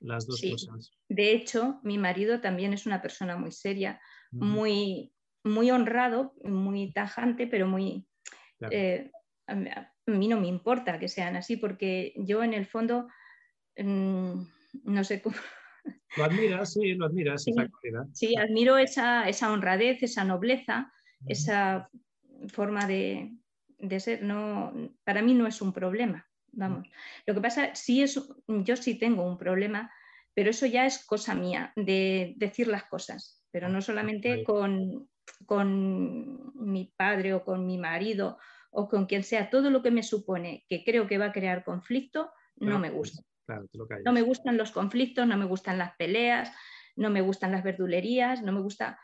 las dos cosas. De hecho, mi marido también es una persona muy seria, muy, muy honrado, muy tajante, pero muy... Eh, a, mí no me importa que sean así porque yo en el fondo, mm, no sé cómo lo admiras, sí, lo admiras, sí, Sí, admiro esa, honradez, esa nobleza, esa forma de, ser. No, para mí no es un problema, vamos. Lo que pasa, sí es, yo sí tengo un problema, pero eso ya es cosa mía, de decir las cosas, pero no solamente con, con mi padre o con mi marido o con quien sea, todo lo que me supone que creo que va a crear conflicto, no me gusta. No me gustan los conflictos, no me gustan las peleas, no me gustan las verdulerías, no me gusta.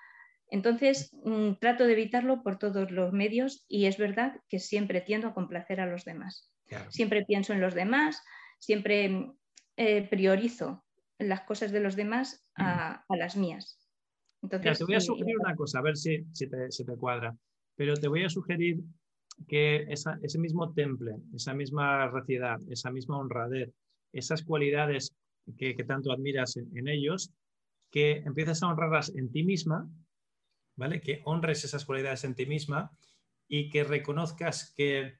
Entonces, mm, trato de evitarlo por todos los medios y es verdad que siempre tiendo a complacer a los demás. Siempre pienso en los demás, siempre mm, eh, priorizo las cosas de los demás a, las mías. Entonces, te voy a sugerir una cosa, a ver si, te, cuadra, pero te voy a sugerir que ese mismo temple, esa misma raciedad, esa misma honradez, esas cualidades que, tanto admiras en, ellos, que empieces a honrarlas en ti misma, ¿vale? Que honres esas cualidades en ti misma y que reconozcas que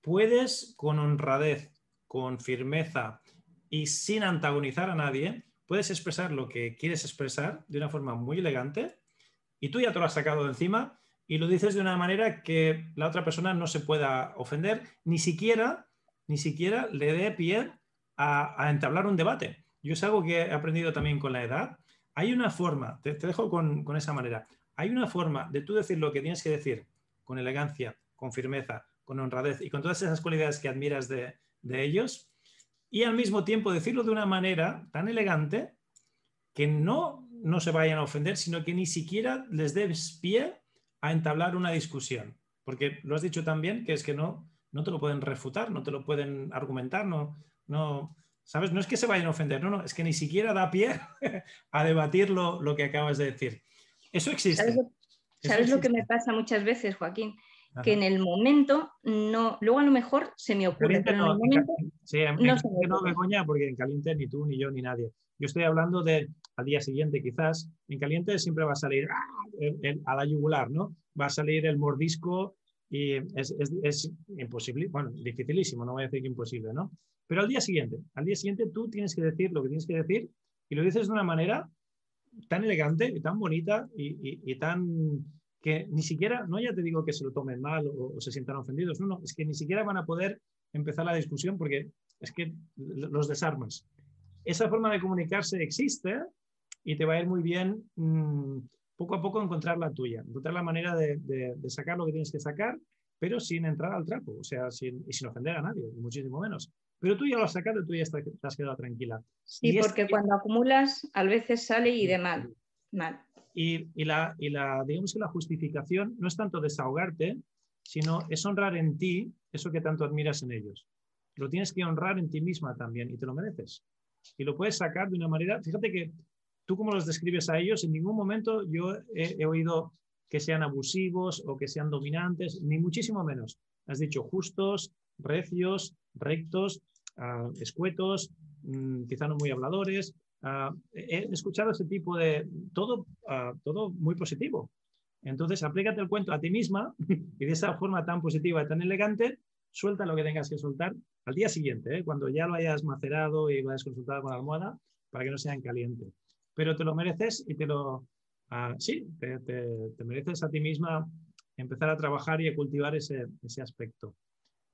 puedes con honradez, con firmeza y sin antagonizar a nadie, puedes expresar lo que quieres expresar de una forma muy elegante y tú ya te lo has sacado de encima y lo dices de una manera que la otra persona no se pueda ofender, ni siquiera, ni siquiera le dé pie a, entablar un debate. Yo es algo que he aprendido también con la edad. Hay una forma, te, dejo con, esa manera, hay una forma de tú decir lo que tienes que decir con elegancia, con firmeza, con honradez y con todas esas cualidades que admiras de, ellos y al mismo tiempo decirlo de una manera tan elegante que no, no se vayan a ofender, sino que ni siquiera les des pie a entablar una discusión. Porque lo has dicho también, que es que no, no te lo pueden refutar, no te lo pueden argumentar, no, no, ¿sabes? No es que se vayan a ofender, no, no, es que ni siquiera da pie a debatir lo, que acabas de decir. Eso existe. ¿Sabes, lo, que me pasa muchas veces, Joaquín? Que en el momento no, luego a lo mejor se me ocurre, pero en el momento sí, en, no, no Begoña, porque en caliente ni tú, ni yo, ni nadie. Yo estoy hablando de al día siguiente quizás. En caliente siempre va a salir ¡ah! a la yugular, ¿no? Va a salir el mordisco y es, es, es, imposible, bueno, dificilísimo, no voy a decir que imposible, ¿no? Pero al día siguiente, al día siguiente tú tienes que decir lo que tienes que decir y lo dices de una manera tan elegante y tan bonita y, tan que ni siquiera, no ya te digo que se lo tomen mal o, se sientan ofendidos, no, no, es que ni siquiera van a poder empezar la discusión porque es que los desarmas. Esa forma de comunicarse existe y te va a ir muy bien mm, poco a poco encontrar la tuya, encontrar la manera de, de, sacar lo que tienes que sacar, pero sin entrar al trapo, o sea, sin, y sin ofender a nadie, muchísimo menos. Pero tú ya lo has sacado y tú ya te has quedado tranquila. Sí, porque cuando acumulas, a veces sale y de mal. Y, la, y la, digamos que la justificación no es tanto desahogarte, sino es honrar en ti eso que tanto admiras en ellos. Lo tienes que honrar en ti misma también y te lo mereces. Y lo puedes sacar de una manera, fíjate que tú como los describes a ellos, en ningún momento yo he, oído que sean abusivos o que sean dominantes, ni muchísimo menos. Has dicho justos, recios, rectos, ah, escuetos, mm, quizá no muy habladores. Ah, he escuchado ese tipo de todo, ah, todo muy positivo. Entonces, aplícate el cuento a ti misma y de esa forma tan positiva y tan elegante, suelta lo que tengas que soltar al día siguiente, ¿eh? cuando ya lo hayas macerado y lo hayas consultado con la almohada, para que no sea en caliente. Pero te lo mereces y te lo, ah, sí, te, mereces a ti misma empezar a trabajar y a cultivar ese, ese aspecto.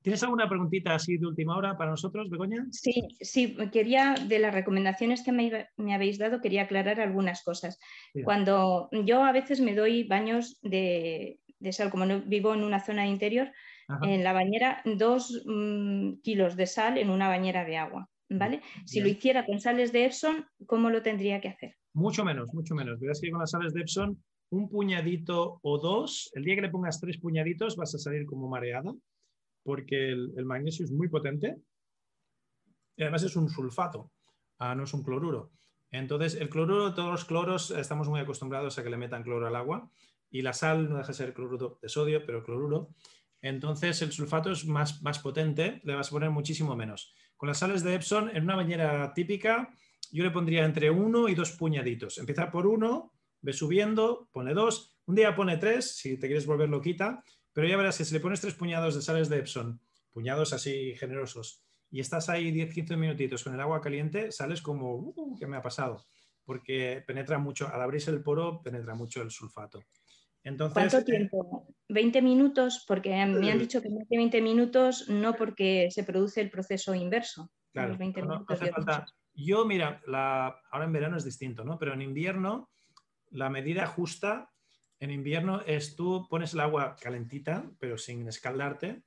¿Tienes alguna preguntita así de última hora para nosotros, Begoña? Sí, sí, quería, de las recomendaciones que me, habéis dado, quería aclarar algunas cosas. Cuando yo a veces me doy baños de, sal, como no vivo en una zona interior, en la bañera, dos mm, kilos de sal en una bañera de agua. ¿Vale? Si lo hiciera con sales de Epson, ¿cómo lo tendría que hacer? Mucho menos, mucho menos. Verás que con las sales de Epson, un puñadito o dos, el día que le pongas tres puñaditos vas a salir como mareado porque el, magnesio es muy potente y además es un sulfato, ah, no es un cloruro. Entonces, el cloruro, todos los cloros, estamos muy acostumbrados a que le metan cloro al agua y la sal no deja de ser cloruro de sodio, pero cloruro. Entonces, el sulfato es más, más potente, le vas a poner muchísimo menos. Con las sales de Epson, en una bañera típica, yo le pondría entre uno y dos puñaditos. Empieza por uno, ve subiendo, pone dos, un día pone tres, si te quieres volver loquita, pero ya verás que si le pones tres puñados de sales de Epson, puñados así generosos, y estás ahí 10-15 minutitos con el agua caliente, sales como, uh, ¿qué me ha pasado? Porque penetra mucho, al abrirse el poro, penetra mucho el sulfato. Entonces, ¿Cuánto tiempo? ¿20 minutos? Porque me han dicho que 20 minutos no porque se produce el proceso inverso. Claro, 20 Yo, mira, ahora en verano es distinto, ¿no? Pero en invierno la medida justa en invierno es tú pones el agua calentita, pero sin escaldarte,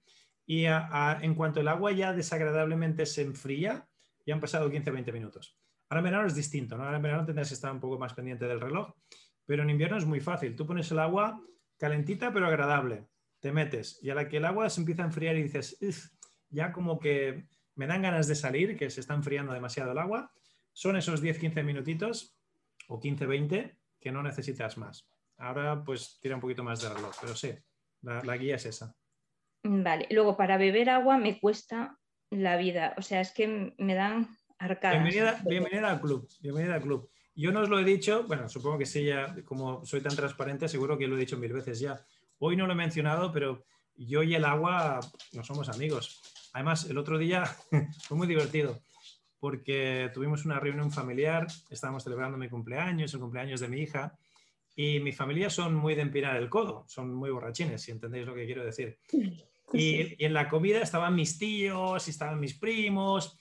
y en cuanto el agua ya desagradablemente se enfría, ya han pasado 15-20 minutos. Ahora en verano es distinto, ¿no? Ahora en verano tendrás que estar un poco más pendiente del reloj, pero en invierno es muy fácil. Tú pones el agua calentita pero agradable, te metes y a la que el agua se empieza a enfriar y dices, ya como que me dan ganas de salir, que se está enfriando demasiado el agua, son esos 10-15 minutitos o 15-20 que no necesitas más. Ahora pues tira un poquito más de reloj, pero sí, la, guía es esa. Vale, luego para beber agua me cuesta la vida, o sea, es que me dan arcadas. Bienvenida, al club, bienvenida al club. Yo no os lo he dicho, bueno, supongo que sí, ya como soy tan transparente, seguro que lo he dicho mil veces ya. Hoy no lo he mencionado, pero yo y el agua no somos amigos. Además, el otro día fue muy divertido porque tuvimos una reunión familiar, estábamos celebrando mi cumpleaños, el cumpleaños de mi hija, y mi familia son muy de empinar el codo, son muy borrachines, si entendéis lo que quiero decir. Y, en la comida estaban mis tíos, y estaban mis primos,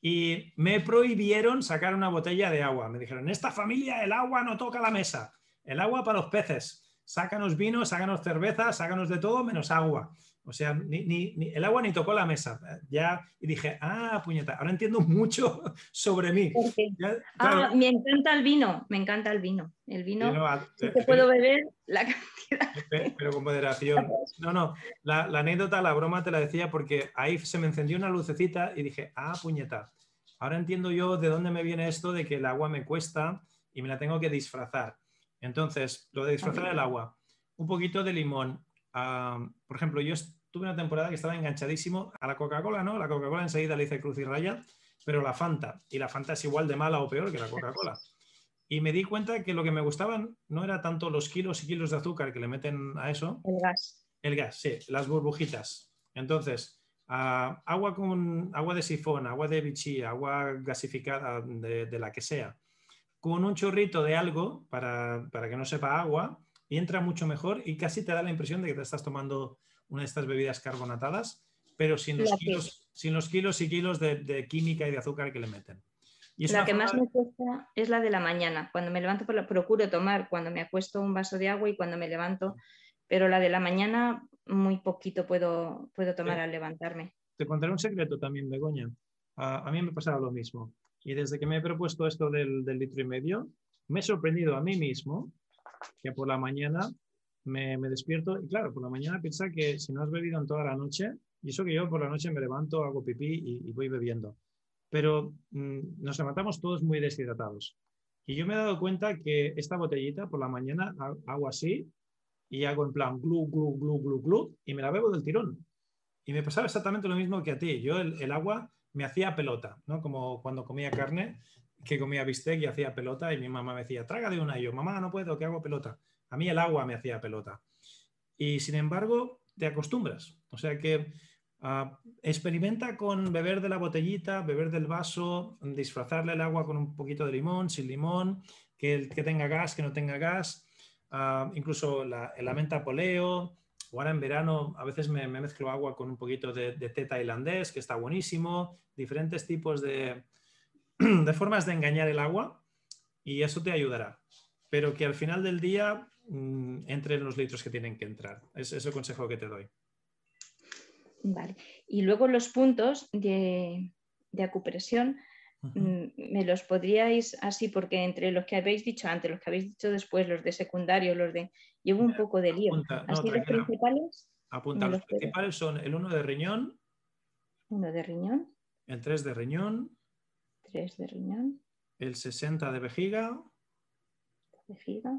y me prohibieron sacar una botella de agua. Me dijeron, en esta familia el agua no toca la mesa, el agua para los peces. Sácanos vino, sácanos cerveza, sácanos de todo menos agua. O sea, ni, el agua ni tocó la mesa. Ya, y dije, ah, puñeta, ahora entiendo mucho sobre mí. ah, me encanta el vino, me encanta el vino. El vino, que puedo beber la cantidad. Pero con moderación. No, no, la, anécdota, la broma te la decía porque ahí se me encendió una lucecita y dije, ah, puñeta, ahora entiendo yo de dónde me viene esto de que el agua me cuesta y me la tengo que disfrazar. Entonces, lo de disfrazar el agua, un poquito de limón, por ejemplo, yo tuve una temporada que estaba enganchadísimo a la Coca-Cola, ¿no? La Coca-Cola enseguida le hice cruz y raya, pero la Fanta, y la Fanta es igual de mala o peor que la Coca-Cola. Y me di cuenta que lo que me gustaban no era tanto los kilos y kilos de azúcar que le meten a eso. El gas. El gas, sí, las burbujitas. Entonces, agua con agua de sifón, agua de bichí, agua gasificada de, la que sea, con un chorrito de algo para, para que no sepa agua, y entra mucho mejor y casi te da la impresión de que te estás tomando una de estas bebidas carbonatadas, pero sin los, kilos, sin los kilos y kilos de, química y de azúcar que le meten. La que más me cuesta es la de la mañana. Cuando me levanto, procuro tomar cuando me acuesto un vaso de agua y cuando me levanto, pero la de la mañana muy poquito puedo, puedo tomar al levantarme. Te contaré un secreto también, Begoña. A, a mí me pasaba lo mismo. Y desde que me he propuesto esto del, del litro y medio, me he sorprendido a mí mismo que por la mañana me, despierto y claro, por la mañana piensa que si no has bebido en toda la noche, y eso que yo por la noche me levanto, hago pipí y, voy bebiendo, pero mm, nos levantamos todos muy deshidratados. Y yo me he dado cuenta que esta botellita por la mañana hago así y hago en plan glu, glu, glu, glu, glu y me la bebo del tirón. Y me pasaba exactamente lo mismo que a ti. Yo el, agua me hacía pelota, ¿no? Como cuando comía carne, que comía bistec y hacía pelota y mi mamá me decía, traga de una. Y yo, mamá, no puedo, que hago pelota. A mí el agua me hacía pelota. Y sin embargo, te acostumbras. O sea que ah, experimenta con beber de la botellita, beber del vaso, disfrazarle el agua con un poquito de limón, sin limón, que, que tenga gas, que no tenga gas, ah, incluso la, la, menta poleo. Ahora en verano a veces me, mezclo agua con un poquito de, té tailandés, que está buenísimo. Diferentes tipos de, formas de engañar el agua y eso te ayudará. Pero que al final del día Mm, entre los litros que tienen que entrar. Es, es el consejo que te doy. Vale. Y luego los puntos de, acupresión, mm, ¿me los podríais así? Porque entre los que habéis dicho antes, los que habéis dicho después, los de secundario, los de... Llevo un poco de lío. así los principales. Apunta, los, principales son el 1 de riñón. 1 de riñón. El 3 de riñón. 3 de riñón. El 60 de vejiga. Vejiga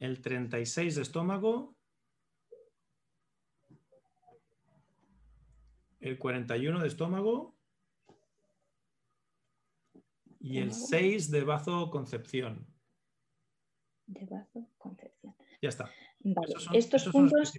el 36 de estómago, el 41 de estómago y el 6 de bazo concepción. De bazo concepción. Ya está. Estos puntos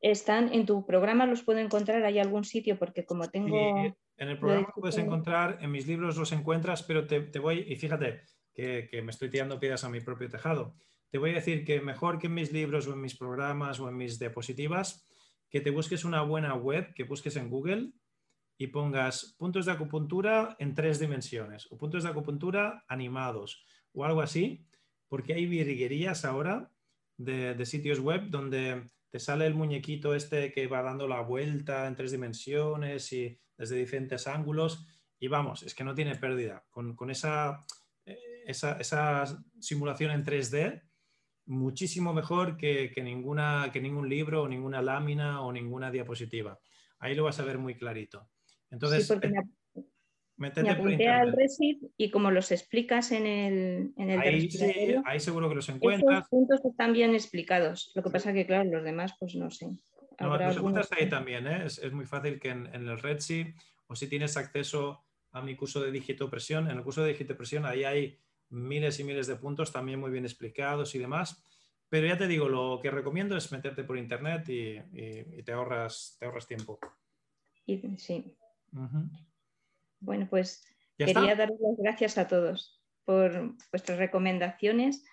están en tu programa, los puedo encontrar, ¿hay algún sitio? Porque como tengo... en el programa puedes encontrar, en mis libros los encuentras, pero te, voy, y fíjate que, que me estoy tirando piedras a mi propio tejado te voy a decir que mejor que en mis libros o en mis programas o en mis diapositivas, que te busques una buena web, que busques en Google y pongas puntos de acupuntura en tres dimensiones o puntos de acupuntura animados o algo así, porque hay virguerías ahora de, sitios web donde te sale el muñequito este que va dando la vuelta en tres dimensiones y desde diferentes ángulos y vamos, es que no tiene pérdida. Con, esa, eh, esa, esa simulación en 3D muchísimo mejor que, ninguna, que ningún libro o ninguna lámina o ninguna diapositiva. Ahí lo vas a ver muy clarito. Entonces, sí, me, apunté al y como los explicas en el, en el ahí, ahí seguro que los encuentras. Los puntos están bien explicados. Lo que pasa que, claro, los demás, pues no sé. No, los encuentras ahí también. ¿eh? Es, muy fácil que en, en el Redshift o si tienes acceso a mi curso de digitopresión, en el curso de digitopresión ahí hay miles y miles de puntos también muy bien explicados y demás. Pero ya te digo, lo que recomiendo es meterte por internet y, te, ahorras, te ahorras tiempo. sí. Bueno, pues quería dar las gracias a todos por vuestras recomendaciones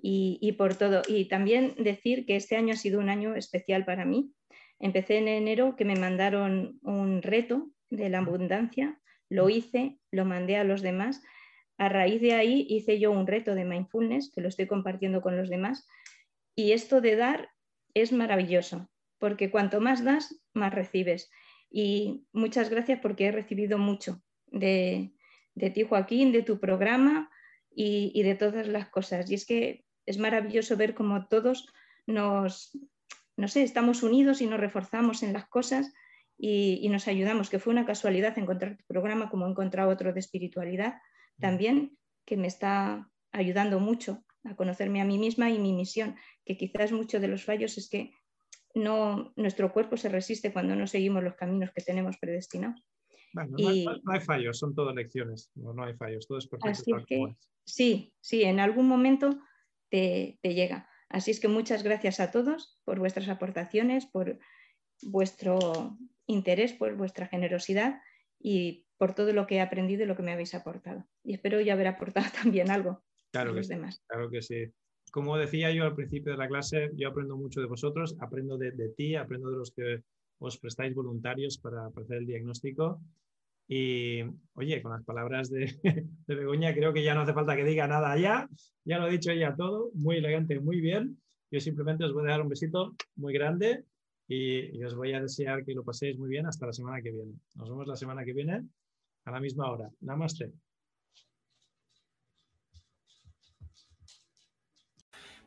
y, y, por todo. Y también decir que este año ha sido un año especial para mí. Empecé en enero que me mandaron un reto de la abundancia, lo hice, lo mandé a los demás a raíz de ahí hice yo un reto de mindfulness que lo estoy compartiendo con los demás y esto de dar es maravilloso porque cuanto más das, más recibes. Y muchas gracias porque he recibido mucho de, ti, Joaquín, de tu programa y, de todas las cosas. Y es que es maravilloso ver cómo todos nos, no sé, estamos unidos y nos reforzamos en las cosas y, y nos ayudamos, que fue una casualidad encontrar tu programa como he encontrado otro de espiritualidad también que me está ayudando mucho a conocerme a mí misma y mi misión, que quizás muchos de los fallos es que no, nuestro cuerpo se resiste cuando no seguimos los caminos que tenemos predestinados. no, hay, fallos, son todo lecciones, no, hay fallos, todo es perfecto. sí, sí, en algún momento te, te llega. Así es que muchas gracias a todos por vuestras aportaciones, por vuestro interés, por vuestra generosidad y por todo lo que he aprendido y lo que me habéis aportado. Y espero ya haber aportado también algo claro a los demás. Claro que sí. Como decía yo al principio de la clase, yo aprendo mucho de vosotros, aprendo de, ti, aprendo de los que os prestáis voluntarios para, hacer el diagnóstico. Y oye, con las palabras de, de, Begoña, creo que ya no hace falta que diga nada ya, ya lo ha dicho ella todo, muy elegante, muy bien. Yo simplemente os voy a dar un besito muy grande y, y os voy a desear que lo paséis muy bien hasta la semana que viene. Nos vemos la semana que viene a la misma hora. Namaste.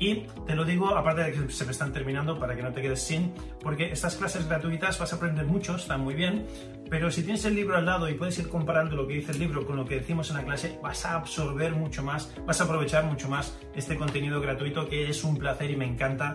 Y te lo digo, aparte de que se me están terminando, para que no te quedes sin, porque estas clases gratuitas vas a aprender mucho, están muy bien, pero si tienes el libro al lado y puedes ir comparando lo que dice el libro con lo que decimos en la clase, vas a absorber mucho más, vas a aprovechar mucho más este contenido gratuito que es un placer y me encanta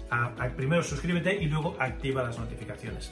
primero suscríbete y luego activa las notificaciones.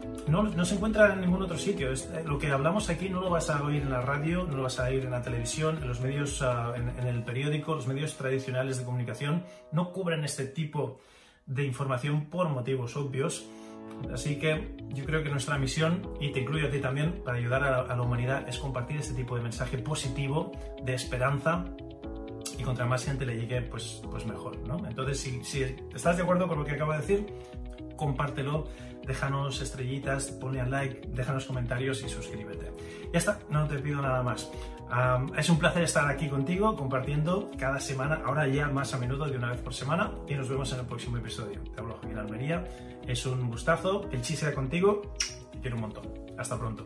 no, no, se encuentra en ningún otro sitio. Es, lo que hablamos aquí no lo vas a oír en la radio, no lo vas a oír en la televisión, en los medios, uh, en, el periódico, los medios tradicionales de comunicación no cubren este tipo de información por motivos obvios. Así que yo creo que nuestra misión, y te incluyo a ti también, para ayudar a, la humanidad, es compartir este tipo de mensaje positivo, de esperanza, y contra más gente le llegue, pues, pues mejor, ¿no? Entonces, si estás de acuerdo con lo que acabo de decir, compártelo, déjanos estrellitas, ponle al like, déjanos comentarios y suscríbete. Ya está, no te pido nada más. Es un placer estar aquí contigo compartiendo cada semana, ahora ya más a menudo de una vez por semana, y nos vemos en el próximo episodio. Te hablo Joaquín Almería, es un gustazo, el chiste contigo, te quiero un montón. Hasta pronto.